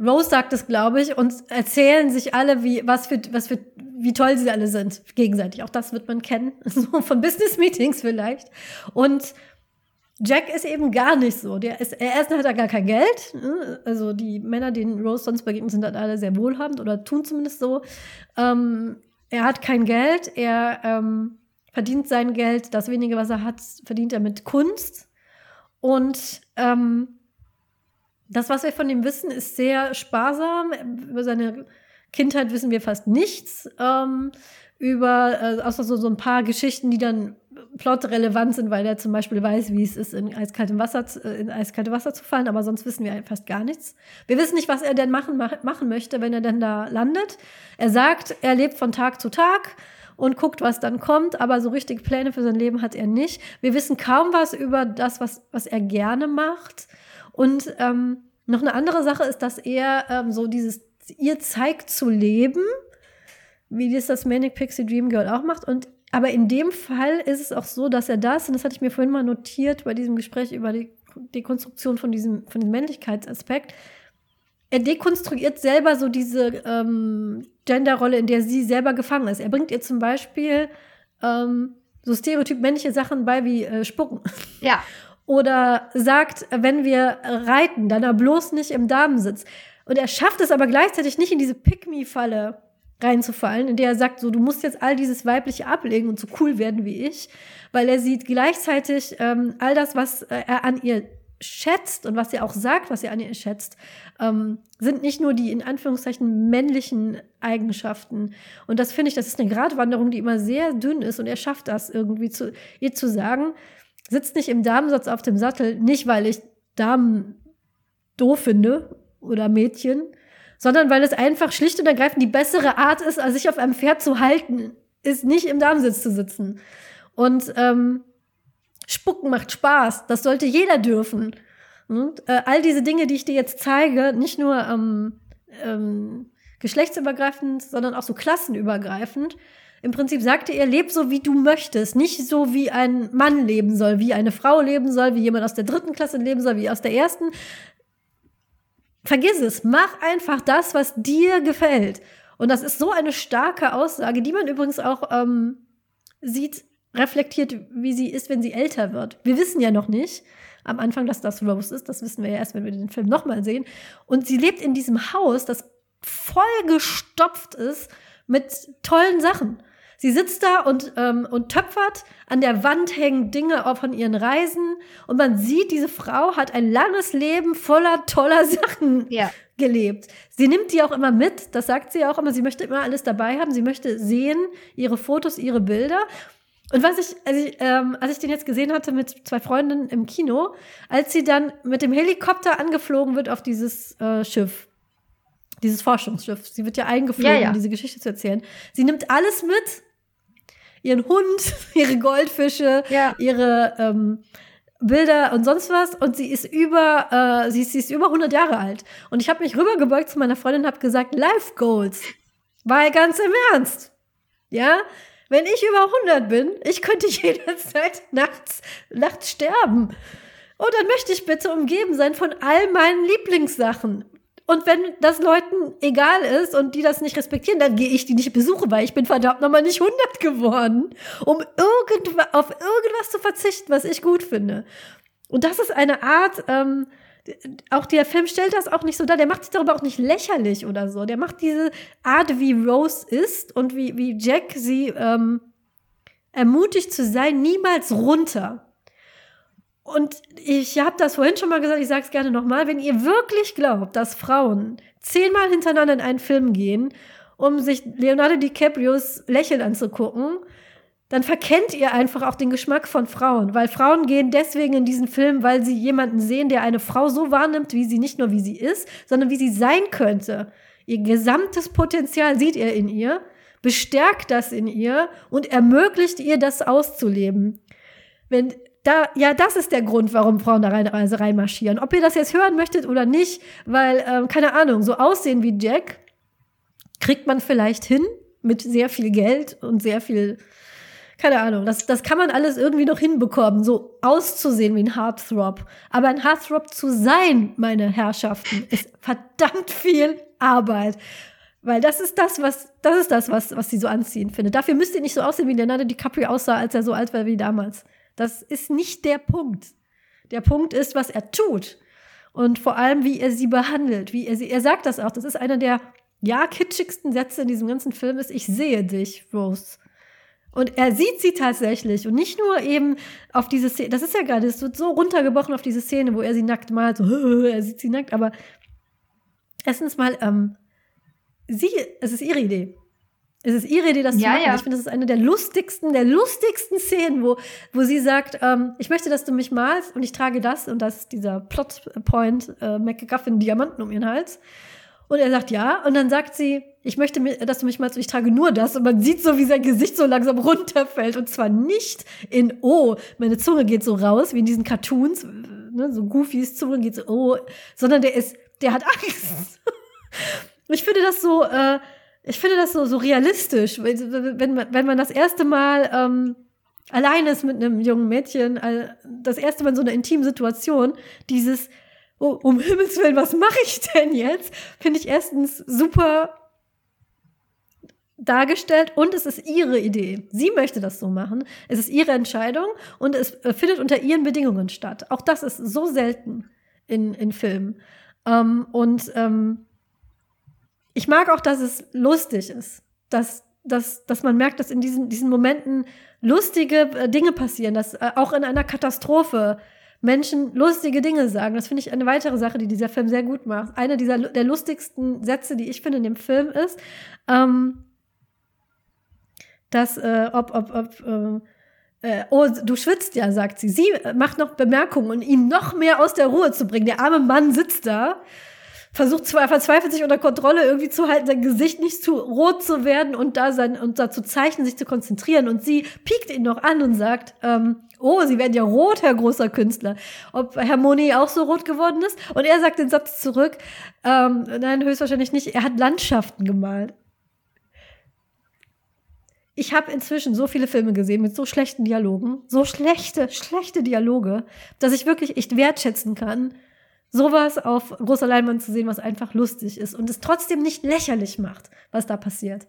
Rose sagt es, glaube ich, und erzählen sich alle, wie, was für, was für, wie toll sie alle sind, gegenseitig. Auch das wird man kennen, so von Business Meetings vielleicht. Und Jack ist eben gar nicht so. Der ist, erstens hat er gar kein Geld. Ne? Also die Männer, denen Rose sonst begegnet, sind dann alle sehr wohlhabend oder tun zumindest so. Ähm, er hat kein Geld. Er ähm, verdient sein Geld, das wenige, was er hat, verdient er mit Kunst. Und ähm, das, was wir von ihm wissen, ist sehr sparsam. Über seine Kindheit wissen wir fast nichts. Ähm, über, äh, außer so, so ein paar Geschichten, die dann plotrelevant sind, weil er zum Beispiel weiß, wie es ist, in eiskaltem Wasser, äh, in eiskalte Wasser zu fallen, aber sonst wissen wir fast gar nichts. Wir wissen nicht, was er denn machen, machen möchte, wenn er denn da landet. Er sagt, er lebt von Tag zu Tag und guckt, was dann kommt, aber so richtig Pläne für sein Leben hat er nicht. Wir wissen kaum was über das, was, was er gerne macht. Und ähm, noch eine andere Sache ist, dass er ähm, so dieses ihr zeigt zu leben, wie das das Manic Pixie Dream Girl auch macht. Und aber in dem Fall ist es auch so, dass er das, und das hatte ich mir vorhin mal notiert bei diesem Gespräch über die Dekonstruktion von diesem, von diesem Männlichkeitsaspekt, er dekonstruiert selber so diese ähm, Genderrolle, in der sie selber gefangen ist. Er bringt ihr zum Beispiel ähm, so stereotyp männliche Sachen bei wie äh, Spucken. Ja. Oder sagt, wenn wir reiten, dann er bloß nicht im Damensitz. Und er schafft es aber gleichzeitig nicht in diese Pick-Me-Falle reinzufallen, in der er sagt, so, du musst jetzt all dieses Weibliche ablegen und so cool werden wie ich, weil er sieht gleichzeitig ähm, all das, was äh, er an ihr schätzt und was er auch sagt, was er an ihr schätzt, ähm, sind nicht nur die in Anführungszeichen männlichen Eigenschaften. Und das finde ich, das ist eine Gratwanderung, die immer sehr dünn ist und er schafft das irgendwie zu ihr zu sagen, sitzt nicht im Damensatz auf dem Sattel, nicht weil ich Damen doof finde oder Mädchen, sondern weil es einfach schlicht und ergreifend die bessere Art ist, als sich auf einem Pferd zu halten, ist nicht im Damensitz zu sitzen. Und ähm, Spucken macht Spaß. Das sollte jeder dürfen. Und, äh, all diese Dinge, die ich dir jetzt zeige, nicht nur ähm, ähm, geschlechtsübergreifend, sondern auch so klassenübergreifend. Im Prinzip sagte er, leb so, wie du möchtest. Nicht so, wie ein Mann leben soll, wie eine Frau leben soll, wie jemand aus der dritten Klasse leben soll, wie aus der ersten. Vergiss es. Mach einfach das, was dir gefällt. Und das ist so eine starke Aussage, die man übrigens auch ähm, sieht reflektiert, wie sie ist, wenn sie älter wird. Wir wissen ja noch nicht am Anfang, dass das Rose ist. Das wissen wir ja erst, wenn wir den Film nochmal sehen. Und sie lebt in diesem Haus, das voll gestopft ist mit tollen Sachen. Sie sitzt da und, ähm, und töpfert. An der Wand hängen Dinge auch von ihren Reisen. Und man sieht, diese Frau hat ein langes Leben voller toller Sachen ja. gelebt. Sie nimmt die auch immer mit. Das sagt sie auch immer. Sie möchte immer alles dabei haben. Sie möchte sehen, ihre Fotos, ihre Bilder. Und was ich, als ich, ähm, als ich den jetzt gesehen hatte mit zwei Freundinnen im Kino, als sie dann mit dem Helikopter angeflogen wird auf dieses äh, Schiff, dieses Forschungsschiff, sie wird ja eingeflogen, ja, ja. um diese Geschichte zu erzählen. Sie nimmt alles mit, ihren Hund, ihre Goldfische, ja. ihre ähm, Bilder und sonst was und sie ist über, äh, sie, sie ist über 100 Jahre alt. Und ich habe mich rübergebeugt zu meiner Freundin und habe gesagt, Life Goals. Weil ganz im Ernst. Ja, wenn ich über 100 bin, ich könnte jederzeit nachts, nachts sterben. Und dann möchte ich bitte umgeben sein von all meinen Lieblingssachen. Und wenn das Leuten egal ist und die das nicht respektieren, dann gehe ich die nicht besuchen, weil ich bin verdammt nochmal nicht 100 geworden, um irgend, auf irgendwas zu verzichten, was ich gut finde. Und das ist eine Art, ähm, auch der Film stellt das auch nicht so dar, der macht sich darüber auch nicht lächerlich oder so. Der macht diese Art, wie Rose ist und wie, wie Jack sie ähm, ermutigt zu sein, niemals runter. Und ich habe das vorhin schon mal gesagt, ich sage es gerne nochmal, wenn ihr wirklich glaubt, dass Frauen zehnmal hintereinander in einen Film gehen, um sich Leonardo DiCaprios Lächeln anzugucken, dann verkennt ihr einfach auch den Geschmack von Frauen, weil Frauen gehen deswegen in diesen Film, weil sie jemanden sehen, der eine Frau so wahrnimmt, wie sie nicht nur wie sie ist, sondern wie sie sein könnte. Ihr gesamtes Potenzial sieht er in ihr, bestärkt das in ihr und ermöglicht ihr, das auszuleben. Wenn da, ja, das ist der Grund, warum Frauen da rein, also reinmarschieren. Ob ihr das jetzt hören möchtet oder nicht, weil, ähm, keine Ahnung, so aussehen wie Jack kriegt man vielleicht hin mit sehr viel Geld und sehr viel, keine Ahnung, das, das kann man alles irgendwie noch hinbekommen, so auszusehen wie ein Heartthrob. Aber ein Heartthrob zu sein, meine Herrschaften, ist verdammt viel Arbeit. Weil das ist das, was, das ist das, was, was sie so anziehen findet. Dafür müsst ihr nicht so aussehen, wie Leonardo DiCaprio aussah, als er so alt war wie damals. Das ist nicht der Punkt. Der Punkt ist, was er tut. Und vor allem, wie er sie behandelt, wie er sie, er sagt das auch. Das ist einer der, ja, kitschigsten Sätze in diesem ganzen Film ist, ich sehe dich, Rose. Und er sieht sie tatsächlich und nicht nur eben auf diese Szene, das ist ja gerade, es wird so runtergebrochen auf diese Szene, wo er sie nackt malt, so, er sieht sie nackt, aber erstens mal, ähm, sie, es ist ihre Idee. Es ist ihre Idee, das ja, zu machen. Ja. Ich finde, das ist eine der lustigsten, der lustigsten Szenen, wo, wo sie sagt, ähm, ich möchte, dass du mich malst und ich trage das und das ist dieser Plotpoint, äh, MacGuffin Diamanten um ihren Hals. Und er sagt ja und dann sagt sie, ich möchte, dass du mich malst und ich trage nur das und man sieht so, wie sein Gesicht so langsam runterfällt und zwar nicht in oh, meine Zunge geht so raus, wie in diesen Cartoons, ne, so Goofys Zunge geht so oh, sondern der ist, der hat Angst. ich finde das so, äh, ich finde das so, so realistisch, wenn man, wenn man das erste Mal ähm, allein ist mit einem jungen Mädchen, das erste Mal in so einer intimen Situation, dieses, oh, um Himmels Willen, was mache ich denn jetzt? Finde ich erstens super dargestellt und es ist ihre Idee. Sie möchte das so machen. Es ist ihre Entscheidung und es äh, findet unter ihren Bedingungen statt. Auch das ist so selten in, in Filmen. Ähm, und ähm, ich mag auch, dass es lustig ist. Dass, dass, dass man merkt, dass in diesen, diesen Momenten lustige äh, Dinge passieren, dass äh, auch in einer Katastrophe Menschen lustige Dinge sagen. Das finde ich eine weitere Sache, die dieser Film sehr gut macht. Einer dieser der lustigsten Sätze, die ich finde in dem Film ist, ähm, dass äh, ob ob ob äh, äh oh, du schwitzt ja, sagt sie. Sie macht noch Bemerkungen, um ihn noch mehr aus der Ruhe zu bringen. Der arme Mann sitzt da versucht zwar verzweifelt sich unter Kontrolle irgendwie zu halten, sein Gesicht nicht zu rot zu werden und da sein und da zu zeichnen, sich zu konzentrieren. Und sie piekt ihn noch an und sagt, ähm, oh, Sie werden ja rot, Herr großer Künstler. Ob Herr Moni auch so rot geworden ist? Und er sagt den Satz zurück, ähm, nein, höchstwahrscheinlich nicht. Er hat Landschaften gemalt. Ich habe inzwischen so viele Filme gesehen mit so schlechten Dialogen, so schlechte, schlechte Dialoge, dass ich wirklich echt wertschätzen kann, sowas auf großer Leinwand zu sehen, was einfach lustig ist und es trotzdem nicht lächerlich macht, was da passiert.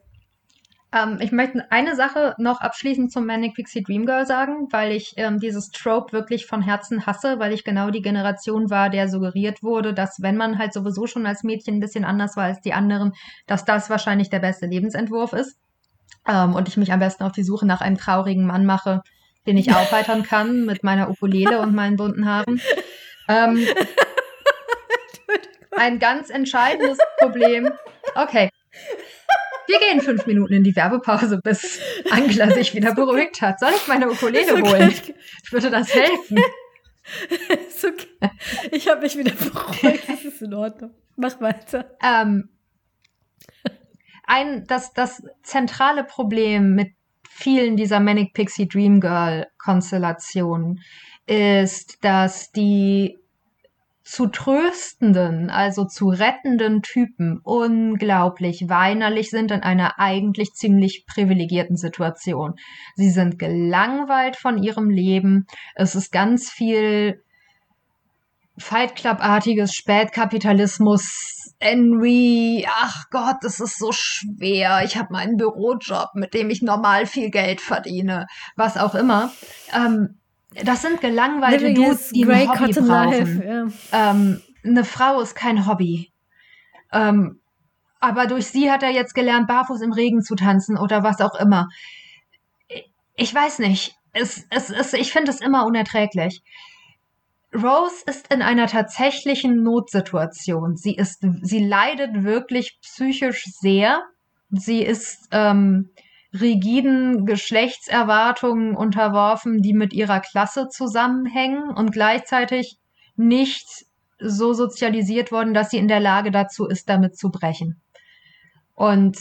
Ähm, ich möchte eine Sache noch abschließend zum Manic Pixie Dream Girl sagen, weil ich ähm, dieses Trope wirklich von Herzen hasse, weil ich genau die Generation war, der suggeriert wurde, dass wenn man halt sowieso schon als Mädchen ein bisschen anders war als die anderen, dass das wahrscheinlich der beste Lebensentwurf ist. Ähm, und ich mich am besten auf die Suche nach einem traurigen Mann mache, den ich aufheitern kann mit meiner Ukulele und meinen bunten Haaren. Ähm, ein ganz entscheidendes Problem. Okay. Wir gehen fünf Minuten in die Werbepause, bis Angela sich wieder beruhigt hat. Soll ich meine Ukulele okay. holen? Ich würde das helfen. ist okay. Ich habe mich wieder beruhigt. Das ist in Ordnung. Mach weiter. Ähm, ein, das, das zentrale Problem mit vielen dieser Manic Pixie Dream Girl Konstellationen ist, dass die zu tröstenden, also zu rettenden Typen unglaublich weinerlich sind in einer eigentlich ziemlich privilegierten Situation. Sie sind gelangweilt von ihrem Leben. Es ist ganz viel Fight Club-artiges Spätkapitalismus, Henry, ach Gott, das ist so schwer. Ich habe meinen Bürojob, mit dem ich normal viel Geld verdiene, was auch immer. Ähm, das sind gelangweilte Living Dudes, die ein Hobby brauchen. Ja. Ähm, eine Frau ist kein Hobby. Ähm, aber durch sie hat er jetzt gelernt, barfuß im Regen zu tanzen oder was auch immer. Ich weiß nicht. Es, es, es, ich finde es immer unerträglich. Rose ist in einer tatsächlichen Notsituation. Sie ist, sie leidet wirklich psychisch sehr. Sie ist ähm, rigiden Geschlechtserwartungen unterworfen, die mit ihrer Klasse zusammenhängen und gleichzeitig nicht so sozialisiert worden, dass sie in der Lage dazu ist, damit zu brechen. Und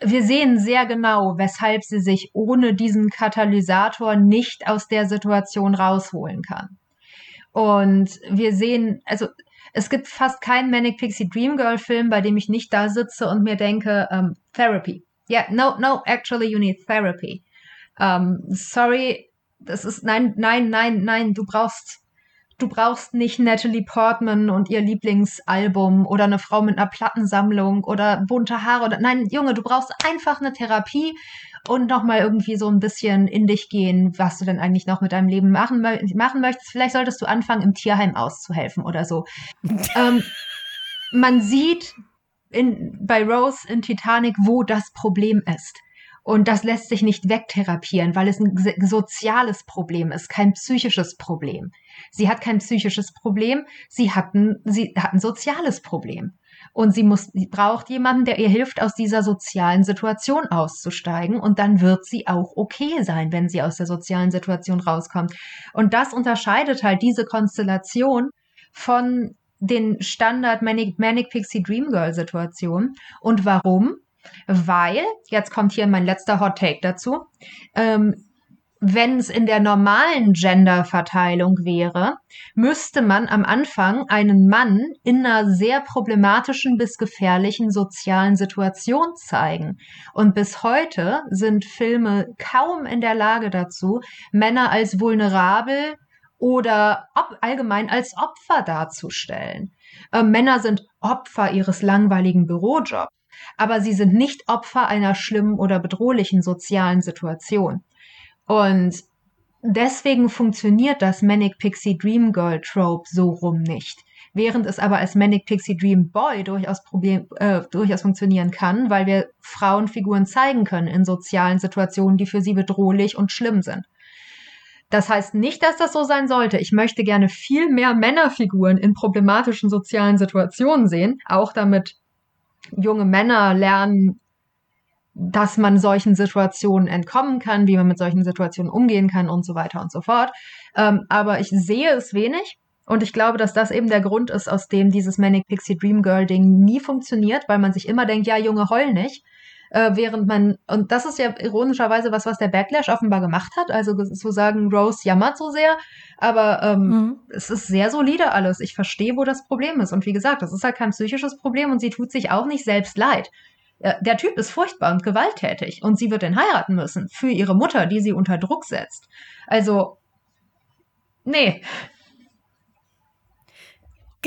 wir sehen sehr genau, weshalb sie sich ohne diesen Katalysator nicht aus der Situation rausholen kann. Und wir sehen, also es gibt fast keinen Manic Pixie Dream Girl Film, bei dem ich nicht da sitze und mir denke, um, Therapy. Yeah, no, no, actually you need therapy. Um, sorry, das ist, nein, nein, nein, nein, du brauchst du brauchst nicht Natalie Portman und ihr Lieblingsalbum oder eine Frau mit einer Plattensammlung oder bunte Haare oder nein, Junge, du brauchst einfach eine Therapie und nochmal irgendwie so ein bisschen in dich gehen, was du denn eigentlich noch mit deinem Leben machen, machen möchtest. Vielleicht solltest du anfangen, im Tierheim auszuhelfen oder so. ähm, man sieht in, bei Rose in Titanic, wo das Problem ist. Und das lässt sich nicht wegtherapieren, weil es ein soziales Problem ist, kein psychisches Problem. Sie hat kein psychisches Problem, sie hat ein, sie hat ein soziales Problem. Und sie muss, sie braucht jemanden, der ihr hilft, aus dieser sozialen Situation auszusteigen. Und dann wird sie auch okay sein, wenn sie aus der sozialen Situation rauskommt. Und das unterscheidet halt diese Konstellation von den Standard Manic, Manic Pixie Dream Girl Situationen. Und warum? Weil, jetzt kommt hier mein letzter Hot Take dazu, ähm, wenn es in der normalen Genderverteilung wäre, müsste man am Anfang einen Mann in einer sehr problematischen bis gefährlichen sozialen Situation zeigen. Und bis heute sind Filme kaum in der Lage dazu, Männer als vulnerabel oder allgemein als Opfer darzustellen. Äh, Männer sind Opfer ihres langweiligen Bürojobs, aber sie sind nicht Opfer einer schlimmen oder bedrohlichen sozialen Situation. Und deswegen funktioniert das Manic Pixie Dream Girl Trope so rum nicht. Während es aber als Manic Pixie Dream Boy durchaus, Problem, äh, durchaus funktionieren kann, weil wir Frauenfiguren zeigen können in sozialen Situationen, die für sie bedrohlich und schlimm sind. Das heißt nicht, dass das so sein sollte. Ich möchte gerne viel mehr Männerfiguren in problematischen sozialen Situationen sehen, auch damit junge Männer lernen, dass man solchen Situationen entkommen kann, wie man mit solchen Situationen umgehen kann und so weiter und so fort. Ähm, aber ich sehe es wenig. Und ich glaube, dass das eben der Grund ist, aus dem dieses Manic Pixie Dream Girl Ding nie funktioniert, weil man sich immer denkt, ja, Junge, heul nicht. Äh, während man, und das ist ja ironischerweise was, was der Backlash offenbar gemacht hat, also zu sagen, Rose jammert so sehr, aber ähm, mhm. es ist sehr solide alles. Ich verstehe, wo das Problem ist. Und wie gesagt, das ist halt kein psychisches Problem und sie tut sich auch nicht selbst leid. Äh, der Typ ist furchtbar und gewalttätig und sie wird ihn heiraten müssen für ihre Mutter, die sie unter Druck setzt. Also, nee.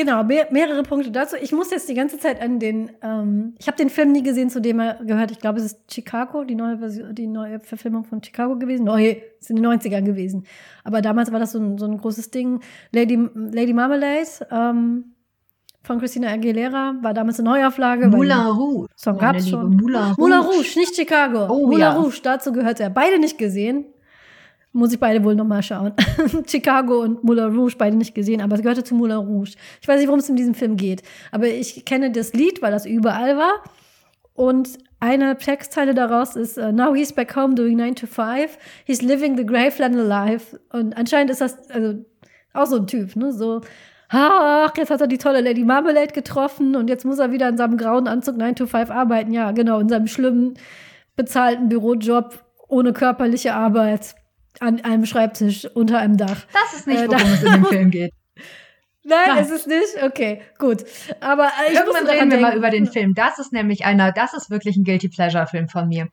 Genau, mehr, mehrere Punkte dazu. Ich muss jetzt die ganze Zeit an den, ähm, ich habe den Film nie gesehen, zu dem er gehört. Ich glaube, es ist Chicago, die neue Version, die neue Verfilmung von Chicago gewesen. Neu, ist in den 90ern gewesen. Aber damals war das so ein, so ein großes Ding. Lady, Lady Marmalade, ähm, von Christina Aguilera, war damals eine Neuauflage. Moulin Rouge. Song gab's schon. Moulin Rouge. Moulin Rouge, nicht Chicago. Oh, Moulin ja. Rouge, dazu gehört er. Beide nicht gesehen. Muss ich beide wohl nochmal schauen. Chicago und Moulin Rouge, beide nicht gesehen, aber es gehörte zu Moulin Rouge. Ich weiß nicht, worum es in diesem Film geht. Aber ich kenne das Lied, weil das überall war. Und eine Textzeile daraus ist, uh, now he's back home doing 9 to 5. He's living the Graveland life. Und anscheinend ist das also auch so ein Typ, ne? So, ach, jetzt hat er die tolle Lady Marmalade getroffen und jetzt muss er wieder in seinem grauen Anzug 9 to 5 arbeiten. Ja, genau, in seinem schlimmen, bezahlten Bürojob ohne körperliche Arbeit an einem Schreibtisch unter einem Dach. Das ist nicht, äh, worum es in dem Film geht. Nein, Nein, ist es nicht? Okay, gut. Aber äh, ich Irgendwann reden wir mal über den Film. Das ist nämlich einer, das ist wirklich ein Guilty Pleasure Film von mir.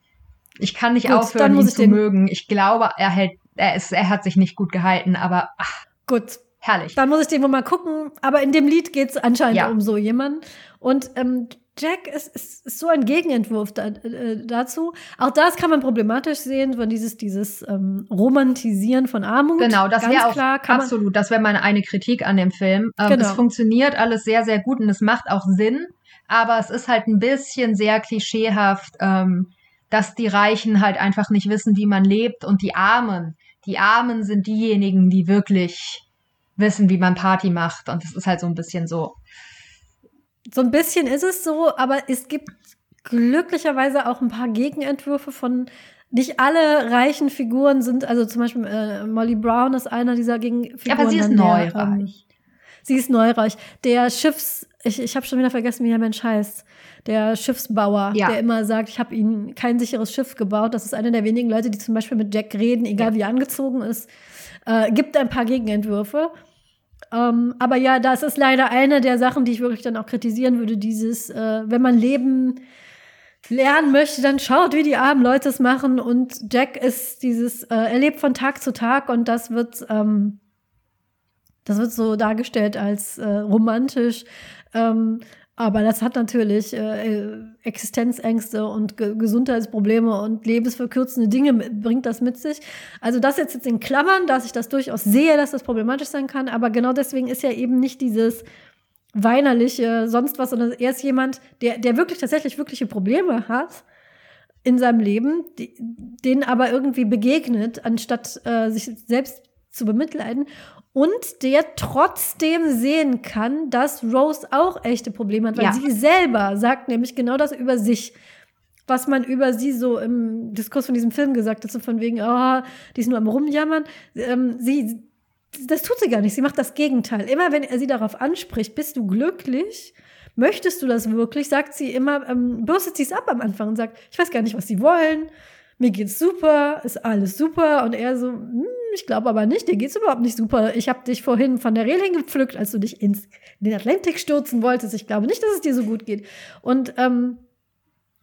Ich kann nicht gut, aufhören, ihn zu mögen. Ich glaube, er hält, er ist, er hat sich nicht gut gehalten, aber ach. Gut, Herrlich. Dann muss ich den wohl mal gucken. Aber in dem Lied geht es anscheinend Ja. um so jemanden. Und ähm, Jack ist, ist, ist so ein Gegenentwurf da, äh, dazu. Auch das kann man problematisch sehen, von dieses, dieses ähm, Romantisieren von Armut. Genau, das wäre auch klar, absolut, das wäre meine eine Kritik an dem Film. Ähm, Genau. Es funktioniert alles sehr, sehr gut und es macht auch Sinn, aber es ist halt ein bisschen sehr klischeehaft, ähm, dass die Reichen halt einfach nicht wissen, wie man lebt und die Armen, die Armen sind diejenigen, die wirklich wissen, wie man Party macht und das ist halt so ein bisschen so. So ein bisschen ist es so, aber es gibt glücklicherweise auch ein paar Gegenentwürfe von. Nicht alle reichen Figuren sind, also zum Beispiel äh, Molly Brown ist einer dieser Gegenfiguren. Ja, aber sie ist dann neu. der, ähm, Sie ist neureich. Der Schiffs, ich, ich habe schon wieder vergessen, wie der Mensch heißt. Der Schiffsbauer, Ja. der immer sagt, ich habe ihnen kein sicheres Schiff gebaut. Das ist einer der wenigen Leute, die zum Beispiel mit Jack reden, egal wie er angezogen ist. Äh, gibt ein paar Gegenentwürfe. Ähm, aber ja, das ist leider eine der Sachen, die ich wirklich dann auch kritisieren würde. Dieses, äh, wenn man Leben lernen möchte, dann schaut, wie die armen Leute es machen. Und Jack ist dieses, äh, er lebt von Tag zu Tag und das wird, ähm, das wird so dargestellt als äh, romantisch. Ähm, aber das hat natürlich äh, Existenzängste und Ge Gesundheitsprobleme und lebensverkürzende Dinge bringt das mit sich. Also das jetzt, jetzt in Klammern, dass ich das durchaus sehe, dass das problematisch sein kann. Aber genau deswegen ist ja eben nicht dieses weinerliche, sonst was, sondern er ist jemand, der, der wirklich tatsächlich wirkliche Probleme hat in seinem Leben, die, denen aber irgendwie begegnet, anstatt äh, sich selbst zu bemitleiden. Und der trotzdem sehen kann, dass Rose auch echte Probleme hat, weil Ja. sie selber sagt nämlich genau das über sich, was man über sie so im Diskurs von diesem Film gesagt hat, so von wegen, oh, die ist nur am Rumjammern. Ähm, sie, das tut sie gar nicht. Sie macht das Gegenteil. Immer wenn er sie darauf anspricht, bist du glücklich? Möchtest du das wirklich? Sagt sie immer, ähm, bürstet sie es ab am Anfang und sagt, ich weiß gar nicht, was sie wollen. Mir geht's super, ist alles super. Und er so, hm, ich glaube aber nicht, dir geht's überhaupt nicht super. Ich habe dich vorhin von der Reling gepflückt, als du dich ins, in den Atlantik stürzen wolltest. Ich glaube nicht, dass es dir so gut geht. Und ähm,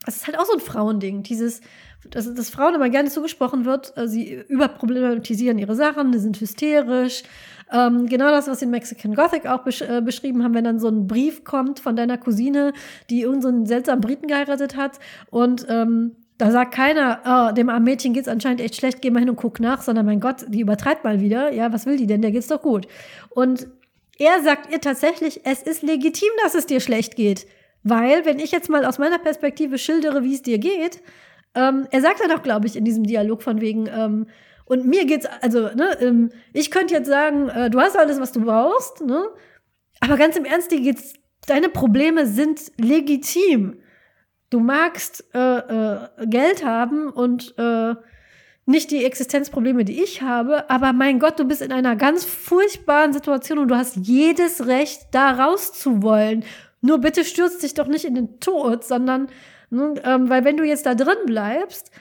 es ist halt auch so ein Frauending, dieses, dass, dass Frauen immer gerne zugesprochen wird, äh, sie überproblematisieren ihre Sachen, die sind hysterisch. Ähm, genau das, was in Mexican Gothic auch besch äh, beschrieben haben, wenn dann so ein Brief kommt von deiner Cousine, die irgendeinen seltsamen Briten geheiratet hat und ähm, da sagt keiner, oh, dem armen Mädchen geht's anscheinend echt schlecht, geh mal hin und guck nach, sondern mein Gott, die übertreibt mal wieder. Ja, was will die denn? Der geht's doch gut. Und er sagt ihr tatsächlich, es ist legitim, dass es dir schlecht geht. Weil, wenn ich jetzt mal aus meiner Perspektive schildere, wie es dir geht, ähm, er sagt ja doch, glaube ich, in diesem Dialog von wegen, ähm, und mir geht's, also, ne, ähm, ich könnte jetzt sagen, äh, du hast alles, was du brauchst, ne? Aber ganz im Ernst, dir geht's, deine Probleme sind legitim. Du magst äh, äh, Geld haben und äh, nicht die Existenzprobleme, die ich habe, aber mein Gott, du bist in einer ganz furchtbaren Situation und du hast jedes Recht, da raus zu wollen. Nur bitte stürzt dich doch nicht in den Tod, sondern, ne, ähm, weil wenn du jetzt da drin bleibst,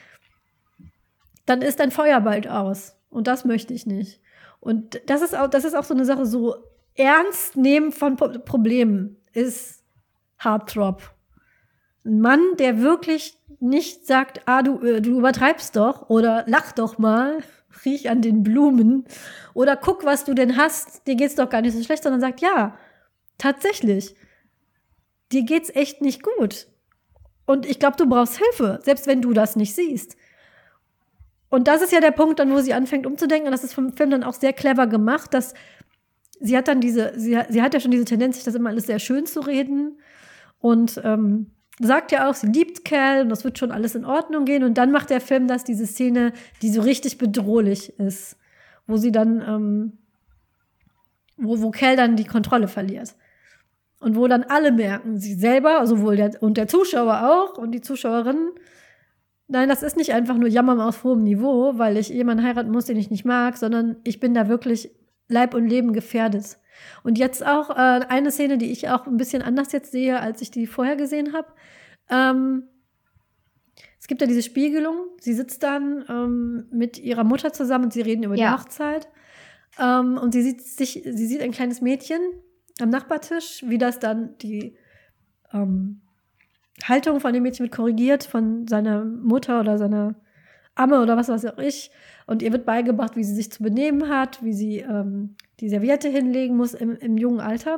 dann ist dein Feuer bald aus. Und das möchte ich nicht. Und das ist auch, das ist auch so eine Sache, so ernst nehmen von Pro Problemen ist Heartthrob. Ein Mann, der wirklich nicht sagt, ah, du, äh, du übertreibst doch oder lach doch mal, riech an den Blumen oder guck, was du denn hast, dir geht's doch gar nicht so schlecht, sondern sagt, ja, tatsächlich, dir geht's echt nicht gut. Und ich glaube, du brauchst Hilfe, selbst wenn du das nicht siehst. Und das ist ja der Punkt dann, wo sie anfängt umzudenken. Und das ist vom Film dann auch sehr clever gemacht, dass sie hat dann diese, sie, sie hat ja schon diese Tendenz, sich das immer alles sehr schön zu reden. Und ähm, sagt ja auch, sie liebt Cal und das wird schon alles in Ordnung gehen. Und dann macht der Film das, diese Szene, die so richtig bedrohlich ist, wo sie dann, ähm, wo, wo Cal dann die Kontrolle verliert. Und wo dann alle merken, sie selber, sowohl der, und der Zuschauer auch und die Zuschauerinnen, nein, das ist nicht einfach nur Jammern auf hohem Niveau, weil ich jemanden heiraten muss, den ich nicht mag, sondern ich bin da wirklich Leib und Leben gefährdet. Und jetzt auch äh, eine Szene, die ich auch ein bisschen anders jetzt sehe, als ich die vorher gesehen habe. Ähm, es gibt ja diese Spiegelung. Sie sitzt dann ähm, mit ihrer Mutter zusammen und sie reden über Ja. die Hochzeit. Ähm, und sie sieht sich, sie sieht ein kleines Mädchen am Nachbartisch, wie das dann die ähm, Haltung von dem Mädchen wird korrigiert von seiner Mutter oder seiner Amme oder was weiß auch ich. Und ihr wird beigebracht, wie sie sich zu benehmen hat, wie sie ähm, die Serviette hinlegen muss im, im jungen Alter.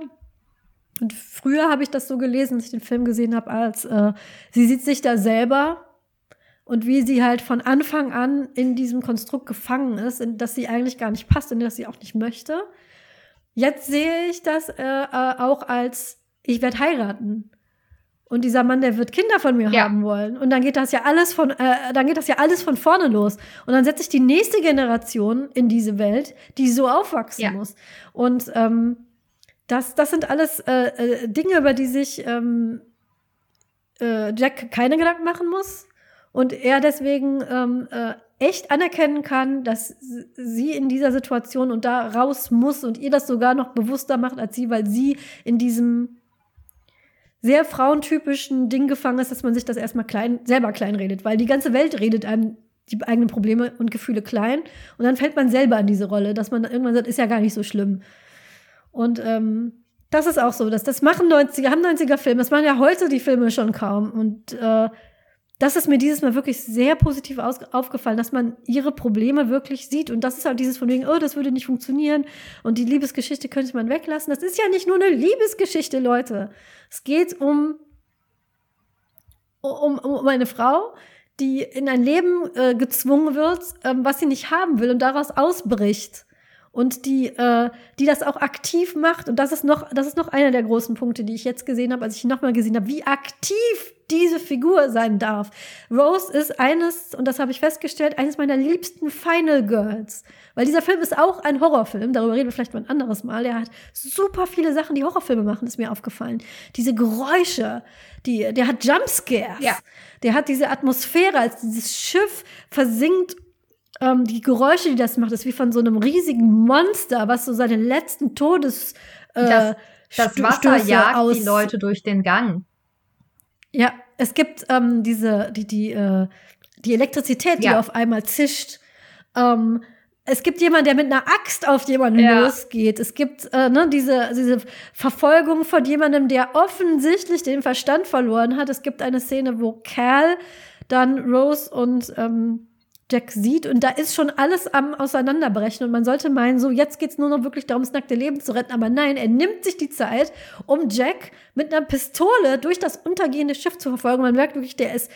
Und früher habe ich das so gelesen, als ich den Film gesehen habe, als äh, sie sieht sich da selber und wie sie halt von Anfang an in diesem Konstrukt gefangen ist, in das sie eigentlich gar nicht passt und das sie auch nicht möchte. Jetzt sehe ich das äh, äh, auch als, ich werde heiraten. Und dieser Mann, der wird Kinder von mir ja. haben wollen. Und dann geht das ja alles von, äh, dann geht das ja alles von vorne los. Und dann setze ich die nächste Generation in diese Welt, die so aufwachsen ja. muss. Und ähm, das, das sind alles äh, äh, Dinge, über die sich ähm, äh, Jack keine Gedanken machen muss und er deswegen ähm, äh, echt anerkennen kann, dass sie in dieser Situation und da raus muss und ihr das sogar noch bewusster macht als sie, weil sie in diesem sehr frauentypischen Ding gefangen ist, dass man sich das erstmal klein, selber kleinredet, weil die ganze Welt redet einem die eigenen Probleme und Gefühle klein und dann fällt man selber an diese Rolle, dass man irgendwann sagt, ist ja gar nicht so schlimm. Und ähm, das ist auch so, dass das machen 90er, haben 90er Filme, das machen ja heute die Filme schon kaum und äh, das ist mir dieses Mal wirklich sehr positiv aufgefallen, dass man ihre Probleme wirklich sieht. Und das ist halt dieses von wegen, oh, das würde nicht funktionieren und die Liebesgeschichte könnte man weglassen. Das ist ja nicht nur eine Liebesgeschichte, Leute. Es geht um, um, um eine Frau, die in ein Leben äh, gezwungen wird, ähm, was sie nicht haben will und daraus ausbricht und die, äh, die das auch aktiv macht. Und das ist noch, das ist noch einer der großen Punkte, die ich jetzt gesehen habe, als ich nochmal gesehen habe, wie aktiv diese Figur sein darf. Rose ist eines, und das habe ich festgestellt, eines meiner liebsten Final Girls. Weil dieser Film ist auch ein Horrorfilm, darüber reden wir vielleicht mal ein anderes Mal. Er hat super viele Sachen, die Horrorfilme machen, ist mir aufgefallen. Diese Geräusche, die, der hat Jumpscares. Ja. Der hat diese Atmosphäre, als dieses Schiff versinkt ähm, die Geräusche, die das macht, ist wie von so einem riesigen Monster, was so seine letzten Todes äh, das, das Wasser jagt aus die Leute durch den Gang. Ja, es gibt ähm, diese, die, die, äh, die Elektrizität, die ja. auf einmal zischt. Ähm, es gibt jemanden, der mit einer Axt auf jemanden ja. losgeht. Es gibt äh, ne, diese, diese Verfolgung von jemandem, der offensichtlich den Verstand verloren hat. Es gibt eine Szene, wo Cal dann Rose und ähm, Jack sieht und da ist schon alles am Auseinanderbrechen und man sollte meinen, so jetzt geht's nur noch wirklich darum, das nackte Leben zu retten, aber nein, er nimmt sich die Zeit, um Jack mit einer Pistole durch das untergehende Schiff zu verfolgen. Man merkt wirklich, der ist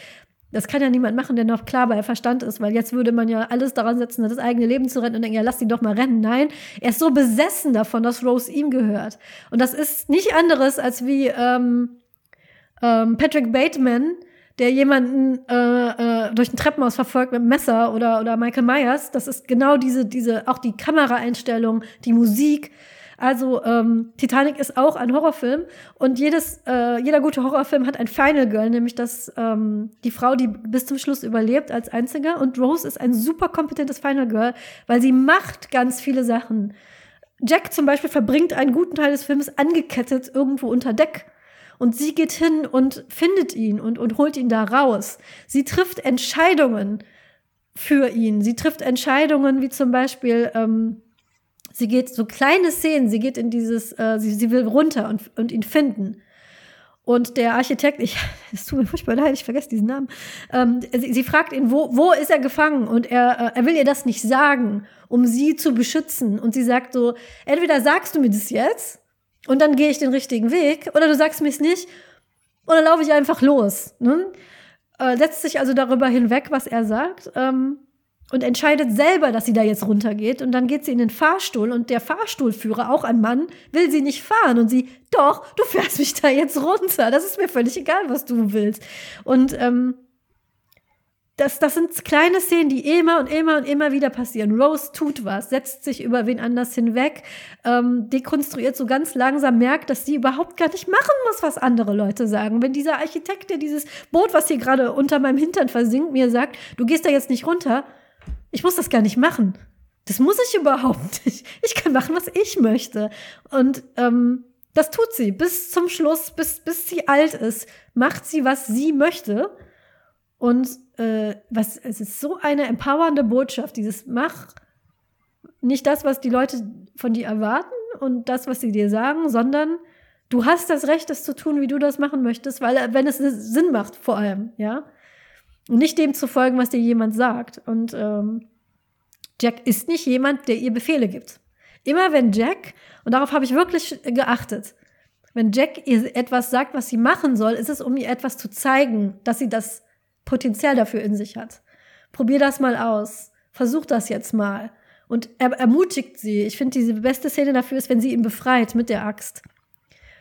das kann ja niemand machen, der noch klar bei Verstand ist, weil jetzt würde man ja alles daran setzen, das eigene Leben zu retten und denken, ja, lass ihn doch mal rennen. Nein, er ist so besessen davon, dass Rose ihm gehört. Und das ist nicht anderes als wie ähm, ähm, Patrick Bateman, der jemanden äh, äh, durch ein Treppenhaus verfolgt mit Messer oder, oder Michael Myers. Das ist genau diese, diese, auch die Kameraeinstellung, die Musik. Also ähm, Titanic ist auch ein Horrorfilm und jedes, äh, jeder gute Horrorfilm hat ein Final Girl, nämlich das ähm, die Frau, die bis zum Schluss überlebt als einziger. Und Rose ist ein super kompetentes Final Girl, weil sie macht ganz viele Sachen. Jack zum Beispiel verbringt einen guten Teil des Films angekettet irgendwo unter Deck und sie geht hin und findet ihn und, und holt ihn da raus. Sie trifft Entscheidungen für ihn. Sie trifft Entscheidungen wie zum Beispiel, ähm, sie geht so kleine Szenen, sie geht in dieses, äh, sie, sie will runter und, und ihn finden. Und der Architekt, ich, es tut mir furchtbar leid, ich vergesse diesen Namen, ähm, sie, sie, fragt ihn, wo, wo ist er gefangen? Und er, äh, er will ihr das nicht sagen, um sie zu beschützen. Und sie sagt so, entweder sagst du mir das jetzt und dann gehe ich den richtigen Weg oder du sagst mir nicht und dann laufe ich einfach los. Ne? Äh, setzt sich also darüber hinweg, was er sagt ähm, und entscheidet selber, dass sie da jetzt runtergeht und dann geht sie in den Fahrstuhl und der Fahrstuhlführer, auch ein Mann, will sie nicht fahren und sie, doch, du fährst mich da jetzt runter, das ist mir völlig egal, was du willst. Und ähm, das, das sind kleine Szenen, die immer und immer und immer wieder passieren. Rose tut was, setzt sich über wen anders hinweg, ähm, dekonstruiert so ganz langsam, merkt, dass sie überhaupt gar nicht machen muss, was andere Leute sagen. Wenn dieser Architekt, der dieses Boot, was hier gerade unter meinem Hintern versinkt, mir sagt, du gehst da jetzt nicht runter, ich muss das gar nicht machen. Das muss ich überhaupt nicht. Ich kann machen, was ich möchte. Und ähm, das tut sie bis zum Schluss, bis, bis sie alt ist, macht sie, was sie möchte. Und äh, was, es ist so eine empowernde Botschaft, dieses Mach nicht das, was die Leute von dir erwarten und das, was sie dir sagen, sondern du hast das Recht, das zu tun, wie du das machen möchtest, weil wenn es Sinn macht, vor allem, ja. Und nicht dem zu folgen, was dir jemand sagt. Und ähm, Jack ist nicht jemand, der ihr Befehle gibt. Immer wenn Jack, und darauf habe ich wirklich geachtet, wenn Jack ihr etwas sagt, was sie machen soll, ist es, um ihr etwas zu zeigen, dass sie das Potenzial dafür in sich hat. Probier das mal aus. Versuch das jetzt mal. Und er ermutigt sie. Ich finde, die beste Szene dafür ist, wenn sie ihn befreit mit der Axt.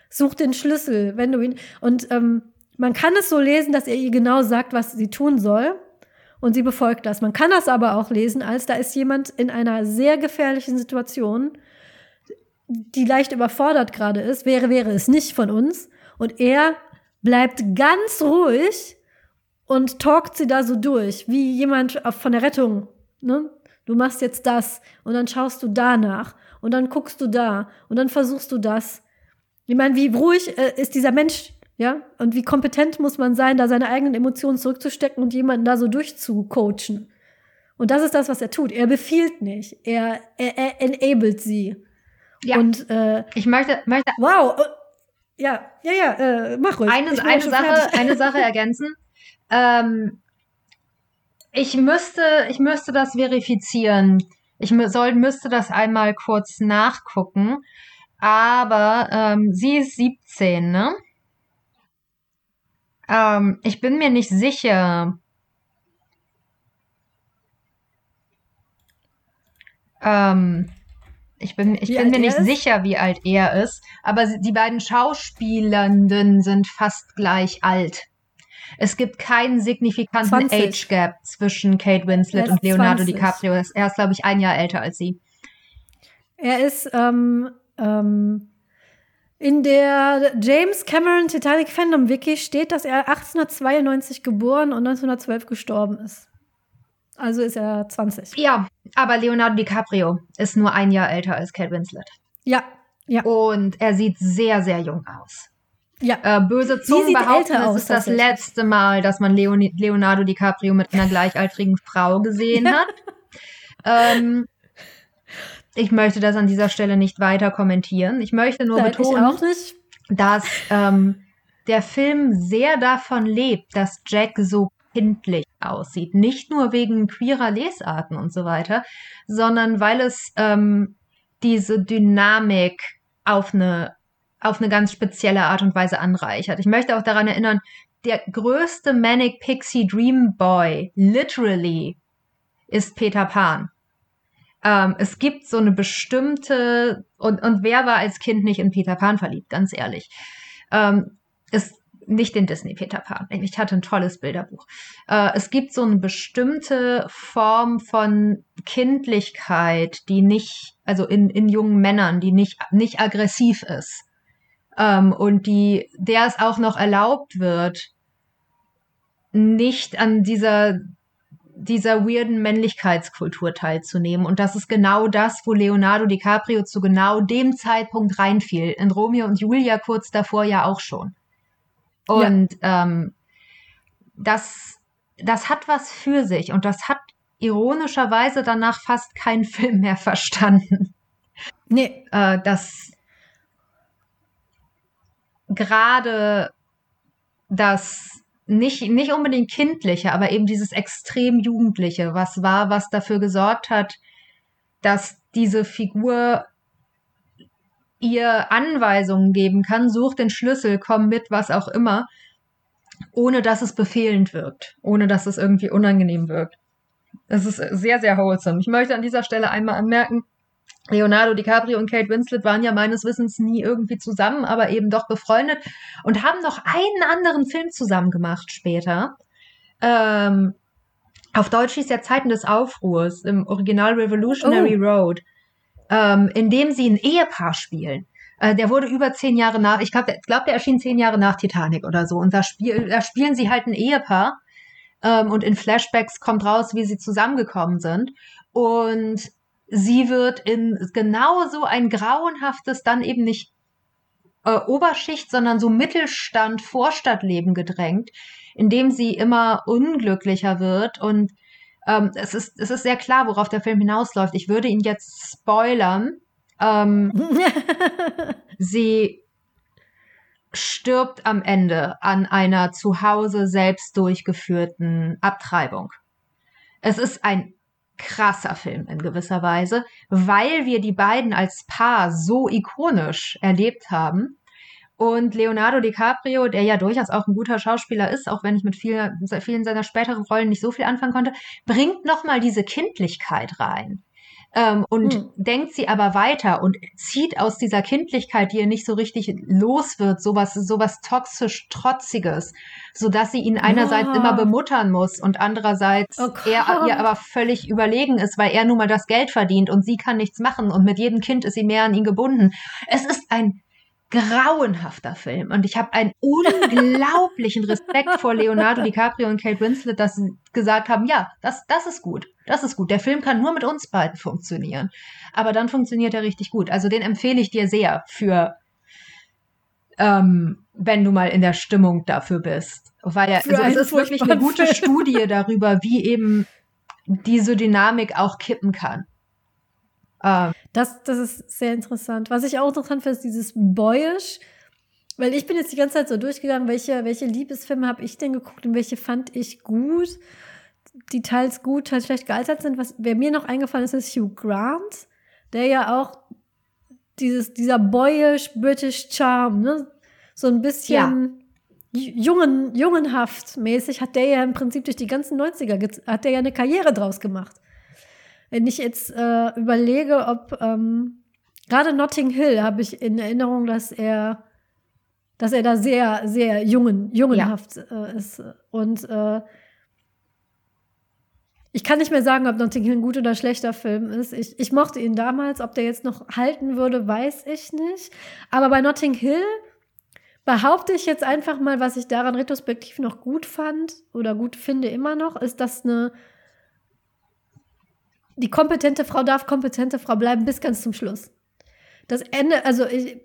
Such den Schlüssel, wenn du ihn. Und ähm, man kann es so lesen, dass er ihr genau sagt, was sie tun soll. Und sie befolgt das. Man kann das aber auch lesen, als da ist jemand in einer sehr gefährlichen Situation, die leicht überfordert gerade ist. Wäre, wäre es nicht von uns. Und er bleibt ganz ruhig und talkt sie da so durch, wie jemand von der Rettung. Ne? Du machst jetzt das und dann schaust du danach und dann guckst du da und dann versuchst du das. Ich meine, wie ruhig äh, ist dieser Mensch ja, und wie kompetent muss man sein, da seine eigenen Emotionen zurückzustecken und jemanden da so durchzucoachen. Und das ist das, was er tut. Er befiehlt nicht. Er, er, er enabled sie. Ja. Und äh, ich möchte, möchte wow, äh, ja, ja, ja, äh, mach ruhig. Eine, eine Sache, eine Sache ergänzen. Ähm, ich müsste, ich müsste das verifizieren. Ich soll, müsste das einmal kurz nachgucken. Aber ähm, sie ist 17, ne? Ähm, ich bin mir nicht sicher. Ähm, ich bin, ich bin mir nicht ist? sicher, wie alt er ist, aber die beiden Schauspielenden sind fast gleich alt. Es gibt keinen signifikanten 20. Age Gap zwischen Kate Winslet und Leonardo 20. DiCaprio. Er ist, glaube ich, ein Jahr älter als sie. Er ist ähm, ähm, in der James Cameron Titanic Fandom Wiki steht, dass er 1892 geboren und 1912 gestorben ist. Also ist er 20. Ja, aber Leonardo DiCaprio ist nur ein Jahr älter als Kate Winslet. Ja, ja. Und er sieht sehr, sehr jung aus. Ja. Äh, böse Zungen behaupten, es ist das letzte Mal, dass man Leon Leonardo DiCaprio mit einer gleichaltrigen Frau gesehen hat. ähm, ich möchte das an dieser Stelle nicht weiter kommentieren. Ich möchte nur Nein, betonen, dass ähm, der Film sehr davon lebt, dass Jack so kindlich aussieht. Nicht nur wegen queerer Lesarten und so weiter, sondern weil es ähm, diese Dynamik auf eine, auf eine ganz spezielle Art und Weise anreichert. Ich möchte auch daran erinnern, der größte Manic Pixie Dream Boy, literally, ist Peter Pan. Ähm, es gibt so eine bestimmte, und, und wer war als Kind nicht in Peter Pan verliebt, ganz ehrlich. Ähm, es nicht den Disney Peter Pan. Ich hatte ein tolles Bilderbuch. Äh, es gibt so eine bestimmte Form von Kindlichkeit, die nicht, also in, in jungen Männern, die nicht, nicht aggressiv ist. Ähm, und die, der es auch noch erlaubt wird, nicht an dieser dieser weirden Männlichkeitskultur teilzunehmen. Und das ist genau das, wo Leonardo DiCaprio zu genau dem Zeitpunkt reinfiel. In Romeo und Julia kurz davor ja auch schon. Und ja. ähm, das, das hat was für sich und das hat ironischerweise danach fast kein Film mehr verstanden. Nee. Äh, das gerade das nicht, nicht unbedingt kindliche, aber eben dieses extrem Jugendliche, was war, was dafür gesorgt hat, dass diese Figur ihr Anweisungen geben kann, such den Schlüssel, komm mit, was auch immer, ohne dass es befehlend wirkt, ohne dass es irgendwie unangenehm wirkt. Es ist sehr, sehr wholesome. Ich möchte an dieser Stelle einmal anmerken, Leonardo DiCaprio und Kate Winslet waren ja meines Wissens nie irgendwie zusammen, aber eben doch befreundet und haben noch einen anderen Film zusammen gemacht später. Ähm, auf Deutsch hieß der Zeiten des Aufruhrs, im Original Revolutionary oh. Road, ähm, in dem sie ein Ehepaar spielen. Äh, der wurde über zehn Jahre nach, ich glaube, glaub, der erschien zehn Jahre nach Titanic oder so. Und da, spiel, da spielen sie halt ein Ehepaar. Ähm, und in Flashbacks kommt raus, wie sie zusammengekommen sind. Und sie wird in genau so ein grauenhaftes, dann eben nicht äh, Oberschicht, sondern so Mittelstand, Vorstadtleben gedrängt, in dem sie immer unglücklicher wird und ähm, es, ist, es ist sehr klar, worauf der Film hinausläuft. Ich würde ihn jetzt spoilern. Ähm, sie stirbt am Ende an einer zu Hause selbst durchgeführten Abtreibung. Es ist ein krasser Film in gewisser Weise, weil wir die beiden als Paar so ikonisch erlebt haben. Und Leonardo DiCaprio, der ja durchaus auch ein guter Schauspieler ist, auch wenn ich mit viel, vielen seiner späteren Rollen nicht so viel anfangen konnte, bringt nochmal diese Kindlichkeit rein ähm, und hm. denkt sie aber weiter und zieht aus dieser Kindlichkeit, die ihr nicht so richtig los wird, sowas, sowas toxisch Trotziges, so dass sie ihn einerseits oh. immer bemuttern muss und andererseits oh er ihr aber völlig überlegen ist, weil er nun mal das Geld verdient und sie kann nichts machen und mit jedem Kind ist sie mehr an ihn gebunden. Es ist ein grauenhafter Film. Und ich habe einen unglaublichen Respekt vor Leonardo DiCaprio und Kate Winslet, dass sie gesagt haben, ja, das, das ist gut. Das ist gut. Der Film kann nur mit uns beiden funktionieren. Aber dann funktioniert er richtig gut. Also den empfehle ich dir sehr für, ähm, wenn du mal in der Stimmung dafür bist. Weil er, also es ist wirklich eine gute Film. Studie darüber, wie eben diese Dynamik auch kippen kann. Ähm, das, das ist sehr interessant. Was ich auch interessant finde, ist dieses Boyish. Weil ich bin jetzt die ganze Zeit so durchgegangen, welche, welche Liebesfilme habe ich denn geguckt und welche fand ich gut, die teils gut, teils schlecht gealtert sind. Was wer mir noch eingefallen ist, ist Hugh Grant, der ja auch dieses, dieser boyish British Charm, ne? So ein bisschen ja. jungen, jungenhaft mäßig hat der ja im Prinzip durch die ganzen 90er, hat der ja eine Karriere draus gemacht. Wenn ich jetzt äh, überlege, ob ähm, gerade Notting Hill habe ich in Erinnerung, dass er, dass er da sehr, sehr jungen, jungenhaft ja. äh, ist. Und äh, ich kann nicht mehr sagen, ob Notting Hill ein guter oder schlechter Film ist. Ich, ich mochte ihn damals. Ob der jetzt noch halten würde, weiß ich nicht. Aber bei Notting Hill behaupte ich jetzt einfach mal, was ich daran retrospektiv noch gut fand oder gut finde immer noch, ist, dass eine die kompetente Frau darf kompetente Frau bleiben bis ganz zum Schluss. Das Ende, also ich,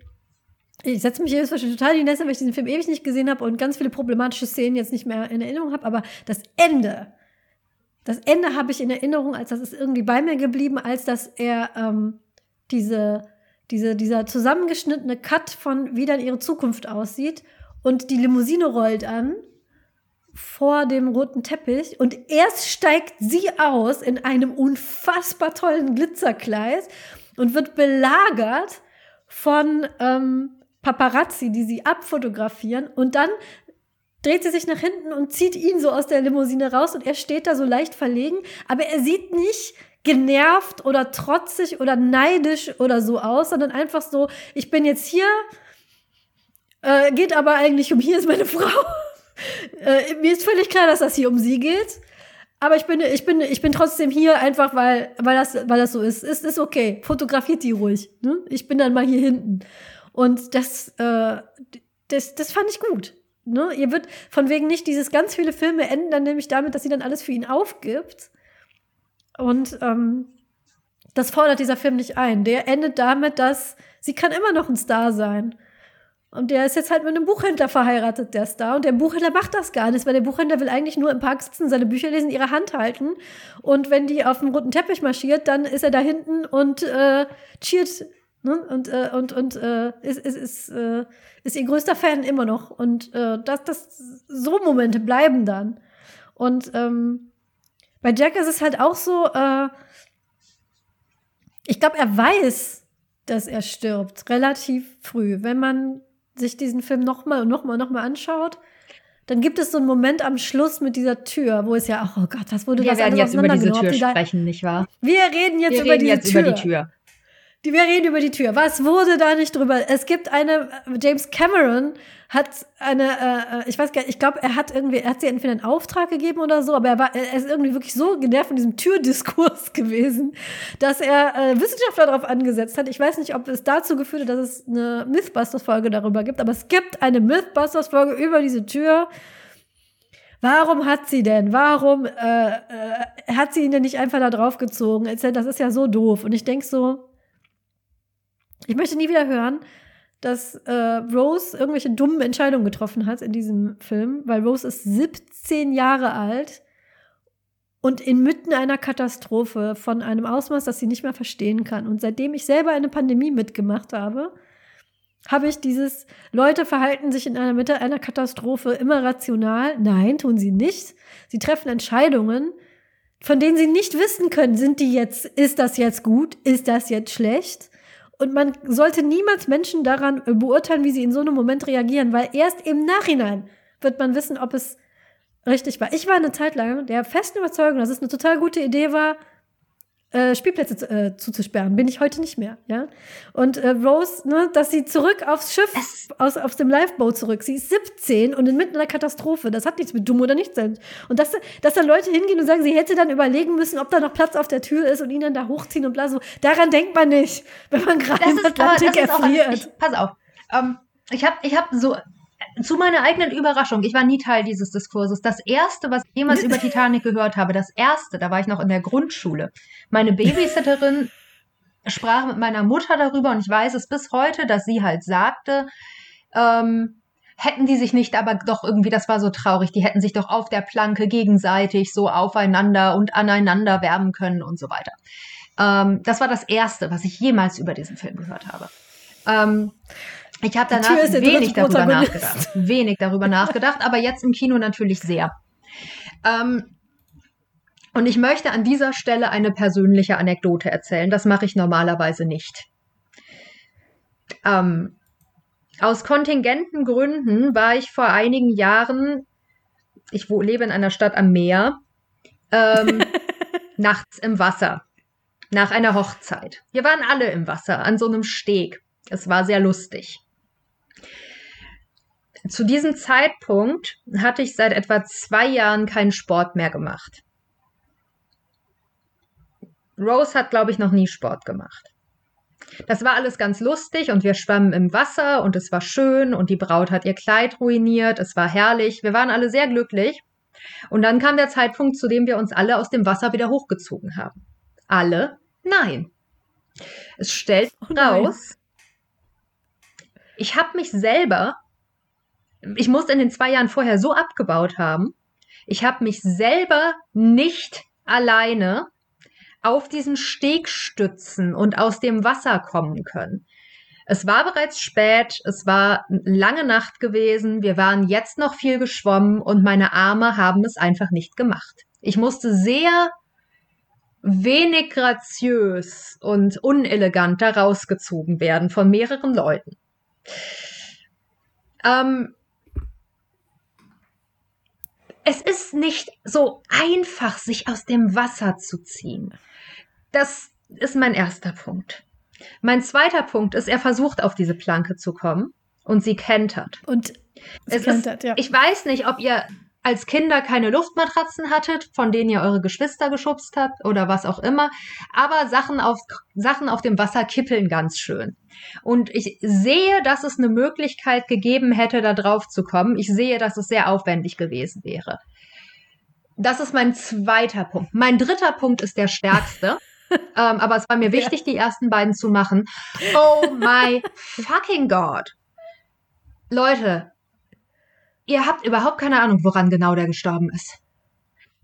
ich setze mich jedes Mal total in die Nässe, weil ich diesen Film ewig nicht gesehen habe und ganz viele problematische Szenen jetzt nicht mehr in Erinnerung habe, aber das Ende, das Ende habe ich in Erinnerung, als das ist irgendwie bei mir geblieben, als dass er ähm, diese, diese, dieser zusammengeschnittene Cut von wie dann ihre Zukunft aussieht und die Limousine rollt an vor dem roten Teppich und erst steigt sie aus in einem unfassbar tollen Glitzerkleid und wird belagert von ähm, Paparazzi, die sie abfotografieren und dann dreht sie sich nach hinten und zieht ihn so aus der Limousine raus und er steht da so leicht verlegen, aber er sieht nicht genervt oder trotzig oder neidisch oder so aus, sondern einfach so, ich bin jetzt hier, äh, geht aber eigentlich um, hier ist meine Frau. Äh, mir ist völlig klar, dass das hier um sie geht. Aber ich bin, ich bin, ich bin trotzdem hier einfach, weil, weil das, weil das so ist. Es ist okay. Fotografiert die ruhig. Ne? Ich bin dann mal hier hinten. Und das, äh, das, das fand ich gut. Ne? Ihr wird von wegen nicht dieses ganz viele Filme enden dann nämlich damit, dass sie dann alles für ihn aufgibt. Und ähm, das fordert dieser Film nicht ein. Der endet damit, dass sie kann immer noch ein Star sein. Und der ist jetzt halt mit einem Buchhändler verheiratet, der Star. Und der Buchhändler macht das gar nicht, weil der Buchhändler will eigentlich nur im Park sitzen, seine Bücher lesen, ihre Hand halten. Und wenn die auf dem roten Teppich marschiert, dann ist er da hinten und äh, cheert. Ne? Und, äh, und, und äh, ist, ist, ist, äh, ist ihr größter Fan immer noch. Und äh, das, das, so Momente bleiben dann. Und ähm, bei Jack ist es halt auch so, äh, ich glaube, er weiß, dass er stirbt, relativ früh. Wenn man sich diesen Film nochmal und nochmal und nochmal anschaut, dann gibt es so einen Moment am Schluss mit dieser Tür, wo es ja oh Gott, was wurde wir das werden jetzt über diese Tür sprechen, nicht wahr? Wir reden jetzt, wir über, reden diese jetzt Tür. über die Tür. Wir reden über die Tür. Was wurde da nicht drüber? Es gibt eine, James Cameron hat eine, äh, äh ich weiß gar nicht, ich glaube, er hat irgendwie, er hat sie entweder einen Auftrag gegeben oder so, aber er war, er ist irgendwie wirklich so genervt von diesem Türdiskurs gewesen, dass er äh, Wissenschaftler darauf angesetzt hat. Ich weiß nicht, ob es dazu geführt hat, dass es eine Mythbusters-Folge darüber gibt, aber es gibt eine Mythbusters-Folge über diese Tür. Warum hat sie denn? Warum äh, äh, hat sie ihn denn nicht einfach da draufgezogen? Das ist ja so doof. Und ich denk so, ich möchte nie wieder hören, dass äh, Rose irgendwelche dummen Entscheidungen getroffen hat in diesem Film, weil Rose ist 17 Jahre alt und inmitten einer Katastrophe von einem Ausmaß, das sie nicht mehr verstehen kann. Und seitdem ich selber eine Pandemie mitgemacht habe, habe ich dieses, Leute verhalten sich in einer Mitte einer Katastrophe immer rational. Nein, tun sie nicht. Sie treffen Entscheidungen, von denen sie nicht wissen können, sind die jetzt, ist das jetzt gut, ist das jetzt schlecht? Und man sollte niemals Menschen daran beurteilen, wie sie in so einem Moment reagieren, weil erst im Nachhinein wird man wissen, ob es richtig war. Ich war eine Zeit lang der festen Überzeugung, dass es eine total gute Idee war, äh, Spielplätze äh, zuzusperren. Bin ich heute nicht mehr, ja. Und äh, Rose, ne, dass sie zurück aufs Schiff, aus, aus dem Lifeboat zurück. Sie ist 17 und inmitten einer Katastrophe. Das hat nichts mit dumm oder nichts sein. Und dass, dass da Leute hingehen und sagen, sie hätte dann überlegen müssen, ob da noch Platz auf der Tür ist und ihn dann da hochziehen und bla so. Daran denkt man nicht, wenn man gerade im Atlantik erfriert. Ich, pass auf. Ähm, ich habe ich hab so zu meiner eigenen Überraschung, ich war nie Teil dieses Diskurses. Das erste, was ich jemals über Titanic gehört habe, das erste, da war ich noch in der Grundschule. Meine Babysitterin sprach mit meiner Mutter darüber und ich weiß es bis heute, dass sie halt sagte, ähm, hätten die sich nicht, aber doch irgendwie, das war so traurig, die hätten sich doch auf der Planke gegenseitig so aufeinander und aneinander wärmen können und so weiter. Ähm, das war das Erste, was ich jemals über diesen Film gehört habe. Ähm, ich habe danach wenig darüber nachgedacht. Wenig darüber nachgedacht, aber jetzt im Kino natürlich sehr. Ähm, und ich möchte an dieser Stelle eine persönliche Anekdote erzählen. Das mache ich normalerweise nicht. Ähm, aus kontingenten Gründen war ich vor einigen Jahren, ich lebe in einer Stadt am Meer, ähm, nachts im Wasser. Nach einer Hochzeit. Wir waren alle im Wasser, an so einem Steg. Es war sehr lustig. Zu diesem Zeitpunkt hatte ich seit etwa zwei Jahren keinen Sport mehr gemacht. Rose hat, glaube ich, noch nie Sport gemacht. Das war alles ganz lustig und wir schwammen im Wasser und es war schön und die Braut hat ihr Kleid ruiniert, es war herrlich, wir waren alle sehr glücklich. Und dann kam der Zeitpunkt, zu dem wir uns alle aus dem Wasser wieder hochgezogen haben. Alle? Nein. Es stellt oh raus, ich habe mich selber ich musste in den zwei Jahren vorher so abgebaut haben. Ich habe mich selber nicht alleine auf diesen Steg stützen und aus dem Wasser kommen können. Es war bereits spät, es war lange Nacht gewesen, wir waren jetzt noch viel geschwommen und meine Arme haben es einfach nicht gemacht. Ich musste sehr wenig graziös und unelegant da rausgezogen werden von mehreren Leuten. Ähm, es ist nicht so einfach, sich aus dem Wasser zu ziehen. Das ist mein erster Punkt. Mein zweiter Punkt ist, er versucht auf diese Planke zu kommen und sie kentert. Und es kentert, ist, ja. Ich weiß nicht, ob ihr als Kinder keine Luftmatratzen hattet, von denen ihr eure Geschwister geschubst habt oder was auch immer. Aber Sachen auf, Sachen auf dem Wasser kippeln ganz schön. Und ich sehe, dass es eine Möglichkeit gegeben hätte, da drauf zu kommen. Ich sehe, dass es sehr aufwendig gewesen wäre. Das ist mein zweiter Punkt. Mein dritter Punkt ist der stärkste. ähm, aber es war mir wichtig, ja. die ersten beiden zu machen. Oh my fucking God. Leute, ihr habt überhaupt keine Ahnung, woran genau der gestorben ist.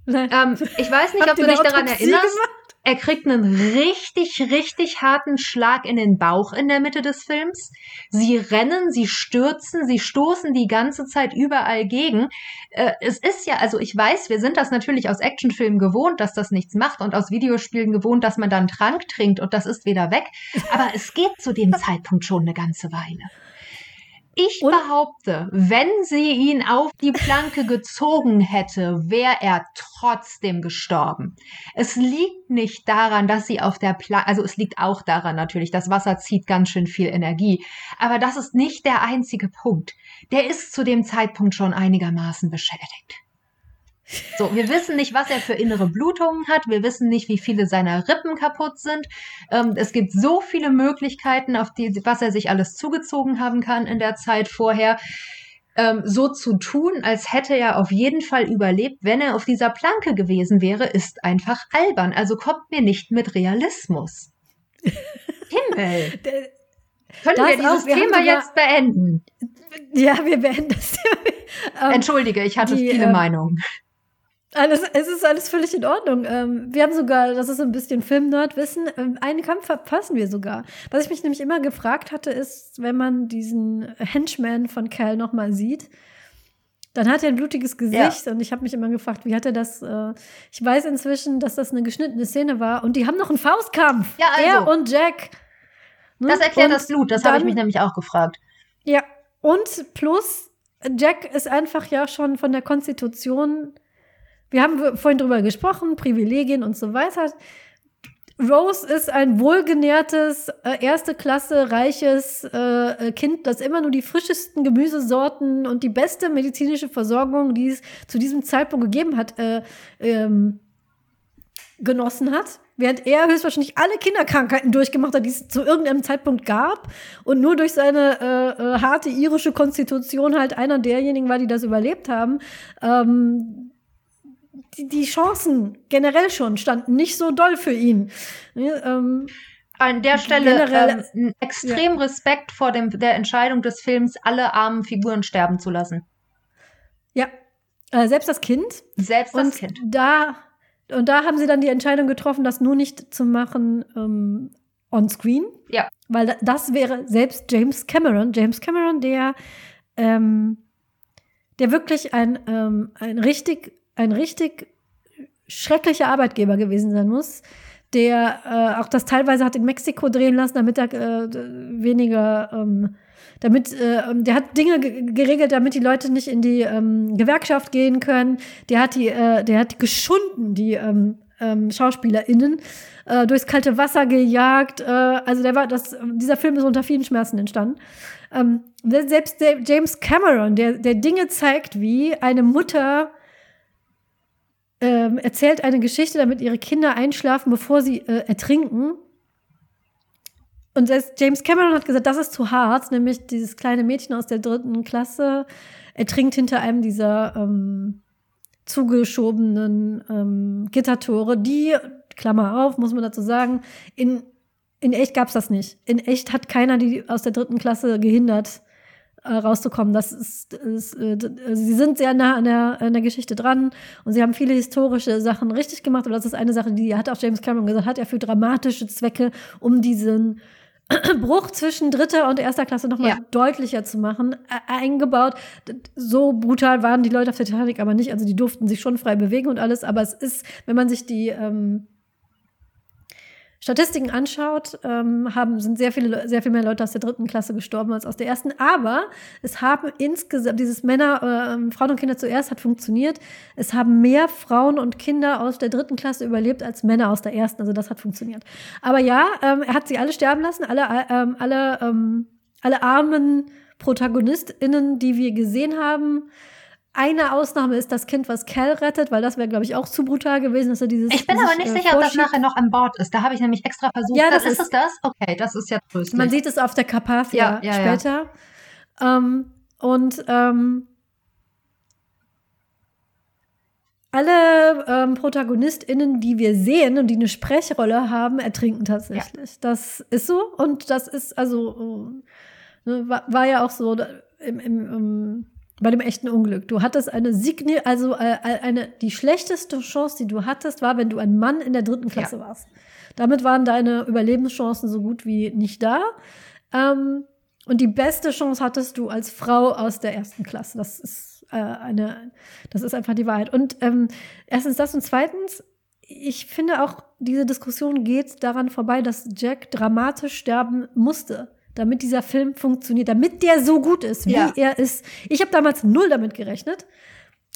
Ähm, ich weiß nicht, ob du dich daran erinnerst. Er kriegt einen richtig, richtig harten Schlag in den Bauch in der Mitte des Films. Sie rennen, sie stürzen, sie stoßen die ganze Zeit überall gegen. Äh, es ist ja, also ich weiß, wir sind das natürlich aus Actionfilmen gewohnt, dass das nichts macht und aus Videospielen gewohnt, dass man dann Trank trinkt und das ist wieder weg. Aber es geht zu dem Zeitpunkt schon eine ganze Weile. Ich Und? behaupte, wenn sie ihn auf die Planke gezogen hätte, wäre er trotzdem gestorben. Es liegt nicht daran, dass sie auf der Planke, also es liegt auch daran natürlich, das Wasser zieht ganz schön viel Energie. Aber das ist nicht der einzige Punkt. Der ist zu dem Zeitpunkt schon einigermaßen beschädigt. So, wir wissen nicht, was er für innere Blutungen hat. Wir wissen nicht, wie viele seiner Rippen kaputt sind. Ähm, es gibt so viele Möglichkeiten, auf die, was er sich alles zugezogen haben kann in der Zeit vorher. Ähm, so zu tun, als hätte er auf jeden Fall überlebt, wenn er auf dieser Planke gewesen wäre, ist einfach albern. Also kommt mir nicht mit Realismus. Himmel. Können das wir dieses auch, wir Thema jetzt beenden? Ja, wir beenden das Thema. Ähm, Entschuldige, ich hatte die, viele äh, Meinungen. Alles, es ist alles völlig in Ordnung. Ähm, wir haben sogar, das ist so ein bisschen Film-Nerd-Wissen, ähm, einen Kampf verpassen wir sogar. Was ich mich nämlich immer gefragt hatte, ist, wenn man diesen Henchman von Cal noch mal sieht, dann hat er ein blutiges Gesicht ja. und ich habe mich immer gefragt, wie hat er das? Äh ich weiß inzwischen, dass das eine geschnittene Szene war und die haben noch einen Faustkampf. Ja, also. Er und Jack. Ne? Das erklärt und das Blut, das habe ich mich nämlich auch gefragt. Ja, und plus, Jack ist einfach ja schon von der Konstitution wir haben vorhin drüber gesprochen, Privilegien und so weiter. Rose ist ein wohlgenährtes, äh, erste Klasse, reiches äh, äh, Kind, das immer nur die frischesten Gemüsesorten und die beste medizinische Versorgung, die es zu diesem Zeitpunkt gegeben hat, äh, ähm, genossen hat. Während er höchstwahrscheinlich alle Kinderkrankheiten durchgemacht hat, die es zu irgendeinem Zeitpunkt gab und nur durch seine äh, äh, harte irische Konstitution halt einer derjenigen war, die das überlebt haben. Ähm, die, die Chancen generell schon standen nicht so doll für ihn. Ähm, An der Stelle ähm, extrem ja. Respekt vor dem, der Entscheidung des Films, alle armen Figuren sterben zu lassen. Ja, äh, selbst das Kind. Selbst das und Kind. Da, und da haben sie dann die Entscheidung getroffen, das nur nicht zu machen ähm, on screen. Ja. Weil das wäre selbst James Cameron, James Cameron, der, ähm, der wirklich ein, ähm, ein richtig ein richtig schrecklicher Arbeitgeber gewesen sein muss, der äh, auch das teilweise hat in Mexiko drehen lassen, damit er äh, weniger, ähm, damit, äh, der hat Dinge geregelt, damit die Leute nicht in die ähm, Gewerkschaft gehen können. Der hat die, äh, der hat geschunden, die ähm, ähm, SchauspielerInnen, äh, durchs kalte Wasser gejagt. Äh, also der war, das, dieser Film ist unter vielen Schmerzen entstanden. Ähm, selbst James Cameron, der, der Dinge zeigt, wie eine Mutter ähm, erzählt eine Geschichte, damit ihre Kinder einschlafen, bevor sie äh, ertrinken. Und James Cameron hat gesagt, das ist zu hart, nämlich dieses kleine Mädchen aus der dritten Klasse ertrinkt hinter einem dieser ähm, zugeschobenen ähm, Gittertore, die, Klammer auf, muss man dazu sagen, in, in echt gab's das nicht. In echt hat keiner die aus der dritten Klasse gehindert, äh, rauszukommen. Das ist, ist äh, sie sind sehr nah an der, an der Geschichte dran und sie haben viele historische Sachen richtig gemacht. Aber das ist eine Sache, die hat auch James Cameron gesagt, hat er für dramatische Zwecke, um diesen Bruch zwischen dritter und erster Klasse nochmal ja. deutlicher zu machen, eingebaut. So brutal waren die Leute auf der Titanic aber nicht. Also die durften sich schon frei bewegen und alles. Aber es ist, wenn man sich die ähm, Statistiken anschaut, ähm, haben, sind sehr viele, sehr viel mehr Leute aus der dritten Klasse gestorben als aus der ersten. Aber es haben insgesamt, dieses Männer, äh, Frauen und Kinder zuerst hat funktioniert. Es haben mehr Frauen und Kinder aus der dritten Klasse überlebt als Männer aus der ersten. Also das hat funktioniert. Aber ja, ähm, er hat sie alle sterben lassen, alle, ähm, alle, ähm, alle armen ProtagonistInnen, die wir gesehen haben. Eine Ausnahme ist das Kind, was Cal rettet, weil das wäre, glaube ich, auch zu brutal gewesen, dass er dieses. Ich bin aber nicht äh, sicher, ob das nachher noch an Bord ist. Da habe ich nämlich extra versucht. Ja, das, ist, ist es das? Okay, das ist ja tröstlich. Man sieht es auf der Carpathia ja, ja, später. Ja. Ähm, und ähm, alle ähm, ProtagonistInnen, die wir sehen und die eine Sprechrolle haben, ertrinken tatsächlich. Das ist so. Und das ist also, äh, war, war ja auch so im, im, im bei dem echten Unglück. Du hattest eine Signi, also äh, äh, eine, die schlechteste Chance, die du hattest, war, wenn du ein Mann in der dritten Klasse ja. warst. Damit waren deine Überlebenschancen so gut wie nicht da. Ähm, und die beste Chance hattest du als Frau aus der ersten Klasse. Das ist äh, eine, das ist einfach die Wahrheit. Und ähm, erstens das und zweitens, ich finde auch, diese Diskussion geht daran vorbei, dass Jack dramatisch sterben musste damit dieser Film funktioniert, damit der so gut ist, wie ja. er ist. Ich habe damals null damit gerechnet,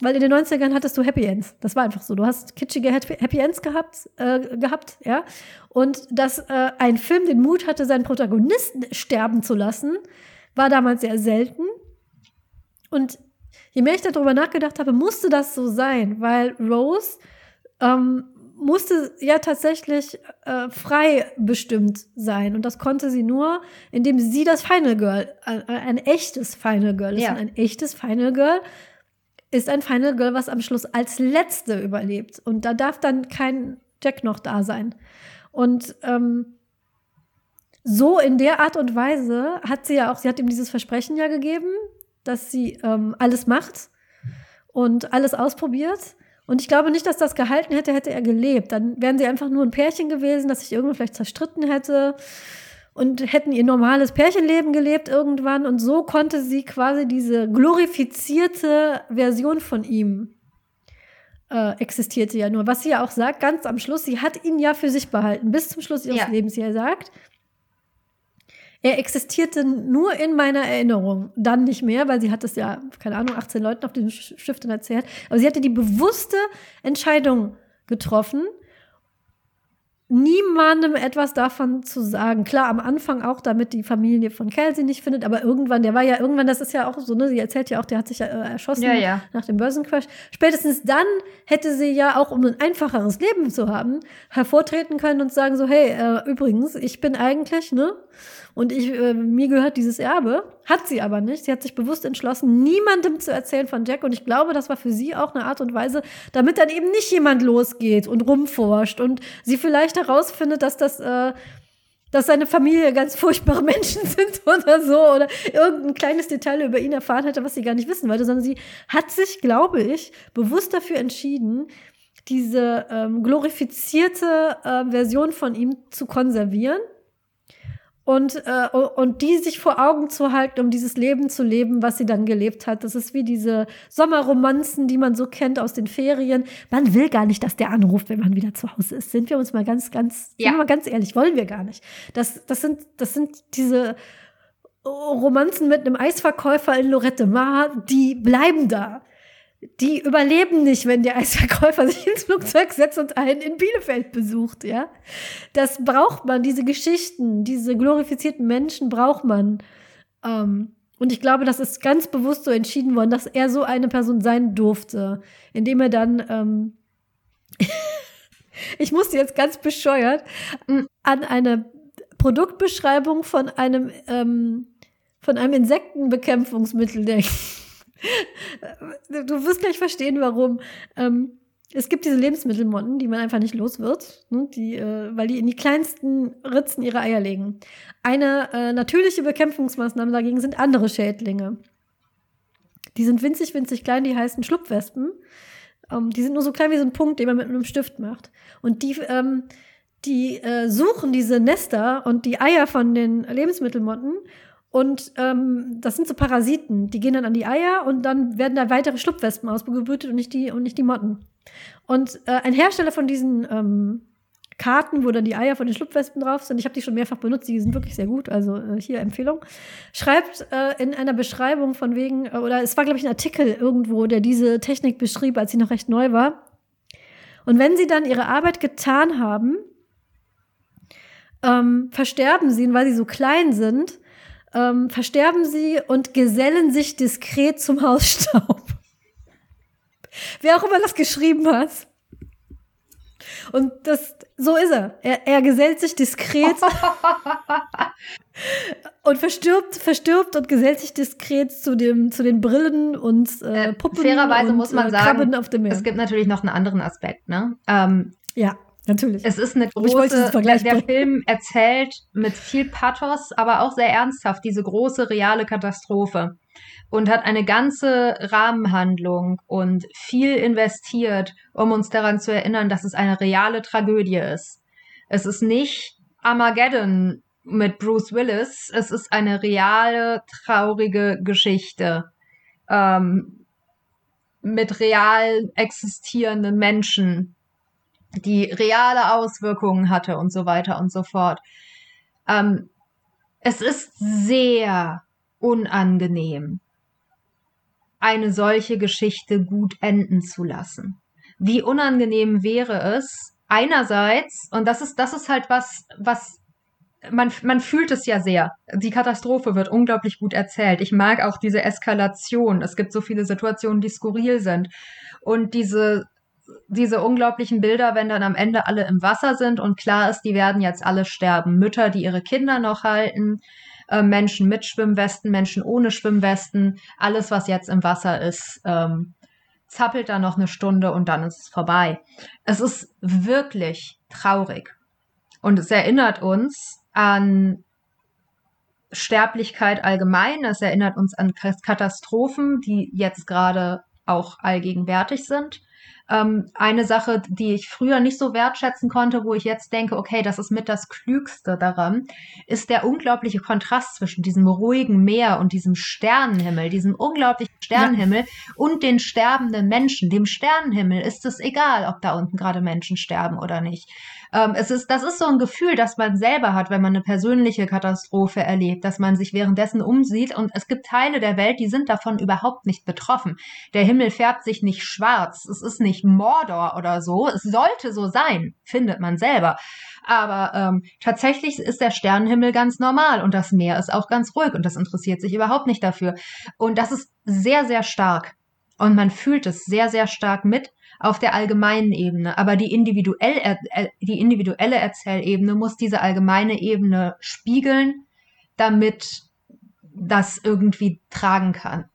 weil in den 90ern hattest du Happy Ends. Das war einfach so. Du hast kitschige Happy Ends gehabt, äh, gehabt ja. Und dass äh, ein Film den Mut hatte, seinen Protagonisten sterben zu lassen, war damals sehr selten. Und je mehr ich darüber nachgedacht habe, musste das so sein, weil Rose ähm, musste ja tatsächlich äh, frei bestimmt sein. Und das konnte sie nur, indem sie das Final Girl, ein, äh, ein echtes Final Girl ist. Ja. Und ein echtes Final Girl ist ein Final Girl, was am Schluss als letzte überlebt. Und da darf dann kein Jack noch da sein. Und ähm, so in der Art und Weise hat sie ja auch, sie hat ihm dieses Versprechen ja gegeben, dass sie ähm, alles macht und alles ausprobiert Und ich glaube nicht, dass das gehalten hätte, hätte er gelebt. Dann wären sie einfach nur ein Pärchen gewesen, das sich irgendwann vielleicht zerstritten hätte und hätten ihr normales Pärchenleben gelebt irgendwann. Und so konnte sie quasi diese glorifizierte Version von ihm äh, existierte ja nur. Was sie ja auch sagt, ganz am Schluss, sie hat ihn ja für sich behalten, bis zum Schluss ihres Ja. Lebens. Sie sagt, er existierte nur in meiner Erinnerung. Dann nicht mehr, weil sie hat es ja, keine Ahnung, 18 Leuten auf Sch- Schiff dann erzählt. Aber sie hatte die bewusste Entscheidung getroffen, niemandem etwas davon zu sagen. Klar, am Anfang auch, damit die Familie von Kelsey nicht findet, aber irgendwann, der war ja irgendwann, das ist ja auch so, ne, sie erzählt ja auch, der hat sich ja äh, erschossen Ja, ja. nach dem Börsencrash. Spätestens dann hätte sie ja auch, um ein einfacheres Leben zu haben, hervortreten können und sagen so, hey, äh, übrigens, ich bin eigentlich, ne, und ich, äh, mir gehört dieses Erbe. Hat sie aber nicht. Sie hat sich bewusst entschlossen, niemandem zu erzählen von Jack. Und ich glaube, das war für sie auch eine Art und Weise, damit dann eben nicht jemand losgeht und rumforscht und sie vielleicht herausfindet, dass das, äh, dass seine Familie ganz furchtbare Menschen sind oder so oder irgendein kleines Detail über ihn erfahren hätte, was sie gar nicht wissen wollte, sondern sie hat sich, glaube ich, bewusst dafür entschieden, diese ähm, glorifizierte äh, Version von ihm zu konservieren und, äh, und die sich vor Augen zu halten, um dieses Leben zu leben, was sie dann gelebt hat. Das ist wie diese Sommerromanzen, die man so kennt aus den Ferien. Man will gar nicht, dass der anruft, wenn man wieder zu Hause ist. Sind wir uns mal ganz, ganz, Ja. mal ganz ehrlich, wollen wir gar nicht. Das, das sind, das sind diese Romanzen mit einem Eisverkäufer in Lorette Mar, die bleiben da. Die überleben nicht, wenn der Eisverkäufer sich ins Flugzeug setzt und einen in Bielefeld besucht, ja. Das braucht man, diese Geschichten, diese glorifizierten Menschen braucht man. Ähm, und ich glaube, das ist ganz bewusst so entschieden worden, dass er so eine Person sein durfte, indem er dann, ähm ich musste jetzt ganz bescheuert an eine Produktbeschreibung von einem, ähm, von einem Insektenbekämpfungsmittel denken. Du wirst gleich verstehen, warum. Ähm, es gibt diese Lebensmittelmotten, die man einfach nicht los wird, ne, die, äh, weil die in die kleinsten Ritzen ihre Eier legen. Eine äh, natürliche Bekämpfungsmaßnahme dagegen sind andere Schädlinge. Die sind winzig, winzig klein, die heißen Schlupfwespen. Ähm, die sind nur so klein wie so ein Punkt, den man mit einem Stift macht. Und die, ähm, die äh, suchen diese Nester und die Eier von den Lebensmittelmotten. Und ähm, das sind so Parasiten. Die gehen dann an die Eier und dann werden da weitere Schlupfwespen ausgebrütet und nicht die, und nicht die Motten. Und äh, ein Hersteller von diesen ähm, Karten, wo dann die Eier von den Schlupfwespen drauf sind, ich habe die schon mehrfach benutzt, die sind wirklich sehr gut, also äh, hier Empfehlung, schreibt äh, in einer Beschreibung von wegen, äh, oder es war, glaube ich, ein Artikel irgendwo, der diese Technik beschrieb, als sie noch recht neu war. Und wenn sie dann ihre Arbeit getan haben, ähm, versterben sie, weil sie so klein sind, ähm, versterben sie und gesellen sich diskret zum Hausstaub. Wer auch immer das geschrieben hat. Und das, so ist er. Er, er gesellt sich diskret und verstirbt, verstirbt und gesellt sich diskret zu, dem, zu den Brillen und äh, Äh, Puppen fairerweise und muss man äh, sagen, Krabben auf dem Meer. Es gibt natürlich noch einen anderen Aspekt, ne? Ähm, ja, natürlich. es ist eine diesen große, der, der. Film erzählt mit viel Pathos, aber auch sehr ernsthaft diese große reale Katastrophe und hat eine ganze Rahmenhandlung und viel investiert, um uns daran zu erinnern, dass es eine reale Tragödie ist. Es ist nicht Armageddon mit Bruce Willis, es ist eine reale, traurige Geschichte ähm, mit real existierenden Menschen, die reale Auswirkungen hatte und so weiter und so fort. Ähm, es ist sehr unangenehm, eine solche Geschichte gut enden zu lassen. Wie unangenehm wäre es, einerseits, und das ist, das ist halt was, was man, man fühlt es ja sehr. Die Katastrophe wird unglaublich gut erzählt. Ich mag auch diese Eskalation. Es gibt so viele Situationen, die skurril sind. Und diese, diese unglaublichen Bilder, wenn dann am Ende alle im Wasser sind und klar ist, die werden jetzt alle sterben. Mütter, die ihre Kinder noch halten, äh, Menschen mit Schwimmwesten, Menschen ohne Schwimmwesten, alles, was jetzt im Wasser ist, ähm, zappelt da noch eine Stunde und dann ist es vorbei. Es ist wirklich traurig. Und es erinnert uns an Sterblichkeit allgemein. Es erinnert uns an Katastrophen, die jetzt gerade auch allgegenwärtig sind. Ähm, eine Sache, die ich früher nicht so wertschätzen konnte, wo ich jetzt denke, okay, das ist mit das Klügste daran, ist der unglaubliche Kontrast zwischen diesem ruhigen Meer und diesem Sternenhimmel, diesem unglaublichen Sternenhimmel ja. und den sterbenden Menschen. Dem Sternenhimmel ist es egal, ob da unten gerade Menschen sterben oder nicht. Ähm, es ist, das ist so ein Gefühl, das man selber hat, wenn man eine persönliche Katastrophe erlebt, dass man sich währenddessen umsieht und es gibt Teile der Welt, die sind davon überhaupt nicht betroffen. Der Himmel färbt sich nicht schwarz. Es ist nicht Mordor oder so. Es sollte so sein, findet man selber. Aber ähm, tatsächlich ist der Sternenhimmel ganz normal und das Meer ist auch ganz ruhig und das interessiert sich überhaupt nicht dafür. Und das ist sehr, sehr stark. Und man fühlt es sehr, sehr stark mit auf der allgemeinen Ebene. Aber die, individuell, die individuelle Erzählebene muss diese allgemeine Ebene spiegeln, damit das irgendwie tragen kann.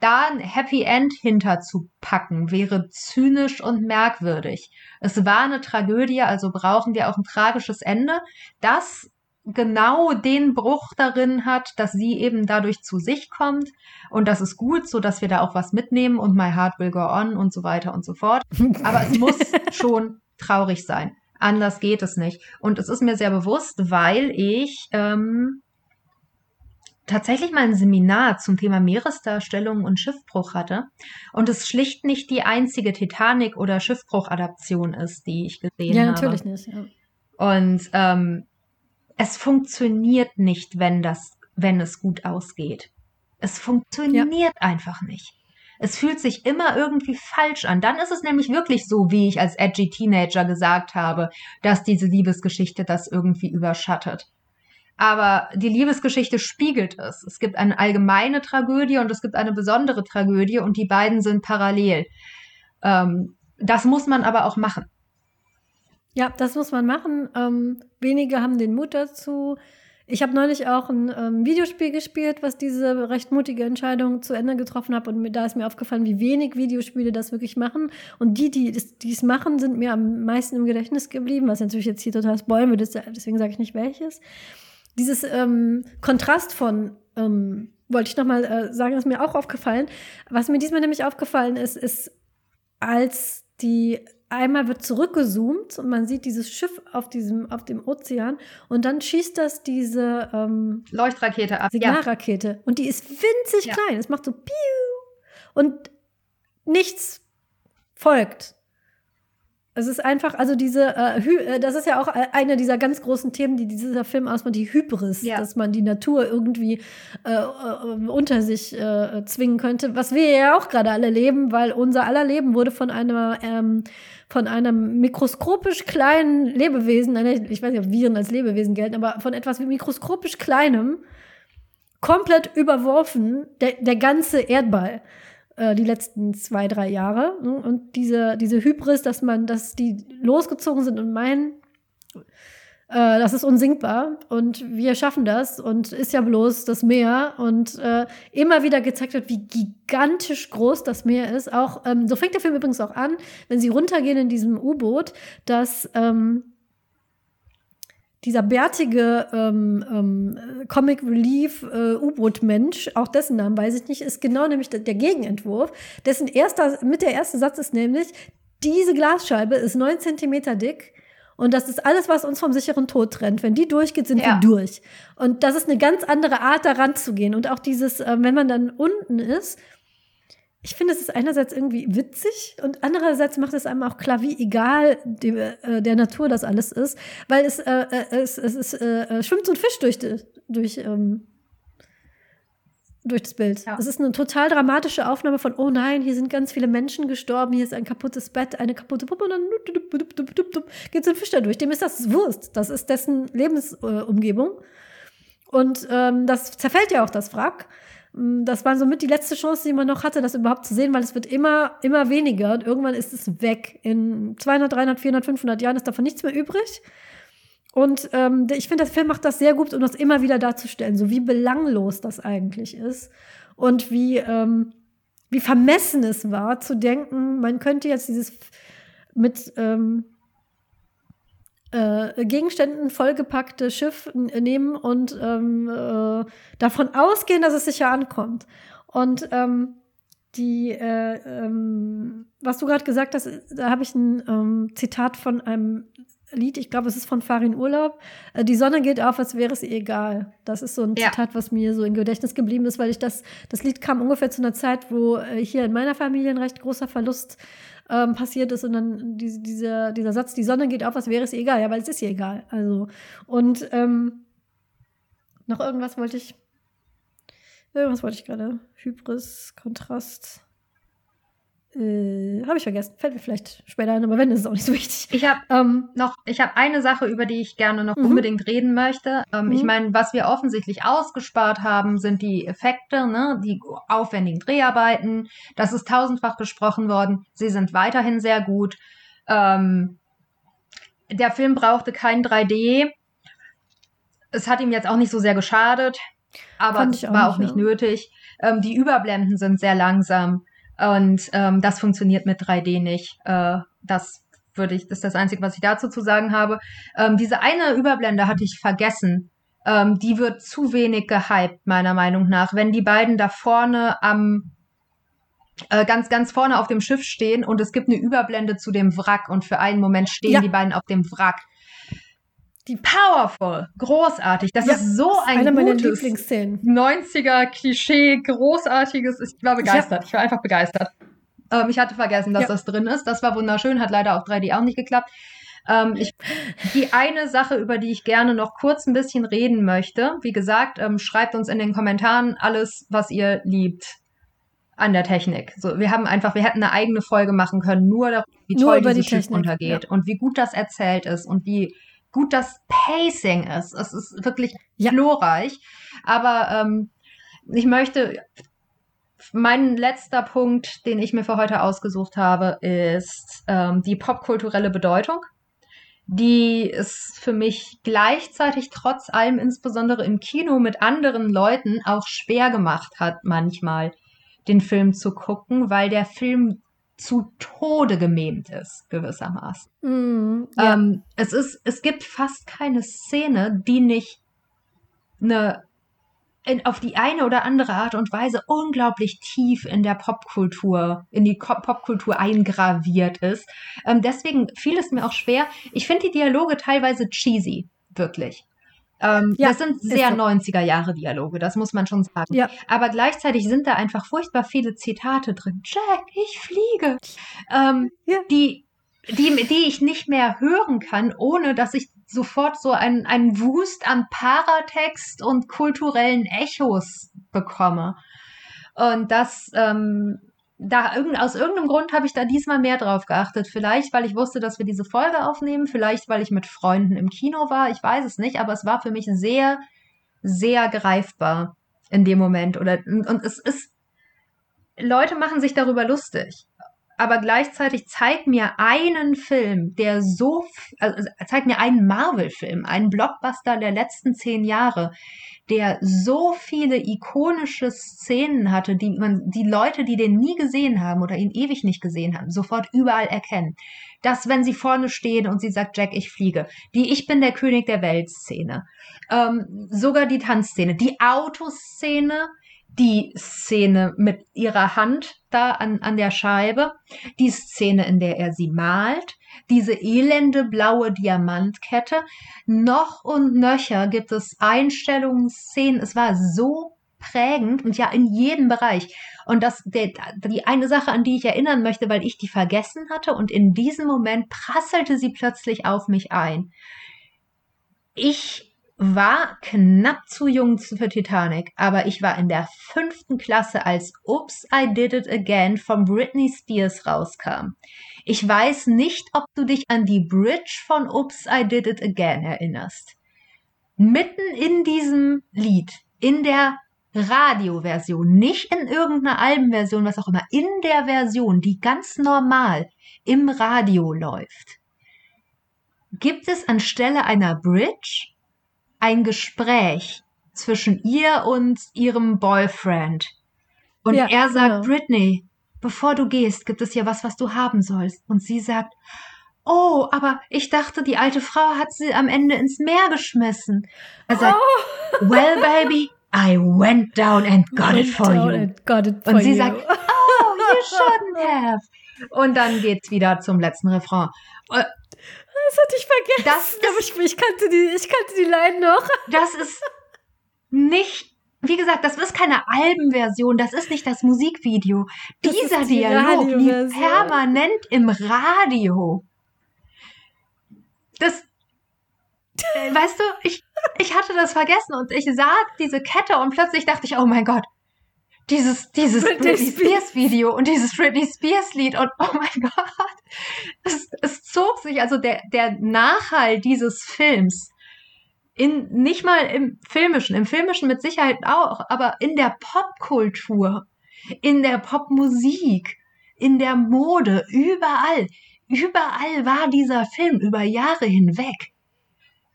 Da ein Happy End hinterzupacken, wäre zynisch und merkwürdig. Es war eine Tragödie, also brauchen wir auch ein tragisches Ende. Das genau den Bruch darin hat, dass sie eben dadurch zu sich kommt und das ist gut, so dass wir da auch was mitnehmen und My Heart Will Go On und so weiter und so fort. Aber es muss schon traurig sein. Anders geht es nicht. Und es ist mir sehr bewusst, weil ich ähm, tatsächlich mal ein Seminar zum Thema Meeresdarstellung und Schiffbruch hatte und es schlicht nicht die einzige Titanic- oder Schiffbruch-Adaption ist, die ich gesehen habe. Ja, natürlich nicht. Ja. Und ähm, es funktioniert nicht, wenn das, wenn es gut ausgeht. Es funktioniert ja. einfach nicht. Es fühlt sich immer irgendwie falsch an. Dann ist es nämlich wirklich so, wie ich als edgy Teenager gesagt habe, dass diese Liebesgeschichte das irgendwie überschattet. Aber die Liebesgeschichte spiegelt es. Es gibt eine allgemeine Tragödie und es gibt eine besondere Tragödie und die beiden sind parallel. Ähm, das muss man aber auch machen. Ja, das muss man machen. Ähm, wenige haben den Mut dazu. Ich habe neulich auch ein ähm, Videospiel gespielt, was diese recht mutige Entscheidung zu Ende getroffen hat. Und da ist mir aufgefallen, wie wenig Videospiele das wirklich machen. Und die, die es machen, sind mir am meisten im Gedächtnis geblieben, was natürlich jetzt hier total spoilen würde, deswegen sage ich nicht welches. Dieses ähm, Kontrast von, ähm, wollte ich nochmal äh, sagen, ist mir auch aufgefallen. Was mir diesmal nämlich aufgefallen ist, ist, als die einmal wird zurückgezoomt und man sieht dieses Schiff auf diesem auf dem Ozean und dann schießt das diese ähm, Leuchtrakete ab, Signalrakete ja. und die ist winzig ja. klein. Es macht so piu und nichts folgt. Es ist einfach, also diese, äh, äh, das ist ja auch eine dieser ganz großen Themen, die dieser Film ausmacht, die Hybris, ja. dass man die Natur irgendwie äh, äh, unter sich äh, zwingen könnte, was wir ja auch gerade alle leben, weil unser aller Leben wurde von einer, ähm, von einem mikroskopisch kleinen Lebewesen, ich weiß nicht, ob Viren als Lebewesen gelten, aber von etwas wie mikroskopisch kleinem komplett überworfen, der, der ganze Erdball. Äh, die letzten zwei, drei Jahre. Ne? Und diese, diese Hybris, dass man, dass die losgezogen sind und meinen, äh, das ist unsinkbar und wir schaffen das und ist ja bloß das Meer und äh, immer wieder gezeigt wird, wie gigantisch groß das Meer ist. Auch ähm, so fängt der Film übrigens auch an, wenn sie runtergehen in diesem U-Boot, dass ähm, dieser bärtige ähm, ähm, Comic Relief äh, U-Boot-Mensch, auch dessen Namen weiß ich nicht, ist genau nämlich der, Gegenentwurf. Dessen erster, mit der erste Satz ist nämlich, diese Glasscheibe ist neun Zentimeter dick und das ist alles, was uns vom sicheren Tod trennt. Wenn die durchgeht, sind ja. wir durch. Und das ist eine ganz andere Art, daran zu gehen. Und auch dieses, äh, wenn man dann unten ist, ich finde, es ist einerseits irgendwie witzig und andererseits macht es einem auch klar, wie egal die, äh, der Natur das alles ist, weil es, äh, äh es, es, es äh, äh, schwimmt so ein Fisch durch, durch, ähm, durch das Bild. Ja. Es ist eine total dramatische Aufnahme von, oh nein, hier sind ganz viele Menschen gestorben, hier ist ein kaputtes Bett, eine kaputte Puppe und dann geht so ein Fisch da durch. Dem ist das Wurst. Das ist dessen Lebensumgebung. und ähm, das zerfällt ja auch das Wrack. Mm, das war somit die letzte Chance, die man noch hatte, das überhaupt zu sehen, weil es wird immer, immer weniger und irgendwann ist es weg. In 200, 300, 400, 500 Jahren ist davon nichts mehr übrig. Und ähm, ich finde, der Film macht das sehr gut, um das immer wieder darzustellen, so wie belanglos das eigentlich ist und wie, ähm, wie vermessen es war, zu denken, man könnte jetzt dieses mit ähm, äh, Gegenständen vollgepackte Schiff nehmen und ähm, äh, davon ausgehen, dass es sicher ankommt. Und ähm, die, äh, ähm, was du gerade gesagt hast, da habe ich ein ähm, Zitat von einem Lied, ich glaube, es ist von Farin Urlaub. Äh, die Sonne geht auf, als wäre es ihr egal. Das ist so ein ja. Zitat, was mir so im Gedächtnis geblieben ist, weil ich das, das Lied kam ungefähr zu einer Zeit, wo äh, hier in meiner Familie ein recht großer Verlust ähm, passiert ist und dann diese, dieser, dieser Satz, die Sonne geht auf, als wäre es ihr egal. Ja, weil es ist ihr egal. Also, und ähm, noch irgendwas wollte ich, irgendwas wollte ich gerade. Hybris, Kontrast. Äh, habe ich vergessen. Fällt mir vielleicht später ein, aber wenn, ist es auch nicht so wichtig. Ich habe ähm, noch, ich habe eine Sache, über die ich gerne noch mhm. unbedingt reden möchte. Ähm, mhm. Ich meine, was wir offensichtlich ausgespart haben, sind die Effekte, ne, die aufwendigen Dreharbeiten. Das ist tausendfach besprochen worden. Sie sind weiterhin sehr gut. Ähm, der Film brauchte kein 3D. Es hat ihm jetzt auch nicht so sehr geschadet, aber es war auch nicht, auch nicht nötig. Ähm, die Überblenden sind sehr langsam. Und ähm, das funktioniert mit 3D nicht. Äh, das würde ich, das ist das Einzige, was ich dazu zu sagen habe. Ähm, diese eine Überblende hatte ich vergessen. Ähm, die wird zu wenig gehypt, meiner Meinung nach. Wenn die beiden da vorne am äh, ganz, ganz vorne auf dem Schiff stehen und es gibt eine Überblende zu dem Wrack und für einen Moment stehen ja. die beiden auf dem Wrack. Die Powerful, großartig. Das ja, ist so ein eine Lieblingsszenen. 90er Klischee, großartiges. Ich war begeistert. Ich, ich war einfach begeistert. Ähm, ich hatte vergessen, dass ja. das drin ist. Das war wunderschön, hat leider auf 3D auch nicht geklappt. Ähm, ich, die eine Sache, über die ich gerne noch kurz ein bisschen reden möchte, wie gesagt, ähm, schreibt uns in den Kommentaren alles, was ihr liebt an der Technik. So, wir haben einfach, wir hätten eine eigene Folge machen können, nur darüber, wie nur toll dieses die Schiff untergeht ja. und wie gut das erzählt ist und wie gut das Pacing ist. Es ist wirklich ja. glorreich. Aber ähm, ich möchte, mein letzter Punkt, den ich mir für heute ausgesucht habe, ist ähm, die popkulturelle Bedeutung. Die es für mich gleichzeitig trotz allem, insbesondere im Kino mit anderen Leuten, auch schwer gemacht hat, manchmal den Film zu gucken, weil der Film zu Tode gememt ist, gewissermaßen. Mm, ja. ähm, es ist, es gibt fast keine Szene, die nicht eine in, auf die eine oder andere Art und Weise unglaublich tief in der Popkultur, in die Popkultur eingraviert ist. Ähm, deswegen fiel es mir auch schwer. Ich finde die Dialoge teilweise cheesy, wirklich. Ähm, ja, das sind sehr so. 90er Jahre Dialoge, das muss man schon sagen. Ja. Aber gleichzeitig sind da einfach furchtbar viele Zitate drin. Jack, ich fliege. Ähm, ja. die, die, die ich nicht mehr hören kann, ohne dass ich sofort so einen, einen Wust an Paratext und kulturellen Echos bekomme. Und das ähm, da aus irgendeinem Grund habe ich da diesmal mehr drauf geachtet. Vielleicht, weil ich wusste, dass wir diese Folge aufnehmen, vielleicht, weil ich mit Freunden im Kino war, ich weiß es nicht, aber es war für mich sehr, sehr greifbar in dem Moment. Oder, und, und es ist, Leute machen sich darüber lustig. Aber gleichzeitig zeigt mir einen Film, der so, also zeigt mir einen Marvel-Film, einen Blockbuster der letzten zehn Jahre, der so viele ikonische Szenen hatte, die man, die Leute, die den nie gesehen haben oder ihn ewig nicht gesehen haben, sofort überall erkennen. Das, wenn sie vorne stehen und sie sagt, Jack, ich fliege. Die Ich bin der König der Welt-Szene. Ähm, sogar die Tanzszene. Die Autoszene, die Szene mit ihrer Hand da an, an der Scheibe. Die Szene, in der er sie malt diese elende blaue Diamantkette. Noch und nöcher gibt es Einstellungen, Szenen. Es war so prägend und ja in jedem Bereich. Und das, der, die eine Sache, an die ich erinnern möchte, weil ich die vergessen hatte und in diesem Moment prasselte sie plötzlich auf mich ein. Ich war knapp zu jung für Titanic, aber ich war in der fünften Klasse, als Oops, I Did It Again von Britney Spears rauskam. Ich weiß nicht, ob du dich an die Bridge von Oops, I Did It Again erinnerst. Mitten in diesem Lied, in der Radioversion, nicht in irgendeiner Albenversion, was auch immer, in der Version, die ganz normal im Radio läuft, gibt es anstelle einer Bridge ein Gespräch zwischen ihr und ihrem Boyfriend. Und ja, er sagt, genau. Britney, bevor du gehst, gibt es hier was, was du haben sollst. Und sie sagt, oh, aber ich dachte, die alte Frau hat sie am Ende ins Meer geschmissen. Er sagt, oh. well, baby, I went down and got it for you. It for und sie you. sagt, oh, you shouldn't have. Und dann geht's wieder zum letzten Refrain. Das hatte ich vergessen. Das aber ich, ich, kannte die, ich kannte die Line noch. Das ist nicht, wie gesagt, das ist keine Albenversion, das ist nicht das Musikvideo. Das Dieser ist die Dialog Radioversion. permanent im Radio. Das, äh, weißt du, ich, ich hatte das vergessen und ich sah diese Kette und plötzlich dachte ich, oh mein Gott, dieses, dieses Britney Britney, Spears Video und dieses Britney Spears Lied und oh mein Gott, es, es zog sich, also der, der Nachhall dieses Films in, nicht mal im Filmischen, im Filmischen mit Sicherheit auch, aber in der Popkultur, in der Popmusik, in der Mode, überall, überall war dieser Film über Jahre hinweg.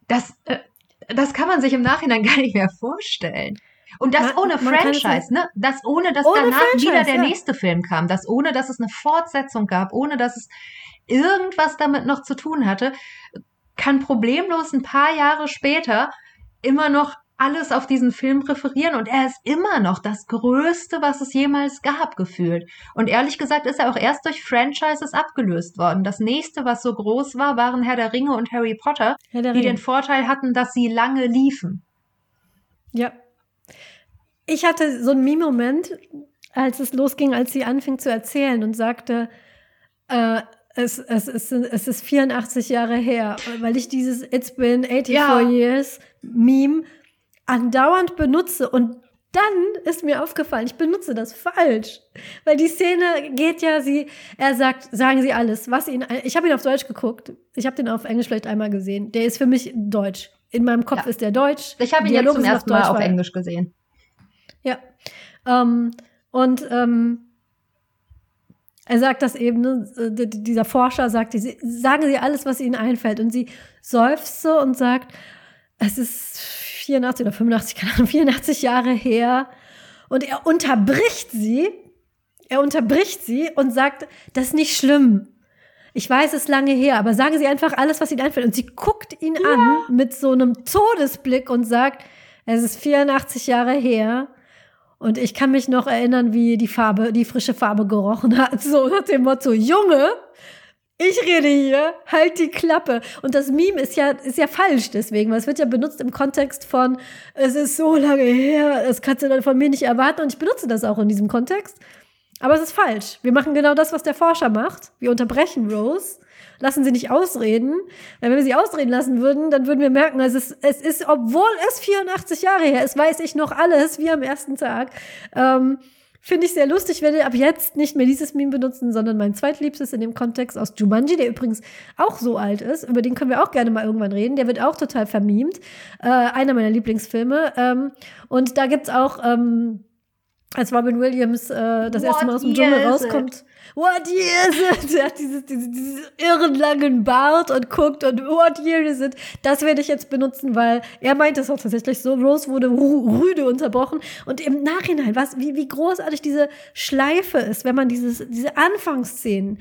Das, äh, das kann man sich im Nachhinein gar nicht mehr vorstellen. Und das Man- ohne man Franchise, ne? Das ohne, dass Ohne danach Franchise, wieder der ja. nächste Film kam. Das ohne, dass es eine Fortsetzung gab, ohne dass es irgendwas damit noch zu tun hatte, kann problemlos ein paar Jahre später immer noch alles auf diesen Film referieren und er ist immer noch das Größte, was es jemals gab, gefühlt. Und ehrlich gesagt ist er auch erst durch Franchises abgelöst worden. Das nächste, was so groß war, waren Herr der Ringe und Harry Potter, die Ringe. den Vorteil hatten, dass sie lange liefen. Ja. Ich hatte so einen Meme-Moment, als es losging, als sie anfing zu erzählen und sagte, äh, es, es, es, es ist 84 Jahre her, weil ich dieses It's been 84 Ja. years Meme andauernd benutze und dann ist mir aufgefallen, ich benutze das falsch. Weil die Szene geht ja, sie, er sagt, sagen Sie alles, was ihn, ich habe ihn auf Deutsch geguckt, ich habe den auf Englisch vielleicht einmal gesehen, der ist für mich Deutsch. In meinem Kopf Ja. ist der Deutsch. Ich habe ihn Dialoge jetzt zum ersten Mal auf Englisch gesehen. Ja. Ähm, und ähm, er sagt das eben, ne, dieser Forscher sagt, sie, sagen Sie alles, was Ihnen einfällt. Und sie seufzt so und sagt, es ist 84 oder 85, keine Ahnung, 84 Jahre her. Und er unterbricht sie, er unterbricht sie und sagt, das ist nicht schlimm. Ich weiß, es ist lange her, aber sagen Sie einfach alles, was Ihnen einfällt. Und sie guckt ihn an mit so einem Todesblick und sagt, es ist 84 Jahre her. Und ich kann mich noch erinnern, wie die Farbe, die frische Farbe gerochen hat. So nach dem Motto, Junge, ich rede hier, halt die Klappe. Und das Meme ist ja, ist ja falsch deswegen, weil es wird ja benutzt im Kontext von, es ist so lange her, das kannst du dann von mir nicht erwarten. Und ich benutze das auch in diesem Kontext. Aber es ist falsch. Wir machen genau das, was der Forscher macht. Wir unterbrechen Rose, lassen sie nicht ausreden. Weil wenn wir sie ausreden lassen würden, dann würden wir merken, es ist, es ist, obwohl es 84 Jahre her ist, weiß ich noch alles wie am ersten Tag. Ähm, Finde ich sehr lustig, werde ab jetzt nicht mehr dieses Meme benutzen, sondern mein zweitliebstes in dem Kontext aus Jumanji, der übrigens auch so alt ist. Über den können wir auch gerne mal irgendwann reden. Der wird auch total vermemt. Äh, einer meiner Lieblingsfilme. Ähm, und da gibt's auch, ähm, als Robin Williams äh, das erste What Mal aus dem Dschungel it? rauskommt. What year is it? Er hat dieses, dieses, dieses irren langen Bart und guckt und what year is it? Das werde ich jetzt benutzen, weil er meint es auch tatsächlich so. Rose wurde rüde unterbrochen. Und im Nachhinein, was, wie, wie großartig diese Schleife ist, wenn man dieses, diese Anfangsszenen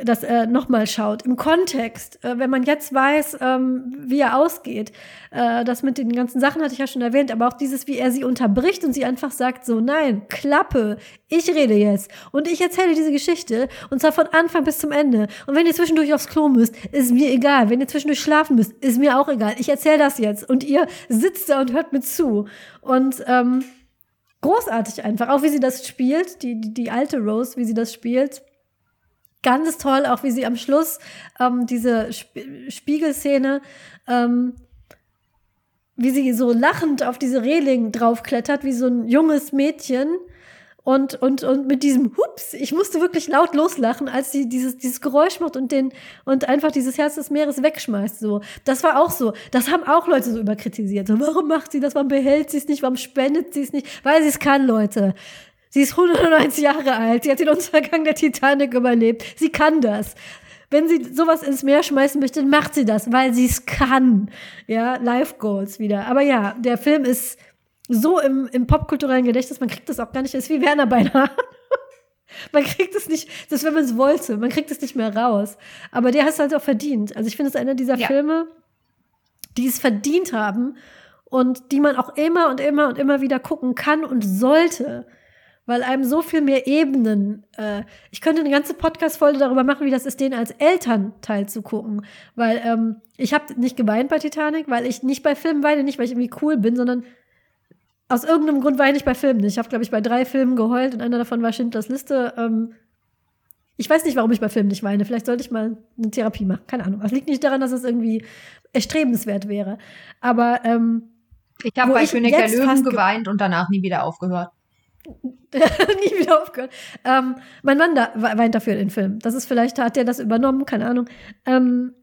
das äh, nochmal schaut, im Kontext, äh, wenn man jetzt weiß, ähm, wie er ausgeht. Äh, das mit den ganzen Sachen hatte ich ja schon erwähnt, aber auch dieses, wie er sie unterbricht und sie einfach sagt so, nein, Klappe, ich rede jetzt und ich erzähle diese Geschichte und zwar von Anfang bis zum Ende. Und wenn ihr zwischendurch aufs Klo müsst, ist mir egal. Wenn ihr zwischendurch schlafen müsst, ist mir auch egal. Ich erzähle das jetzt und ihr sitzt da und hört mir zu. Und ähm, großartig einfach, auch wie sie das spielt, die, die, die alte Rose, wie sie das spielt. Ganz toll, auch wie sie am Schluss ähm, diese Sp Spiegelszene, ähm, wie sie so lachend auf diese Reling draufklettert, wie so ein junges Mädchen. Und, und, und mit diesem Hups, ich musste wirklich laut loslachen, als sie dieses, dieses Geräusch macht und den, und einfach dieses Herz des Meeres wegschmeißt, so. Das war auch so. Das haben auch Leute so überkritisiert. So, warum macht sie das? Warum behält sie es nicht? Warum spendet sie es nicht? Weil sie es kann, Leute. Sie ist 190 Jahre alt. Sie hat den Untergang der Titanic überlebt. Sie kann das. Wenn sie sowas ins Meer schmeißen möchte, dann macht sie das, weil sie es kann. Ja, Life Goals wieder. Aber ja, der Film ist so im, im popkulturellen Gedächtnis, man kriegt das auch gar nicht, das ist wie Werner beinahe. man kriegt es nicht, das ist, wenn man es wollte, man kriegt es nicht mehr raus. Aber der hat es halt auch verdient. Also ich finde es einer dieser Ja. Filme, die es verdient haben und die man auch immer und immer und immer wieder gucken kann und sollte. Weil einem so viel mehr Ebenen. Äh, ich könnte eine ganze Podcast-Folge darüber machen, wie das ist, den als Elternteil zu gucken. Weil ähm, ich habe nicht geweint bei Titanic, weil ich nicht bei Filmen weine, nicht weil ich irgendwie cool bin, sondern aus irgendeinem Grund weine ich bei Filmen nicht. Ich habe, glaube ich, bei drei Filmen geheult und einer davon war Schindlers Liste. Ähm, ich weiß nicht, warum ich bei Filmen nicht weine. Vielleicht sollte ich mal eine Therapie machen. Keine Ahnung. Das liegt nicht daran, dass es irgendwie erstrebenswert wäre. Aber ähm, ich habe bei König der Löwen geweint und danach nie wieder aufgehört. nie wieder aufgehört. Ähm, mein Mann da, weint dafür in den Film. Das ist vielleicht, hat der das übernommen, keine Ahnung. Ähm,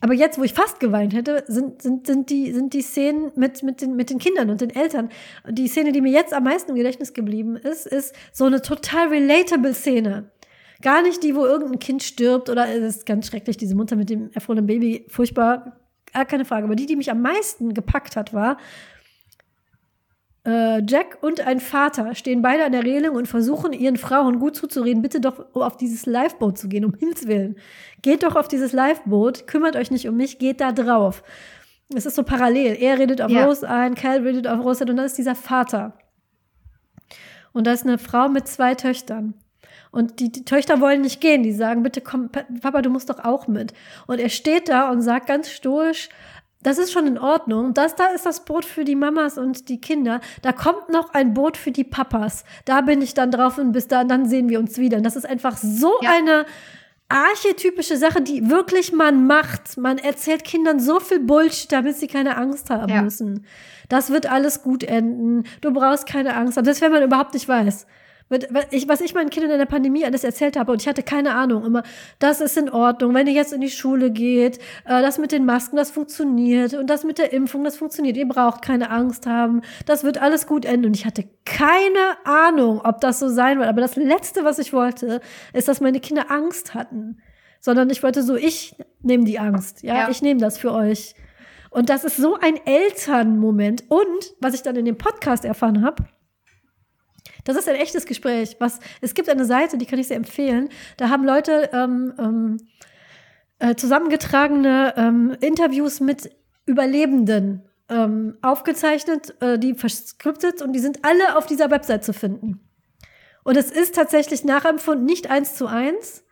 aber jetzt, wo ich fast geweint hätte, sind, sind, sind, die, sind die Szenen mit, mit, den, mit den Kindern und den Eltern. Die Szene, die mir jetzt am meisten im Gedächtnis geblieben ist, ist so eine total relatable Szene. Gar nicht die, wo irgendein Kind stirbt oder es ist ganz schrecklich, diese Mutter mit dem erfrorenen Baby, furchtbar, keine Frage. Aber die, die mich am meisten gepackt hat, war, Jack und ein Vater stehen beide an der Reling und versuchen ihren Frauen gut zuzureden, bitte doch auf dieses Liveboot zu gehen, um Himmels Willen. Geht doch auf dieses Liveboot, kümmert euch nicht um mich, geht da drauf. Es ist so parallel. Er redet auf ja. Rose ein, Cal redet auf Rose und dann ist dieser Vater. Und da ist eine Frau mit zwei Töchtern. Und die, die, Töchter wollen nicht gehen. Die sagen, bitte komm, Papa, du musst doch auch mit. Und er steht da und sagt ganz stoisch, das ist schon in Ordnung. Das da ist das Boot für die Mamas und die Kinder. Da kommt noch ein Boot für die Papas. Da bin ich dann drauf und bis dahin, dann sehen wir uns wieder. Und das ist einfach so ja. eine archetypische Sache, die wirklich man macht. Man erzählt Kindern so viel Bullshit, damit sie keine Angst haben ja. müssen. Das wird alles gut enden. Du brauchst keine Angst haben. Das, wenn man überhaupt nicht weiß. Was ich meinen Kindern in der Pandemie alles erzählt habe und ich hatte keine Ahnung, immer, das ist in Ordnung, wenn ihr jetzt in die Schule geht, äh, das mit den Masken, das funktioniert und das mit der Impfung, das funktioniert, ihr braucht keine Angst haben, das wird alles gut enden und ich hatte keine Ahnung, ob das so sein wird, aber das Letzte, was ich wollte, ist, dass meine Kinder Angst hatten, sondern ich wollte so, ich nehme die Angst, ja, ja. ich nehme das für euch. Und das ist so ein Elternmoment. Und was ich dann in dem Podcast erfahren habe, das ist ein echtes Gespräch. Was, es gibt eine Seite, die kann ich sehr empfehlen. Da haben Leute ähm, ähm, äh, zusammengetragene ähm, Interviews mit Überlebenden ähm, aufgezeichnet, äh, die verskriptet und die sind alle auf dieser Website zu finden. Und es ist tatsächlich nachempfunden, nicht eins zu eins,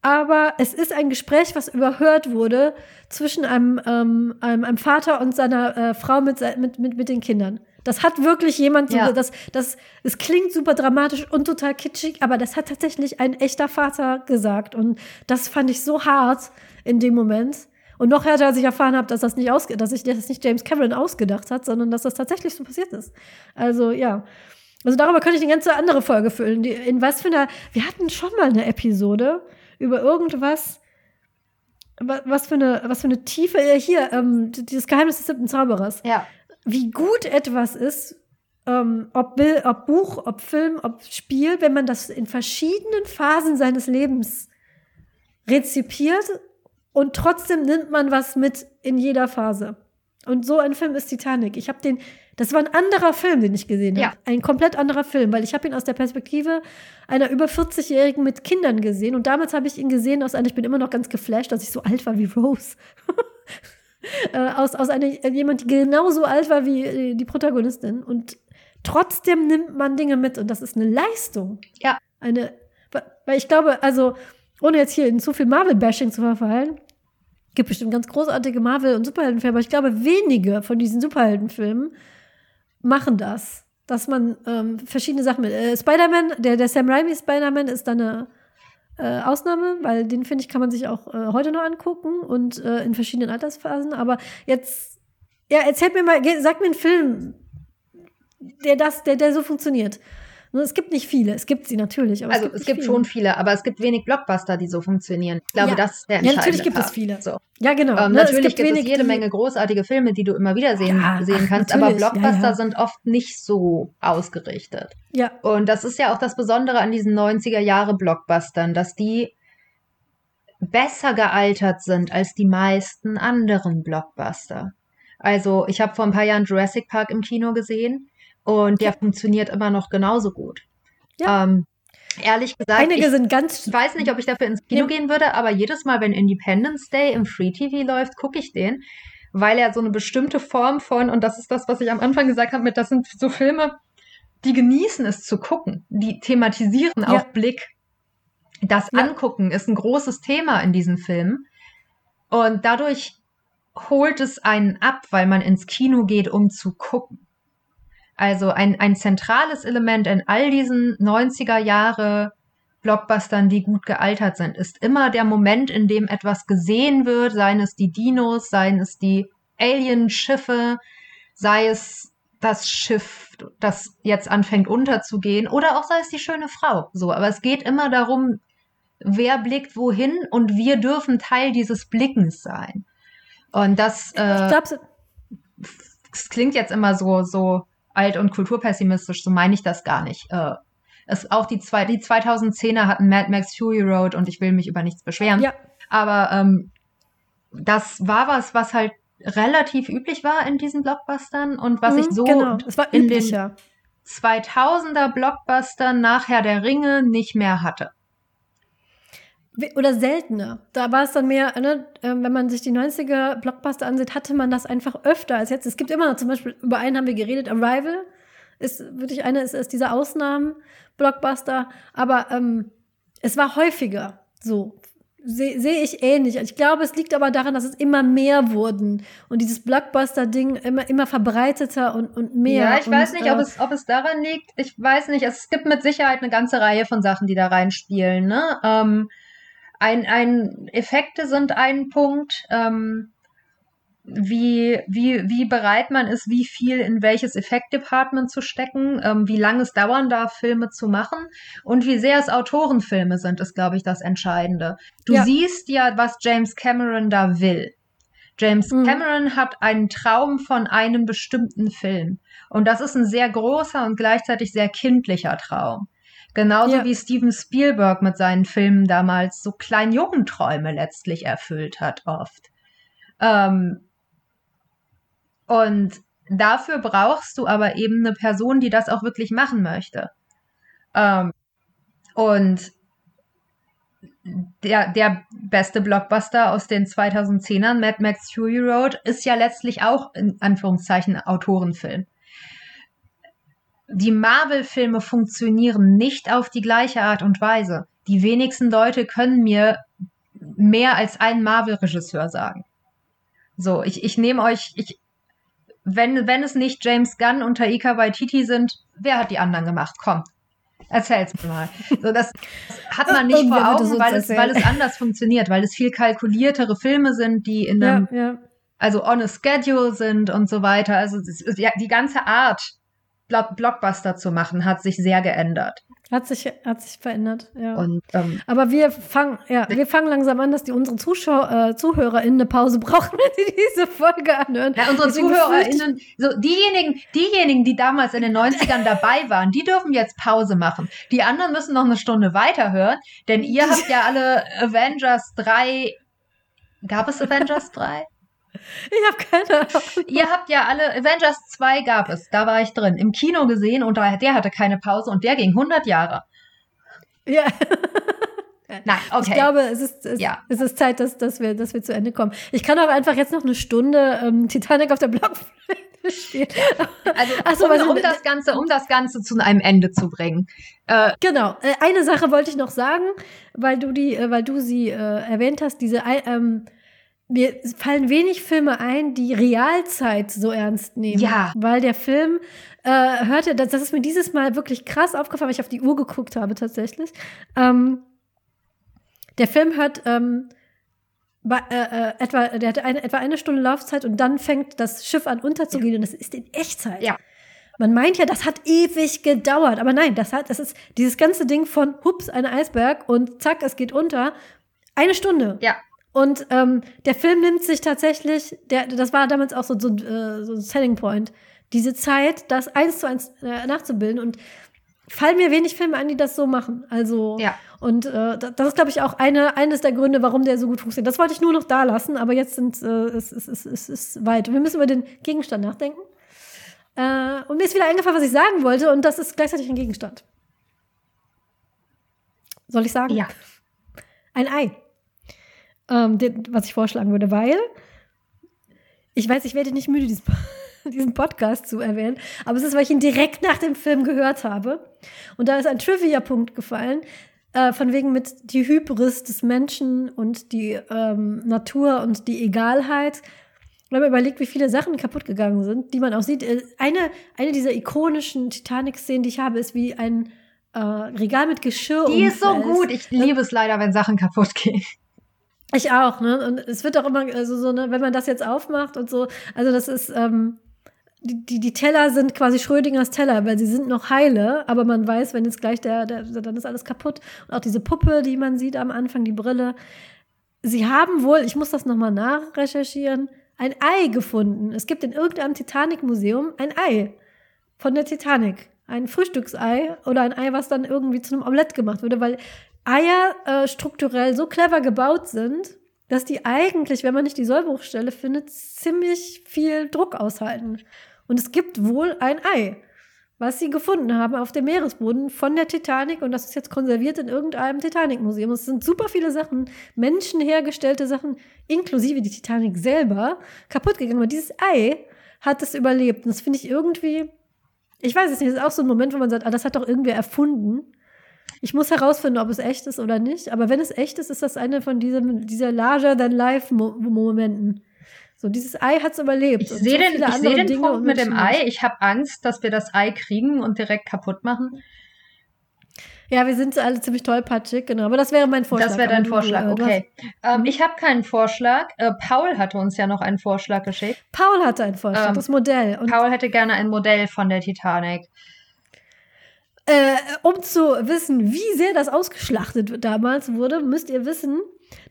aber es ist ein Gespräch, was überhört wurde zwischen einem, ähm, einem, einem Vater und seiner äh, Frau mit, mit, mit, mit den Kindern. Das hat wirklich jemand so, ja. das, das, es klingt super dramatisch und total kitschig, aber das hat tatsächlich ein echter Vater gesagt. Und das fand ich so hart in dem Moment. Und noch härter, als ich erfahren habe, dass das nicht ausge dass ich das nicht James Cameron ausgedacht hat, sondern dass das tatsächlich so passiert ist. Also, ja. Also darüber könnte ich eine ganze andere Folge füllen. Die, in was für einer, wir hatten schon mal eine Episode über irgendwas, was für eine, was für eine Tiefe, hier, ähm, dieses Geheimnis des siebten Zauberers. Ja wie gut etwas ist, ähm, ob, Bild, ob Buch, ob Film, ob Spiel, wenn man das in verschiedenen Phasen seines Lebens rezipiert und trotzdem nimmt man was mit in jeder Phase. Und so ein Film ist Titanic. Ich habe den, das war ein anderer Film, den ich gesehen habe. Ja. Ein komplett anderer Film, weil ich habe ihn aus der Perspektive einer über 40-Jährigen mit Kindern gesehen. Und damals habe ich ihn gesehen aus einer, ich bin immer noch ganz geflasht, dass ich so alt war wie Rose. äh, aus, aus einer, jemand, die genauso alt war wie äh, die Protagonistin. Und trotzdem nimmt man Dinge mit und das ist eine Leistung. Ja. Eine, weil ich glaube, also, ohne jetzt hier in zu viel Marvel-Bashing zu verfallen, gibt bestimmt ganz großartige Marvel- und Superheldenfilme, aber ich glaube, wenige von diesen Superheldenfilmen machen das. Dass man ähm, verschiedene Sachen mit. Äh, Spider-Man, der, der Sam Raimi Spider-Man ist dann eine äh, Ausnahme, weil den finde ich, kann man sich auch äh, heute noch angucken und äh, in verschiedenen Altersphasen. Aber jetzt, ja, erzählt mir mal, sag mir einen Film, der das, der, der so funktioniert. Es gibt nicht viele, es gibt sie natürlich. also es gibt, es gibt schon viele, aber es gibt wenig Blockbuster, die so funktionieren. Ich glaube, ja. das ist der entscheidende Ja, natürlich gibt Part. es viele. So. Ja, genau. Ähm, ne, natürlich es gibt, gibt es jede Menge großartige Filme, die du immer wieder sehen, ja, sehen kannst, aber Blockbuster ja, sind oft nicht so ausgerichtet. Ja. Und das ist ja auch das Besondere an diesen 90er Jahre Blockbustern, dass die besser gealtert sind als die meisten anderen Blockbuster. Also, ich habe vor ein paar Jahren Jurassic Park im Kino gesehen und der funktioniert immer noch genauso gut. Ja. Ähm, ehrlich gesagt, Einige ich sind ganz weiß nicht, ob ich dafür ins Kino ja. gehen würde, aber jedes Mal, wenn Independence Day im Free TV läuft, gucke ich den, weil er so eine bestimmte Form von, und das ist das, was ich am Anfang gesagt habe, mit das sind so Filme, die genießen es zu gucken. Die thematisieren Ja. auch Blick. Das Ja. Angucken ist ein großes Thema in diesen Filmen. Und dadurch holt es einen ab, weil man ins Kino geht, um zu gucken. Also ein, ein zentrales Element in all diesen 90er Jahre Blockbustern, die gut gealtert sind, ist immer der Moment, in dem etwas gesehen wird, seien es die Dinos, seien es die Alien-Schiffe, sei es das Schiff, das jetzt anfängt unterzugehen, oder auch sei es die schöne Frau. So, aber es geht immer darum, wer blickt wohin und wir dürfen Teil dieses Blickens sein. Und das, Ich äh, es klingt jetzt immer so, so alt- und kulturpessimistisch, so meine ich das gar nicht. Äh, es, auch die, zwei, die 2010er hatten Mad Max Fury Road und ich will mich über nichts beschweren. ja, Aber ähm, das war was, was halt relativ üblich war in diesen Blockbustern und was ich mhm, so genau, es war in den üblicher. 2000er Blockbustern nachher der Ringe nicht mehr hatte. Oder seltener. Da war es dann mehr, ne, ähm, wenn man sich die 90er Blockbuster ansieht, hatte man das einfach öfter als jetzt. Es gibt immer noch zum Beispiel, über einen haben wir geredet, Arrival ist wirklich eine, ist, ist dieser Ausnahmen-Blockbuster, aber ähm, es war häufiger so. Sehe seh ich ähnlich. Ich glaube, es liegt aber daran, dass es immer mehr wurden und dieses Blockbuster-Ding immer, immer verbreiteter und, und mehr. Ja, ich und, weiß nicht, ob, äh, es, ob es daran liegt. Ich weiß nicht. Es gibt mit Sicherheit eine ganze Reihe von Sachen, die da reinspielen. Ne? Ähm, ein, ein, Effekte sind ein Punkt. Ähm, wie, wie, wie bereit man ist, wie viel in welches Effektdepartment zu stecken, ähm, wie lange es dauern darf, Filme zu machen und wie sehr es Autorenfilme sind, ist, glaube ich, das Entscheidende. Du Ja. siehst ja, was James Cameron da will. James Mhm. Cameron hat einen Traum von einem bestimmten Film. Und das ist ein sehr großer und gleichzeitig sehr kindlicher Traum. Genauso Ja. wie Steven Spielberg mit seinen Filmen damals so Kleinjungenträume letztlich erfüllt hat, oft. Ähm, und dafür brauchst du aber eben eine Person, die das auch wirklich machen möchte. Ähm, und der, der beste Blockbuster aus den 2010ern, Mad Max Fury Road, ist ja letztlich auch in Anführungszeichen Autorenfilm. Die Marvel-Filme funktionieren nicht auf die gleiche Art und Weise. Die wenigsten Leute können mir mehr als einen Marvel-Regisseur sagen. So, ich, ich nehme euch, ich, wenn, wenn es nicht James Gunn und Taika Waititi sind, wer hat die anderen gemacht? Komm, erzähl's mir mal. So, das, das hat man nicht vor Augen, weil es, weil es anders funktioniert, weil es viel kalkuliertere Filme sind, die in einem, ja, ja. also on a schedule sind und so weiter. Also ist, ja, die ganze Art, Blockbuster zu machen, hat sich sehr geändert. Hat sich, hat sich verändert, ja. Und ähm, Aber wir fangen, ja, wir fangen langsam an, dass die unsere Zuschauer, äh, ZuhörerInnen eine Pause brauchen, wenn sie diese Folge anhören. Ja, unsere Deswegen ZuhörerInnen, so diejenigen, diejenigen, die damals in den 90ern dabei waren, die dürfen jetzt Pause machen. Die anderen müssen noch eine Stunde weiterhören, denn ihr habt ja alle Avengers 3. Gab es Avengers 3? Ich habe keine Ahnung. ihr habt ja alle, Avengers 2 gab es, da war ich drin, im Kino gesehen und der hatte keine Pause und der ging 100 Jahre. Ja. Nein, okay. Ich glaube, es ist, es, Ja. es ist Zeit, dass, dass, wir, dass wir zu Ende kommen. Ich kann auch einfach jetzt noch eine Stunde ähm, Titanic auf der Blockflöte spielen. also, Ach so, um, um, das Ganze, um das Ganze zu einem Ende zu bringen. Äh, Genau. Äh, eine Sache wollte ich noch sagen, weil du die, äh, weil du sie äh, erwähnt hast. Diese, ähm, mir fallen wenig Filme ein, die Realzeit so ernst nehmen. Ja. Weil der Film äh, hörte, das, das ist mir dieses Mal wirklich krass aufgefallen, weil ich auf die Uhr geguckt habe tatsächlich. Ähm, der Film hört ähm, bei, äh, äh, etwa, der hat eine, etwa eine Stunde Laufzeit und dann fängt das Schiff an unterzugehen und das ist in Echtzeit. Ja. Man meint ja, das hat ewig gedauert, aber nein, das hat, das ist dieses ganze Ding von hups, ein Eisberg und zack, es geht unter. Eine Stunde. ja. Und ähm, der Film nimmt sich tatsächlich, der, das war damals auch so, so, äh, so ein Selling Point, diese Zeit, das eins zu eins äh, nachzubilden. Und fallen mir wenig Filme an, die das so machen. Also, Ja. und äh, da- das ist, glaube ich, auch eine, eines der Gründe, warum der so gut funktioniert. Das wollte ich nur noch da lassen, aber jetzt sind, äh, es, es, es, es ist weit. Wir müssen über den Gegenstand nachdenken. Äh, und mir ist wieder eingefallen, was ich sagen wollte, und das ist gleichzeitig ein Gegenstand. Soll ich sagen? Ja. Ein Ei. Ähm, was ich vorschlagen würde, weil ich weiß, ich werde nicht müde, dieses diesen Podcast zu erwähnen, aber es ist, weil ich ihn direkt nach dem Film gehört habe. Und da ist ein Trivia-Punkt gefallen, äh, von wegen mit die Hybris des Menschen und die ähm, Natur und die Egalheit. Wenn man überlegt, wie viele Sachen kaputt gegangen sind, die man auch sieht. Äh, eine, eine dieser ikonischen Titanic-Szenen, die ich habe, ist wie ein äh, Regal mit Geschirr. Die ist so gut. Ich liebe es leider, wenn Sachen kaputt gehen. Ich auch, ne? Und es wird auch immer, also so, ne, wenn man das jetzt aufmacht und so, also das ist, ähm, die, die, die Teller sind quasi Schrödingers Teller, weil sie sind noch heile, aber man weiß, wenn jetzt gleich der, der, dann ist alles kaputt. Und auch diese Puppe, die man sieht am Anfang, die Brille. Sie haben wohl, ich muss das nochmal nachrecherchieren, ein Ei gefunden. Es gibt in irgendeinem Titanic-Museum ein Ei von der Titanic. Ein Frühstücksei oder ein Ei, was dann irgendwie zu einem Omelett gemacht wurde, weil Eier äh, strukturell so clever gebaut sind, dass die eigentlich, wenn man nicht die Sollbruchstelle findet, ziemlich viel Druck aushalten. Und es gibt wohl ein Ei, was sie gefunden haben auf dem Meeresboden von der Titanic. Und das ist jetzt konserviert in irgendeinem Titanic-Museum. Es sind super viele Sachen, menschenhergestellte Sachen, inklusive die Titanic selber, kaputt gegangen. Aber dieses Ei hat es überlebt. Und das finde ich irgendwie, ich weiß es nicht, das ist auch so ein Moment, wo man sagt, ah, das hat doch irgendwer erfunden. Ich muss herausfinden, ob es echt ist oder nicht. Aber wenn es echt ist, ist das eine von diesem, dieser larger-than-life-Momenten. So, dieses Ei hat es überlebt. Ich sehe den, ich seh den Dinge Punkt mit dem Ei. Ich habe Angst, dass wir das Ei kriegen und direkt kaputt machen. Ja, wir sind alle ziemlich tollpatschig, genau. Aber das wäre mein Vorschlag. Das wäre dein Vorschlag, du, okay. Ähm, mhm. ich habe keinen Vorschlag. Äh, Paul hatte uns ja noch einen Vorschlag geschickt. Paul hatte einen Vorschlag, ähm, das Modell. Und Paul hätte gerne ein Modell von der Titanic. Äh, um zu wissen, wie sehr das ausgeschlachtet damals wurde, müsst ihr wissen,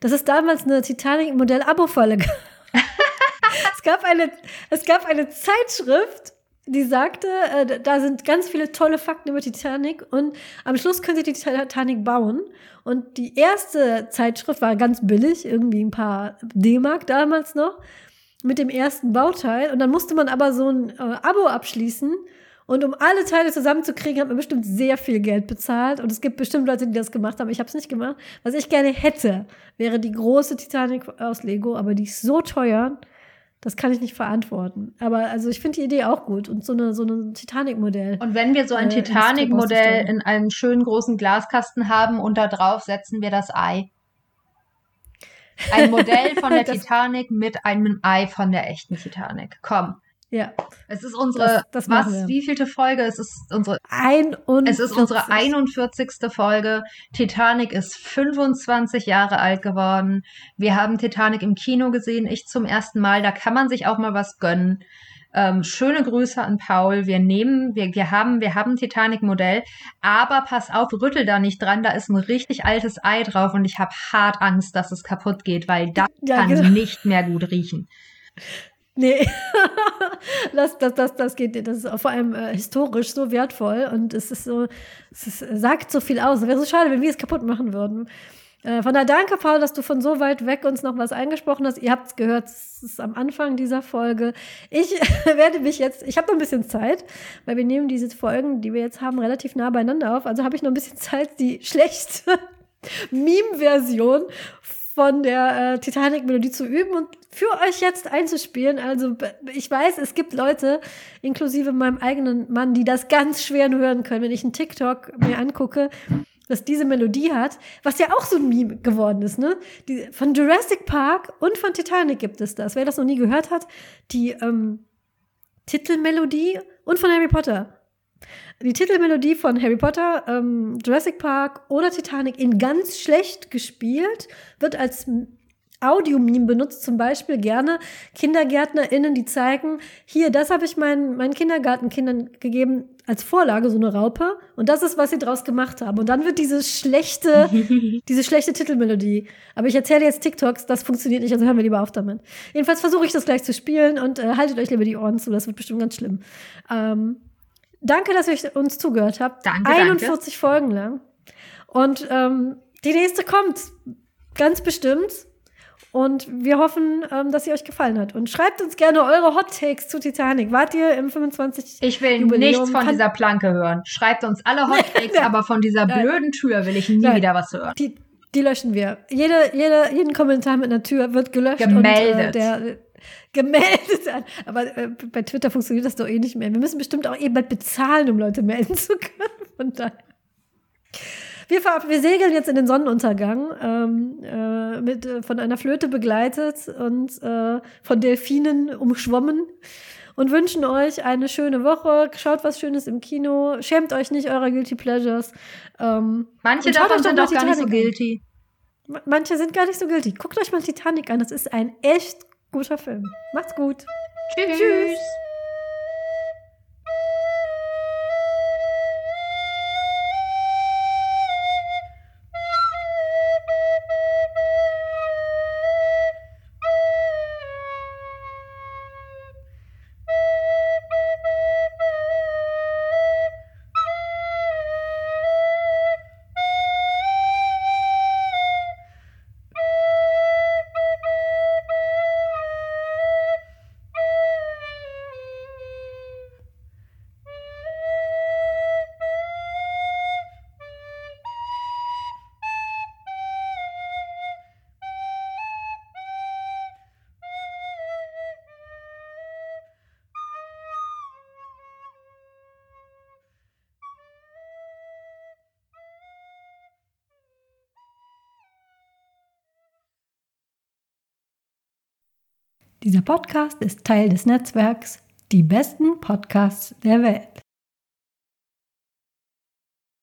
dass es damals eine Titanic-Modell-Abo-Falle gab. es, gab eine, es gab eine Zeitschrift, die sagte, äh, da sind ganz viele tolle Fakten über Titanic und am Schluss können sie die Titanic bauen. Und die erste Zeitschrift war ganz billig, irgendwie ein paar D-Mark damals noch, mit dem ersten Bauteil. Und dann musste man aber so ein äh, Abo abschließen. Und um alle Teile zusammenzukriegen, hat man bestimmt sehr viel Geld bezahlt. Und es gibt bestimmt Leute, die das gemacht haben. Ich habe es nicht gemacht. Was ich gerne hätte, wäre die große Titanic aus Lego, aber die ist so teuer. Das kann ich nicht verantworten. Aber also ich finde die Idee auch gut und so eine so ein Titanic-Modell. Und wenn wir so ein äh, Titanic-Modell in einem schönen großen Glaskasten haben und da drauf setzen wir das Ei. Ein Modell von der Titanic mit einem Ei von der echten Titanic. Komm. Ja. Es ist unsere, das, das was, wie vielte Folge? Es ist unsere, 41. es ist unsere 41. Folge. Titanic ist 25 Jahre alt geworden. Wir haben Titanic im Kino gesehen, ich zum ersten Mal. Da kann man sich auch mal was gönnen. Ähm, schöne Grüße an Paul. Wir nehmen, wir, wir haben, wir haben Titanic-Modell, aber pass auf, rüttel da nicht dran. Da ist ein richtig altes Ei drauf und ich habe hart Angst, dass es kaputt geht, weil das ja, kann genau. nicht mehr gut riechen. Nee, das, das, das, das geht, das ist vor allem äh, historisch so wertvoll und es ist so, es ist, sagt so viel aus. Es wäre so schade, wenn wir es kaputt machen würden. Äh, von daher danke, Paul, dass du von so weit weg uns noch was eingesprochen hast. Ihr habt es gehört, es ist am Anfang dieser Folge. Ich werde mich jetzt, ich habe noch ein bisschen Zeit, weil wir nehmen diese Folgen, die wir jetzt haben, relativ nah beieinander auf. Also habe ich noch ein bisschen Zeit, die schlechte Meme-Version von der äh, Titanic-Melodie zu üben und für euch jetzt einzuspielen. Also ich weiß, es gibt Leute, inklusive meinem eigenen Mann, die das ganz schwer hören können, wenn ich einen TikTok mir angucke, dass diese Melodie hat, was ja auch so ein Meme geworden ist, ne? Die, von Jurassic Park und von Titanic gibt es das. Wer das noch nie gehört hat, die ähm, Titelmelodie und von Harry Potter die Titelmelodie von Harry Potter, ähm, Jurassic Park oder Titanic in ganz schlecht gespielt, wird als Audio-Meme benutzt, zum Beispiel gerne KindergärtnerInnen, die zeigen, hier, das habe ich meinen, meinen Kindergartenkindern gegeben als Vorlage, so eine Raupe. Und das ist, was sie draus gemacht haben. Und dann wird diese schlechte, diese schlechte Titelmelodie. Aber ich erzähle jetzt TikToks, das funktioniert nicht, also hören wir lieber auf damit. Jedenfalls versuche ich das gleich zu spielen und äh, haltet euch lieber die Ohren zu, das wird bestimmt ganz schlimm. Ähm, Danke, dass ihr uns zugehört habt. Danke, 41 danke. Folgen lang. Und ähm, die nächste kommt. Ganz bestimmt. Und wir hoffen, ähm, dass sie euch gefallen hat. Und schreibt uns gerne eure Hot Takes zu Titanic. Wart ihr im 25. Ich will Jubiläum? nichts von dieser Planke hören. Schreibt uns alle Hot Takes, ja. aber von dieser blöden Tür will ich nie ja. wieder was hören. Die, die löschen wir. Jede, jede, jeden Kommentar mit einer Tür wird gelöscht. Gemeldet. Und, äh, der, gemeldet an. Aber äh, bei Twitter funktioniert das doch eh nicht mehr. Wir müssen bestimmt auch eh bald bezahlen, um Leute melden zu können. Von daher. Wir, wir segeln jetzt in den Sonnenuntergang, ähm, äh, mit, äh, von einer Flöte begleitet und äh, von Delfinen umschwommen und wünschen euch eine schöne Woche. Schaut was Schönes im Kino. Schämt euch nicht eurer Guilty Pleasures. Ähm, Manche davon sind auch gar nicht so guilty. Manche sind gar nicht so guilty. Guckt euch mal Titanic an. Das ist ein echt guter Film. Macht's gut. Tschüss. Tschüss. Podcast ist Teil des Netzwerks Die besten Podcasts der Welt.